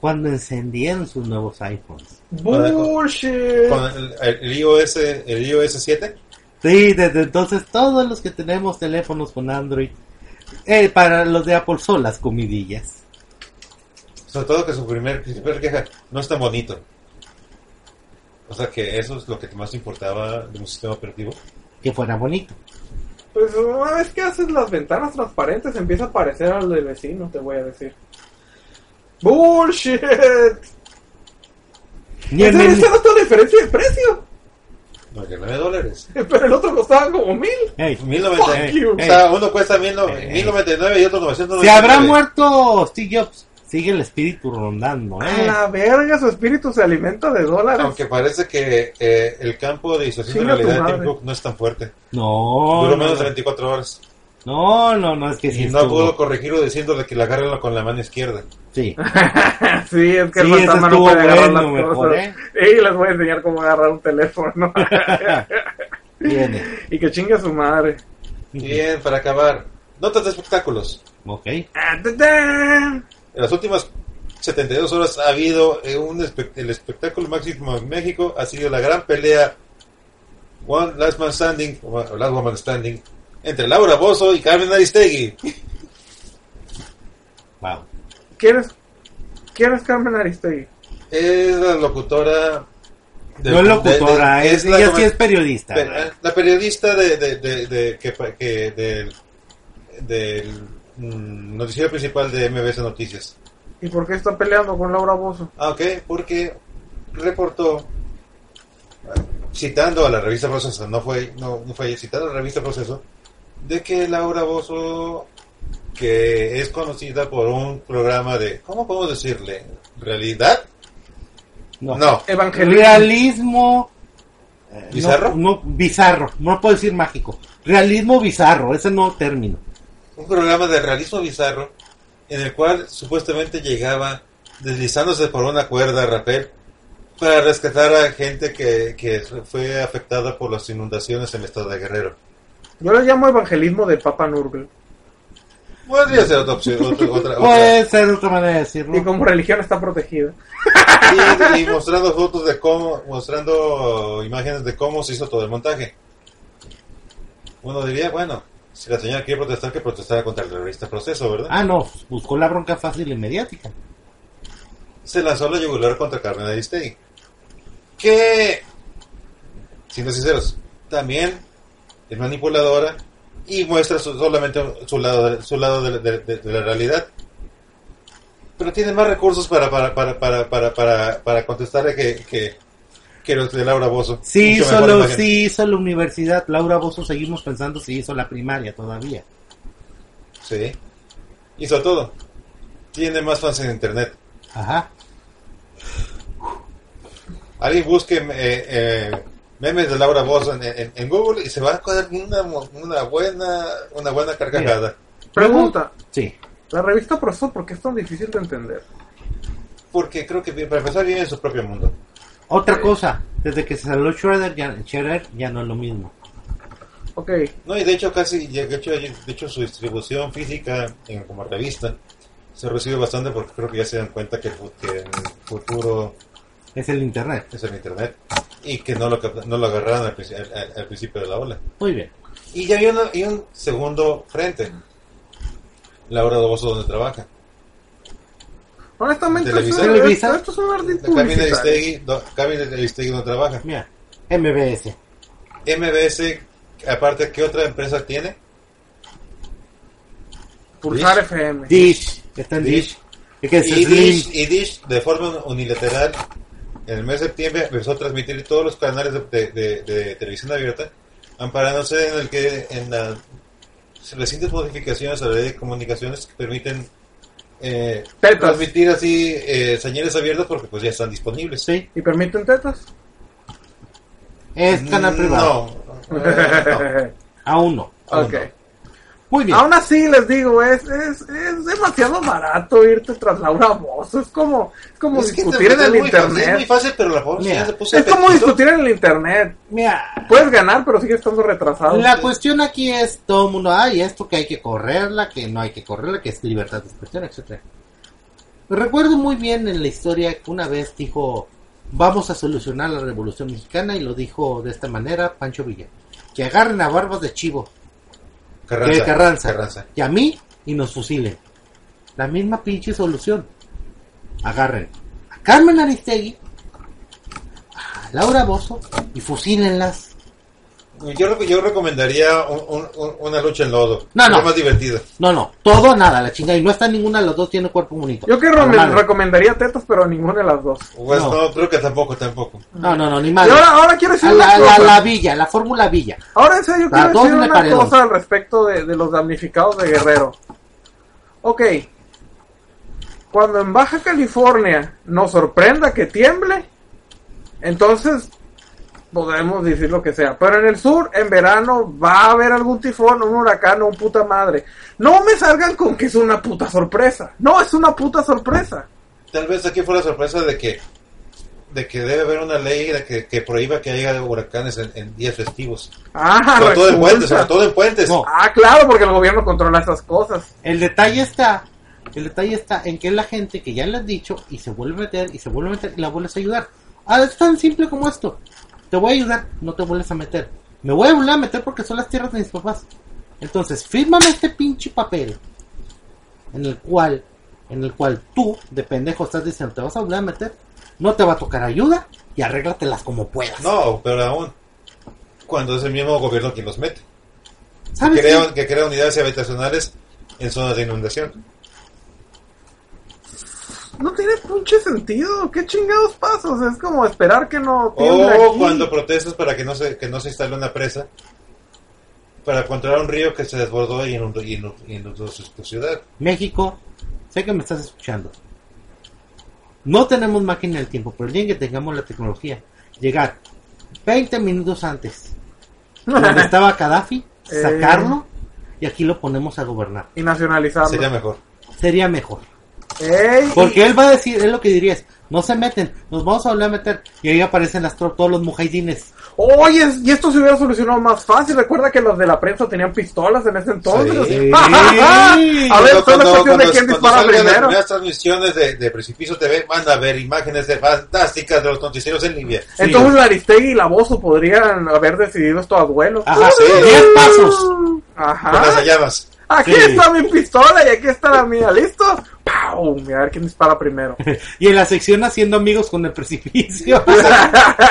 cuando encendieron sus nuevos iPhones. Bullshit. Con el, el- el iOS, el iOS 7, Sí, desde entonces todos los que tenemos teléfonos con Android, eh, para los de Apple son las comidillas. sobre todo que su primer, principal queja no es tan bonito. O sea que eso es lo que más importaba de un sistema operativo. Que fuera bonito. Pues una vez que haces las ventanas transparentes empieza a parecer al del vecino, te voy a decir. Bullshit. Ni en Entonces el- no la diferencia de precio. 99 dólares. Pero el otro costaba como mil. Ey, 1099. Fuck you. O sea, uno cuesta mil no- Eh. 1099 y otro 999. Se habrá muerto Steve Jobs. Sigue el espíritu rondando, A ¿eh? la verga, su espíritu se alimenta de dólares. Aunque parece que eh, el campo de distorsión de realidad de Tim. Cook no es tan fuerte. No, Duró no, menos de no, 24 horas. No, no, no, es que sí y no estuvo- pudo corregirlo diciéndole que la agarren con la mano izquierda. Sí. sí, es que Sí, el fantasma no puede agarrar bueno, las mejor, cosas. ¿eh? Y les voy a enseñar cómo agarrar un teléfono. Viene. y que chingue a su madre. Bien, para acabar. Notas de espectáculos. Ok. Ah. En las últimas 72 horas ha habido eh, un el espectáculo máximo en México. Ha sido la gran pelea One Last Man Standing, o Last Woman Standing, entre Laura Bozo y Carmen Aristegui. Wow. ¿Quién es, ¿Quién es Carmen Aristegui? Es la locutora. de- no es locutora, de- de- es, la ella comen- sí es periodista. la periodista de, de, de, de- que, que del, del mm, noticiero principal de MBS Noticias. ¿Y por qué está peleando con Laura Bozo? Ah, ok, porque reportó, citando a la revista Proceso, no fue, no, no fue citando a la revista Proceso, de que Laura Bozo, que es conocida por un programa de, ¿cómo podemos decirle? ¿Realidad? No. No. Evangelismo. Realismo. eh, ¿Bizarro? No, no, bizarro. No puedo decir mágico. Realismo bizarro, ese no término. Un programa de realismo bizarro en el cual supuestamente llegaba deslizándose por una cuerda a rapel para rescatar a gente que, que fue afectada por las inundaciones en el estado de Guerrero. Yo le llamo evangelismo de Papa Nurgle. Podría ser otra opción, otra, otra, otra. Puede ser otra manera de decirlo. Y como religión está protegida. Y, y mostrando fotos de cómo, mostrando imágenes de cómo se hizo todo el montaje. Uno diría, bueno, si la señora quiere protestar, que protestara contra el revista proceso, ¿verdad? Ah, no, buscó la bronca fácil y mediática. Se lanzó la yugular contra Carmen Aristegui. Que, siendo sinceros, también es manipuladora y muestra su- solamente su lado, de, su lado de, de- de- de la realidad. Pero tiene más recursos para, para, para, para, para, para, para contestarle que, que, que los de Laura Bozo. Sí, solo, sí hizo la universidad. Laura Bozo seguimos pensando si hizo la primaria todavía. Sí. Hizo todo. Tiene más fans en internet. Ajá. Alguien busque eh, eh, memes de Laura Bozo en, en- en Google y se va a dar una, mo- una buena una buena carcajada. Pregunta. Sí. La revista Proceso, ¿por qué es tan difícil de entender? porque creo que para empezar vive en su propio mundo. Otra Sí. cosa, desde que se salió Shredder ya, Shredder ya no es lo mismo. Ok. No, y de hecho casi, de hecho, de hecho su distribución física en, como revista se recibe bastante porque creo que ya se dan cuenta que el, que el futuro Es el internet. es el internet y que no lo, no lo agarraron al, al- al- principio de la ola. Muy bien. Y ya hay, una- y un segundo frente. Laura Doboso donde trabaja. Honestamente, Televisa. esto, Televisa. esto, es un ardid Cabina de de Aristegui donde trabaja. Mira, MBS. MBS, aparte, ¿qué otra empresa tiene? Pulsar Dish. FM. Dish. Está en Dish. Dish. Es que es Y. Dish, y Dish, de forma unilateral, en el mes de septiembre empezó a transmitir todos los canales de, de- de- de televisión abierta, amparándose en el que en las recientes modificaciones a la ley de comunicaciones que permiten eh, transmitir así eh, señales abiertas porque pues ya están disponibles. Sí. ¿Y permiten tetas? Es canal privado. No, eh, Aún no. Aún ok. no. Muy bien. Aún así, les digo, es, es, es demasiado barato irte tras Laura Bozo. Es como, es como Es discutir en es el muy fácil, Es muy internet. fácil, pero la forma Mira, ya se puso Es como discutir en el internet. Mira, Puedes ganar, pero sigue estando retrasado. la cuestión aquí es todo el mundo, ay, esto que hay que correrla, que no hay que correrla, que es libertad de expresión, etcétera. Recuerdo muy bien en la historia que una vez dijo, vamos a solucionar la revolución mexicana y lo dijo de esta manera Pancho Villa. Que agarren a barbas de chivo, Carranza, que Carranza, Carranza. y a mí y nos fusilen. La misma pinche solución. Agarren a Carmen Aristegui, a Laura Bozo y fusílenlas. Yo, yo recomendaría un- un- un- una lucha en lodo. No, no. más divertido. No, no, todo nada, la chingada. Y no está ninguna de los dos tiene cuerpo bonito. Yo que re- recomendaría tetas, pero ninguna de las dos. Pues No. no. creo que tampoco, tampoco. No, no, no, ni Y madre. ahora, ahora quiero decir la, la, cosa. la villa, la fórmula villa. Ahora en serio quiero decir una paredón. cosa al respecto de, de los damnificados de Guerrero. Ok. Cuando en Baja California nos sorprenda que tiemble, entonces podemos decir lo que sea. Pero en el sur, en verano, va a haber algún tifón, un huracán o un puta madre. No me salgan con que es una puta sorpresa. No es una puta sorpresa. Tal vez aquí fue la sorpresa de que de que debe haber una ley de que, que prohíba que haya huracanes en, en días festivos. Ah, sobre todo en puentes, sobre todo en puentes. No. Ah, claro, porque el gobierno controla esas cosas. El detalle está, el detalle está en que es la gente que ya le has dicho y se vuelve a meter y se vuelve a meter y la vuelves a ayudar. Ah, es tan simple como esto. Te voy a ayudar, no te vuelves a meter. Me voy a volver a meter porque son las tierras de mis papás. Entonces, fírmame este pinche papel en el cual, en el cual tú, de pendejo, estás diciendo, te vas a volver a meter, no te va a tocar ayuda y arréglatelas como puedas. No, pero aún cuando es el mismo gobierno quien los mete. ¿Sabes Que crea, qué? que crea unidades habitacionales en zonas de inundación. No tiene pinche sentido. ¿Qué chingados sea, es como esperar que no O aquí. Oh, cuando protestas para que no se que no se instale una presa para controlar un río que se desbordó y inundó, y inundó- y inundó su, tu ciudad. México, sé que me estás escuchando. No tenemos máquina del tiempo, pero el día en que tengamos la tecnología, llegar 20 minutos antes, donde estaba Gaddafi, Eh. sacarlo y aquí lo ponemos a gobernar. y nacionalizarlo. Sería mejor. Sería mejor. Ey, Porque él va a decir, es lo que diría es, no se meten, nos vamos a volver a meter. Y ahí aparecen las todos los mujahidines. Oye, y esto se hubiera solucionado más fácil. Recuerda que los de la prensa tenían pistolas en ese entonces. Sí. a ver, toda la cuestión de quién dispara las primero. primeras transmisiones de, de Precipicio TV van a ver imágenes de fantásticas de los noticieros en Libia. Entonces la Aristegui y la Bozo podrían haber decidido esto a duelo. Ajá, Sí. 10 pasos. Con las Ajá. llamas. Aquí Sí. está mi pistola y aquí está la mía. ¿Listo? ¡Pau! A ver quién dispara primero. Y en la sección haciendo amigos con el precipicio.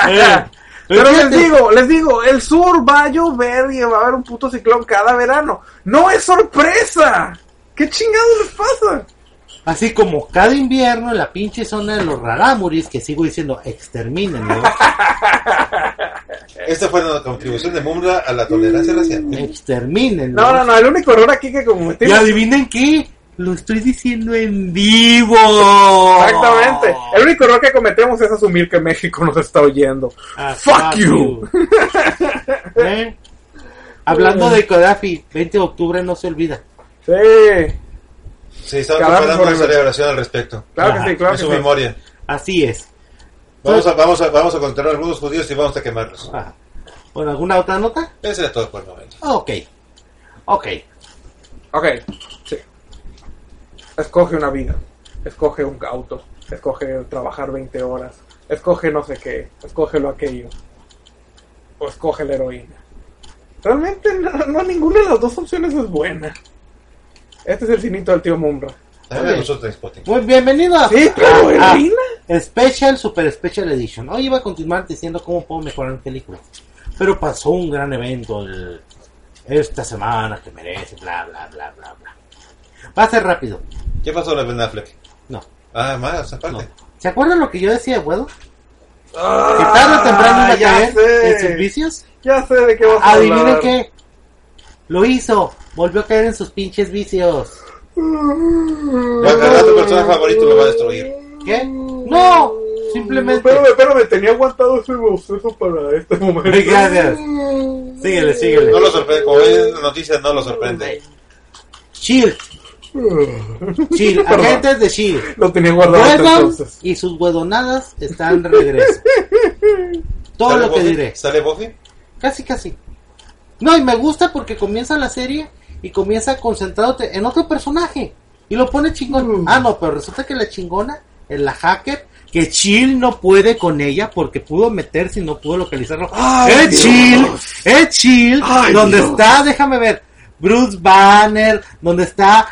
Eh, Pero les digo, les digo, el sur va a llover y va a haber un puto ciclón cada verano. ¡No es sorpresa! ¿Qué chingados les pasa? Así como cada invierno en la pinche zona de los rarámuris, que sigo diciendo, extermínenlo, Esta fue la contribución de Mumra a la tolerancia racial. extermínenlo. No, no, no, el único error aquí que Y cometimos. adivinen qué, lo estoy diciendo en vivo. Exactamente. El único error que cometemos es asumir que México nos está oyendo. Ah, Fuck you. ¿Eh? Hablando de Gaddafi, 20 de octubre no se olvida. Sí. Sí, estaba Cada preparando una celebración al respecto. Claro Ajá, que sí, claro en que su sí. memoria. Así es. Vamos a, vamos, a, vamos a contener algunos judíos y vamos a quemarlos. Ajá. Bueno, ¿alguna otra nota? Ese era todo por el momento. Ok. Ok. Ok, sí. Escoge una vida. Escoge un auto. Escoge trabajar 20 horas. Escoge no sé qué. Escoge lo aquello. O escoge la heroína. Realmente no, no, ninguna de las dos opciones es buena. Este es el cinito del tío nosotros Spotting. Muy bienvenido a, Sí, pero a- a heroína. Special Super Special Edition. Hoy iba a continuar diciendo cómo puedo mejorar en películas. Pero pasó un gran evento el- esta semana que merece, bla, bla, bla, bla, bla. Va a ser rápido. ¿Qué pasó con Ben Affleck? No, Ah, más, no. aparte. ¿Se acuerdan lo que yo decía de Wedo? Que Ah, tarde o temprano iba a caer sé. en sus vicios. Ya sé de qué vas a Adivinen hablar. qué. Lo hizo. Volvió a caer en sus pinches vicios. Va a agarrar a tu personaje favorito y lo va a destruir. ¿Qué? No. Simplemente. Espérame, espérame, tenía aguantado ese boceto para este momento. Gracias. Síguele, síguele. No lo sorprende. Como ven en la noticia, no lo sorprende. Shield. Shield. Perdón. Agentes de Shield. Lo tenía guardado entonces. y sus huedonadas están de regreso. Todo ¿Sale lo que diré. ¿Sale Buffy? Casi, casi. No, y me gusta porque comienza la serie y comienza concentrándote en otro personaje. Y lo pone chingón. Mm. Ah, no, pero resulta que la chingona es la hacker. Que Chill no puede con ella porque pudo meterse y no pudo localizarlo. Ay, ¡Es Dios. Chill! ¡Es Chill! Ay, donde Dios. está, déjame ver, Bruce Banner, donde está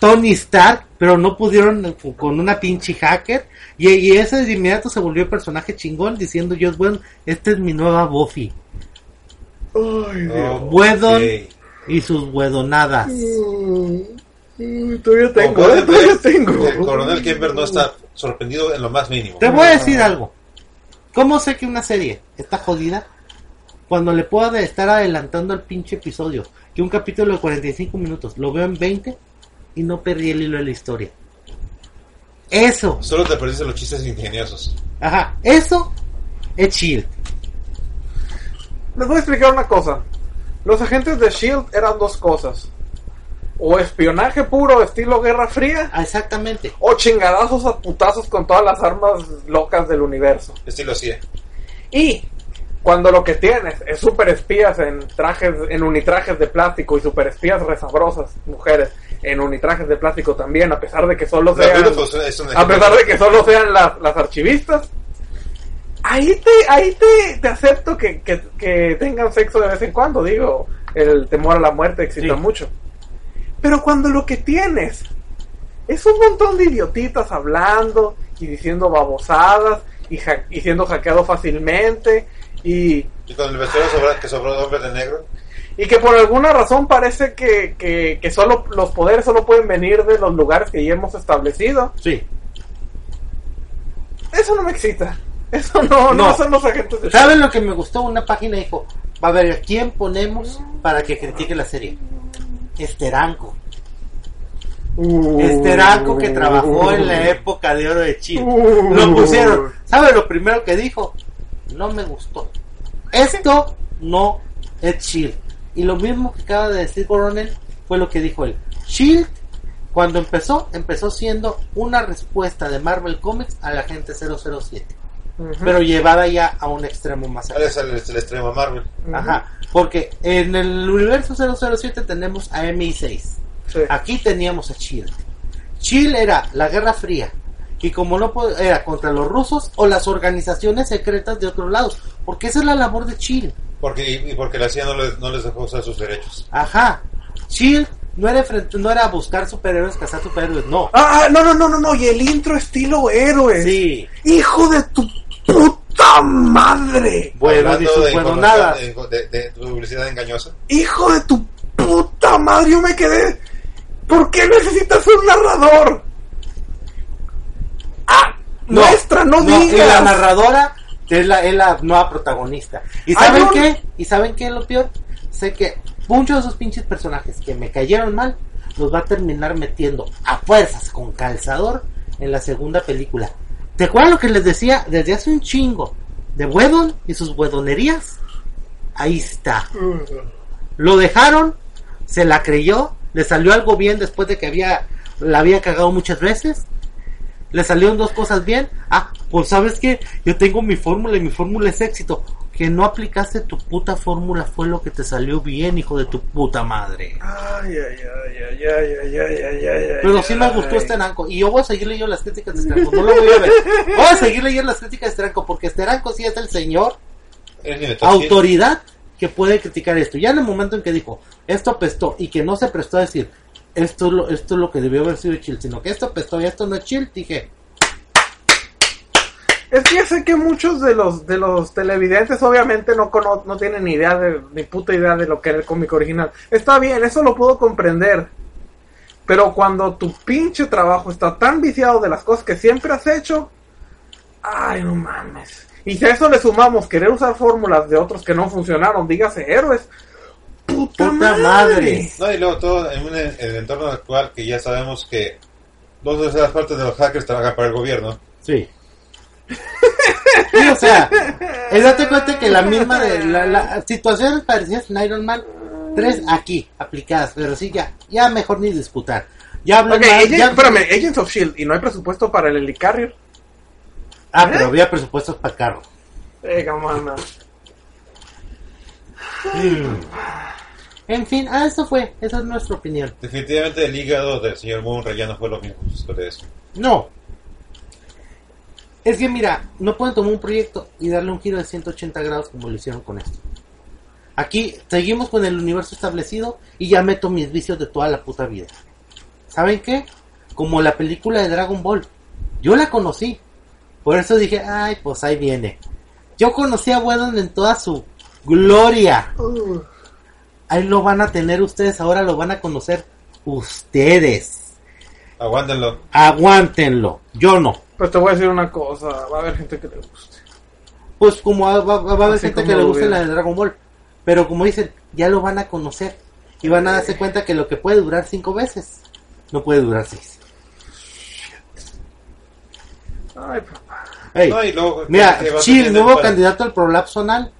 Tony Stark, pero no pudieron eh, con una pinche hacker. Y, y ese de inmediato se volvió el personaje chingón diciendo yo, bueno, esta es mi nueva Buffy. Ay, Dios. Wedon Ok. y sus huedonadas. Mm, Todavía tengo, pueden todavía tengo. El coronel Kimber no está sorprendido en lo más mínimo. Te voy a decir algo. ¿Cómo sé que una serie está jodida? Cuando le puedo estar adelantando el pinche episodio. Que un capítulo de 45 minutos lo veo en 20 y no perdí el hilo de la historia. Eso, Solo te perdiste los chistes ingeniosos. ajá, eso es chill. Les voy a explicar una cosa. Los agentes de Shield eran dos cosas. O espionaje puro estilo Guerra Fría, Ah, Exactamente. o chingadazos a putazos con todas las armas locas del universo. Estilo CIA. Y cuando lo que tienes es super espías en trajes, en unitrajes de plástico y super espías resabrosas, mujeres, en unitrajes de plástico también, a pesar de que solo sean, a pesar de que solo sean las, las archivistas. Ahí te, ahí te, te acepto que, que, que tengan sexo de vez en cuando, digo, el temor a la muerte excita Sí. mucho. Pero cuando lo que tienes es un montón de idiotitas hablando y diciendo babosadas y, ha- y siendo hackeado fácilmente y, Y con el vestuario sobra- que sobró hombre de negro. y que por alguna razón parece que, que, que solo los poderes solo pueden venir de los lugares que ya hemos establecido. Sí. Eso no me excita. Eso no, no, No. son los agentes de ¿Saben lo que me gustó? Una página dijo, va a ver, ¿a quién ponemos para que critique la serie? Esteranco. Uh. Esteranco que trabajó en la época de oro de Chile. Uh. Lo pusieron. ¿Sabe lo primero que dijo? No me gustó. Esto no es Shield. Y lo mismo que acaba de decir Coronel fue lo que dijo él. Shield, cuando empezó, empezó siendo una respuesta de Marvel Comics a la gente 007. Pero llevada ya a un extremo más allá. Es el, el extremo Marvel. Ajá. Porque en el universo 007 tenemos a MI6. Sí. Aquí teníamos a Chile. Chile era la Guerra Fría. Y como no era contra los rusos o las organizaciones secretas de otros lados. Porque esa es la labor de Chile. Porque, y, y porque la CIA no les, no les dejó usar sus derechos. Ajá. Chile no era, enfrent- no era buscar superhéroes, cazar superhéroes. No. Ah, no, no, no, no, no. Y el intro estilo héroes. Sí. Hijo de tu puta madre. Bueno, sus de de publicidad engañosa. Hijo de tu puta madre. Yo me quedé. ¿Por qué necesitas un narrador? Ah, nuestra, no, y la digas. narradora es la, es la nueva protagonista. ¿Y saben un- qué? ¿Y saben qué es lo peor? Sé que muchos de esos pinches personajes que me cayeron mal los va a terminar metiendo a fuerzas con calzador en la segunda película. ¿Te acuerdas lo que les decía desde hace un chingo? De Wedon y sus huedonerías. Ahí está. Lo dejaron, se la creyó, le salió algo bien después de que había la había cagado muchas veces. Le salieron dos cosas bien. Ah, pues sabes que yo tengo mi fórmula y mi fórmula es éxito. Que no aplicaste tu puta fórmula fue lo que te salió bien, hijo de tu puta madre. Ay, ay, ay, ay, ay, ay, ay, ay, ay, Pero sí me ay. gustó este Esteranco. Y yo voy a seguir leyendo las críticas de Esteranco. No lo voy a ver. Voy a seguir leyendo las críticas de Esteranco. Porque Esteranco sí es el señor Es autoridad que puede criticar esto. Ya en el momento en que dijo, esto apestó y que no se prestó a decir, esto es lo, esto es lo que debió haber sido chill, sino que esto apestó y esto no es chill, dije, Es que ya sé que muchos de los de los televidentes obviamente no cono- no tienen ni idea de ni puta idea de lo que era el cómic original. Está bien, eso lo puedo comprender. Pero cuando tu pinche trabajo está tan viciado de las cosas que siempre has hecho, ay, no mames. Y si a eso le sumamos querer usar fórmulas de otros que no funcionaron, dígase héroes. Puta, Puta madre. madre. No, y luego todo en, un, en el entorno actual que ya sabemos que dos terceras partes de los hackers trabajan para el gobierno. sí. Sí, o sea, es date cuenta que la misma de la, la- situaciones parecidas en Iron Man 3 aquí aplicadas, pero sí ya, ya mejor ni disputar. Ya hablan Ok, más, Agent- ya- espérame, Agents of Shield y no hay presupuesto para el Helicarrier. Ah, pero había presupuestos para carro. Eh, mana. En fin, ah, eso fue, esa es nuestra opinión. Definitivamente el hígado del señor Moonray ya no fue lo mismo eso. No. Es que mira, no pueden tomar un proyecto y darle un giro de 180 grados como lo hicieron con esto. Aquí seguimos con el universo establecido y ya meto mis vicios de toda la puta vida. ¿Saben qué? Como la película de Dragon Ball. Yo la conocí. Por eso dije, ay, pues ahí viene. Yo conocí a Wedon en toda su gloria. Ahí lo van a tener ustedes, ahora lo van a conocer ustedes. Aguántenlo. Aguántenlo. Yo no. Pues te voy a decir una cosa, va a haber gente que le guste. Pues como va, va- va a haber Así gente que le guste la de Dragon Ball. Pero como dicen, ya lo van a conocer. Y van a darse cuenta que lo que puede durar cinco veces, no puede durar seis. Ay, papá. Ey, No, y luego, mira, ¿qué vas a Chill, nuevo para- candidato al prolapso anal.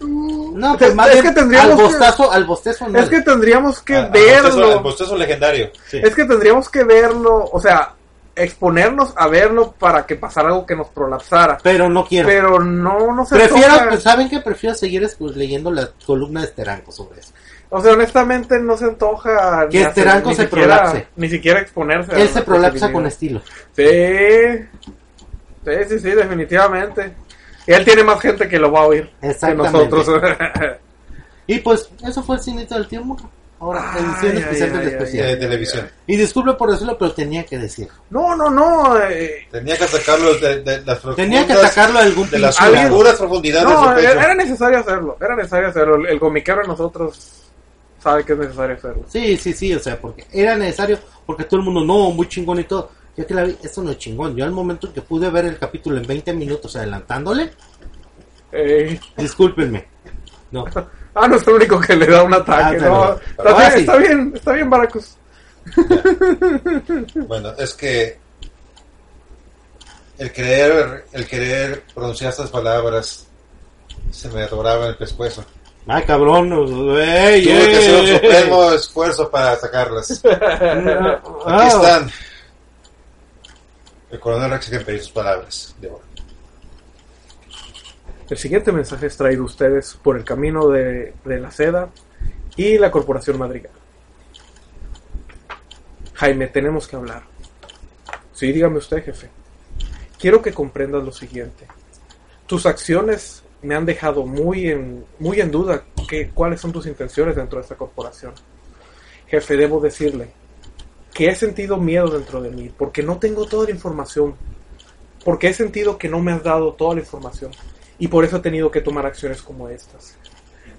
No, Es- pues más es que tendríamos al que- bostazo, al bostezo anal. Es que tendríamos que al verlo. bostezo- al bostezo legendario. Sí. Es que tendríamos que verlo, o sea, exponernos a verlo para que pasara algo que nos prolapsara. Pero no quiero. Pero no, no se Prefiero, pues, ¿saben qué? Prefiero seguir escu- leyendo la columna de Esteranco sobre eso. O sea, honestamente no se antoja Que hacer- Esteranco se siquiera- prolapse. Ni siquiera exponerse. Él se prolapsa con estilo. Sí. Sí, sí, sí, definitivamente. Él tiene más gente que lo va a oír que nosotros. Y pues, eso fue el cinito del tío Murro. Ahora, Ay, edición ay, especial ay, del ay, especial. De televisión. Y disculpe por decirlo, pero tenía que decir. no, no, no. eh, Tenía que atacarlo de, de las Tenía que atacarlo a algún de las oscuras profundidades no, de su pecho. era necesario hacerlo. Era necesario hacerlo. El, el comiquero de nosotros sabe que es necesario hacerlo. Sí, sí, sí, o sea, porque era necesario, porque todo el mundo, no, muy chingón y todo. Yo que la vi, eso no es chingón. Yo al momento en que pude ver el capítulo en 20 minutos adelantándole, Eh, discúlpenme. No, ah, no es el único que le da un ataque. Ah, no, pero está, bien, está bien, está bien, Baracus. Bueno, es que el querer, el querer pronunciar estas palabras se me adoraba en el pescuezo. ay cabrón, ey, Tuve que hacer un ey. supremo esfuerzo para sacarlas. Ah, Aquí están. El coronel Rex que pedir sus palabras de oro. El siguiente mensaje es traído ustedes por el camino de, de la seda y la Corporación Madrigal. Jaime, tenemos que hablar. Sí, dígame usted, jefe. Quiero que comprendas lo siguiente. Tus acciones me han dejado muy en, muy en duda que, cuáles son tus intenciones dentro de esta corporación. Jefe, debo decirle que he sentido miedo dentro de mí porque no tengo toda la información. Porque he sentido que no me has dado toda la información. Y por eso he tenido que tomar acciones como estas.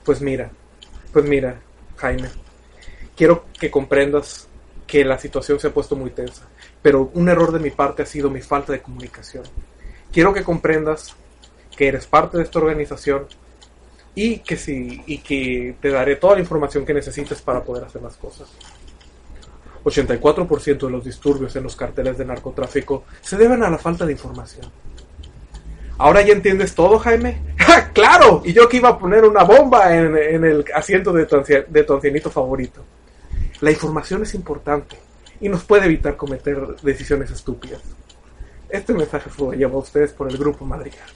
Pues mira, pues mira, Jaime, quiero que comprendas que la situación se ha puesto muy tensa, pero un error de mi parte ha sido mi falta de comunicación. Quiero que comprendas que eres parte de esta organización y que sí, y que te daré toda la información que necesites para poder hacer las cosas. 84% de los disturbios en los carteles de narcotráfico se deben a la falta de información. ¿Ahora ya entiendes todo, Jaime? ¡Ja, ¡Claro! Y yo que iba a poner una bomba en, en el asiento de tu, de tu ancianito favorito. La información es importante, y nos puede evitar cometer decisiones estúpidas. Este mensaje fue llevado a ustedes por el grupo Madrigal.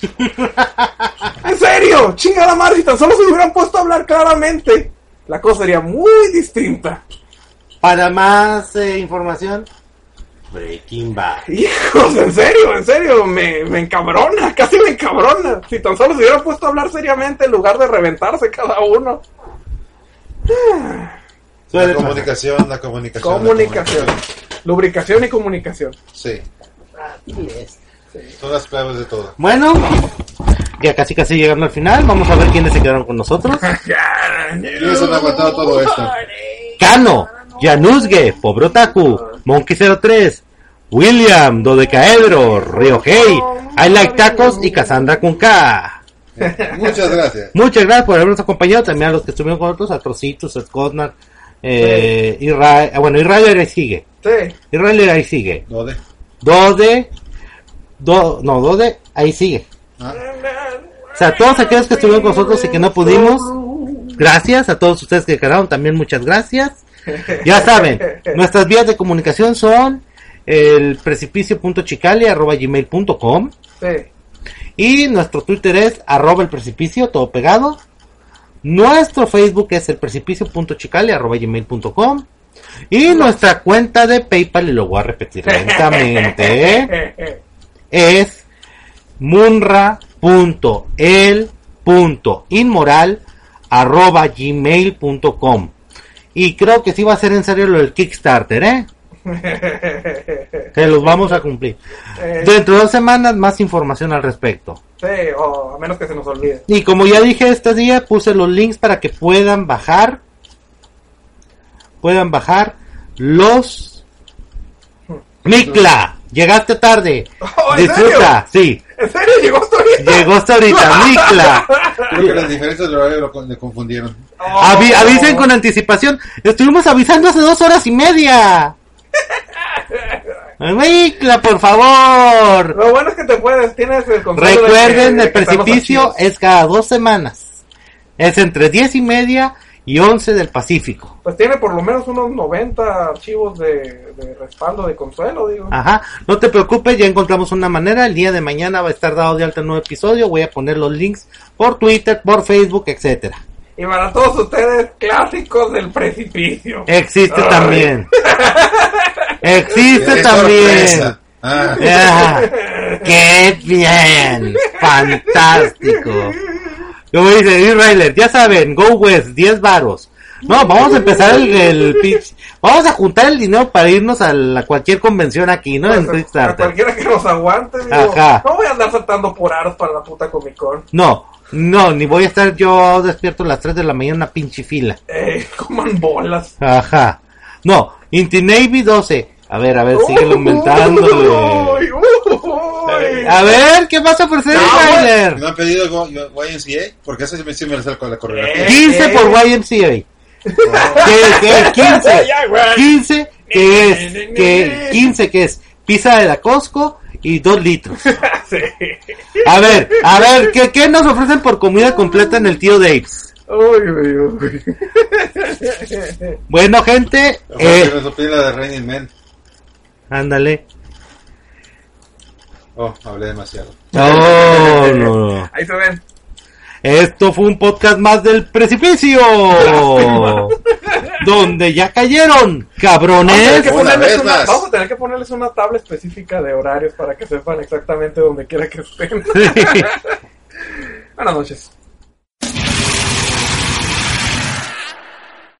¡En serio! ¡Chingada madre! Si tan solo se hubieran puesto a hablar claramente, la cosa sería muy distinta. Para más eh, información, Breaking Bad. Hijos, en serio, en serio, me, me encabrona, casi me encabrona. Si tan solo se hubieran puesto a hablar seriamente en lugar de reventarse cada uno. Suele La comunicación, la comunicación. la Comunicación. Lubricación y comunicación. Sí, son las claves de todo. Bueno, ya casi casi llegando al final. Vamos a ver quiénes se quedaron con nosotros. ¿Quiénes han aguantado todo esto? Kano, Januzge, Pobrotaku, Monkey03, William, Dodecaedro, Ryohei, I Like Tacos y Cassandra con K. Muchas gracias. Muchas gracias por habernos acompañado. También a los que estuvieron con nosotros, a Trocitos, a Scotnar, eh, Israel, ah, bueno, Israel ahí sigue. Sí. Israel ahí sigue. ¿Dónde? Dode, do, no, Dode, ahí sigue. Ah, O sea, todos aquellos que estuvieron con nosotros y que no pudimos, gracias. A todos ustedes que quedaron, también muchas gracias. Ya saben, nuestras vías de comunicación son el precipicio.chicali.gmail.com Sí. y nuestro Twitter es arroba el precipicio, todo pegado. Nuestro Facebook es el precipicio.chicali.gmail.com y nuestra cuenta de PayPal, y lo voy a repetir lentamente, ¿eh? es munra.el.inmoral arroba gmail.com y creo que sí va a ser en serio lo del Kickstarter, ¿eh? Que los vamos a cumplir. Eh, Dentro de dos semanas más información al respecto. sí, o a menos que se nos olvide. Y como ya dije este día, puse los links para que puedan bajar, puedan bajar los Mikla. Llegaste tarde. Oh, ¿en Disfruta, sí. ¿En serio? ¿Llegó hasta ahorita? Llegó hasta ahorita, Mikla. creo que las diferencias de horario lo con- le confundieron. Oh. Avi- avisen con anticipación. Estuvimos avisando hace dos horas y media. Mikla, por favor. Lo bueno es que te puedes, tienes el de Recuerden, que- el de precipicio es cada dos semanas. Es entre 10 y media y 11 del Pacífico. Pues tiene por lo menos unos 90 archivos de, de respaldo de consuelo, digo. Ajá, no te preocupes, ya encontramos una manera. El día de mañana va a estar dado de alta el nuevo episodio. Voy a poner los links por Twitter, por Facebook, etcétera. Y para todos ustedes, clásicos del precipicio. Existe Ay. también. Existe ¡Qué también. Ah, Ah, ¡Qué bien! ¡Fantástico! Como dice Israeler, ya saben, Go West, 10 varos. No, vamos a empezar el, el pitch. Vamos a juntar el dinero para irnos a, la, cualquier convención aquí, ¿no? En Pues, a Kickstarter. cualquiera que nos aguante, digo. Ajá. No voy a andar saltando por aros para la puta Comic Con. No, no, ni voy a estar yo despierto a las 3 de la mañana en una pinche fila. Eh, coman bolas. Ajá. No, Inti Navy 12. A ver, a ver, síguelo aumentándole. Uy. A ver, ¿qué pasa por ser No? ¿Me han pedido YMCA? Porque eso sí me, lo sé con la coreografía. Eh. 15 por YMCA. ¿Qué, qué? 15. Ya, güey. 15 que es, que 15 que es pizza de la Costco y 2 litros. A ver, a ver, ¿qué, qué nos ofrecen por comida completa en el tío Dave's? Uy, uy, uy. Bueno, gente, Eh. eh, Me supone la de Raining Man. ándale. Oh, hablé demasiado. No, no, no. Ahí se ven. Esto fue un podcast más del precipicio. donde ya cayeron, Vamos a, tener cabrones. que Una vamos a tener que ponerles una tabla específica de horarios para que sepan exactamente donde quiera que estén. Buenas noches.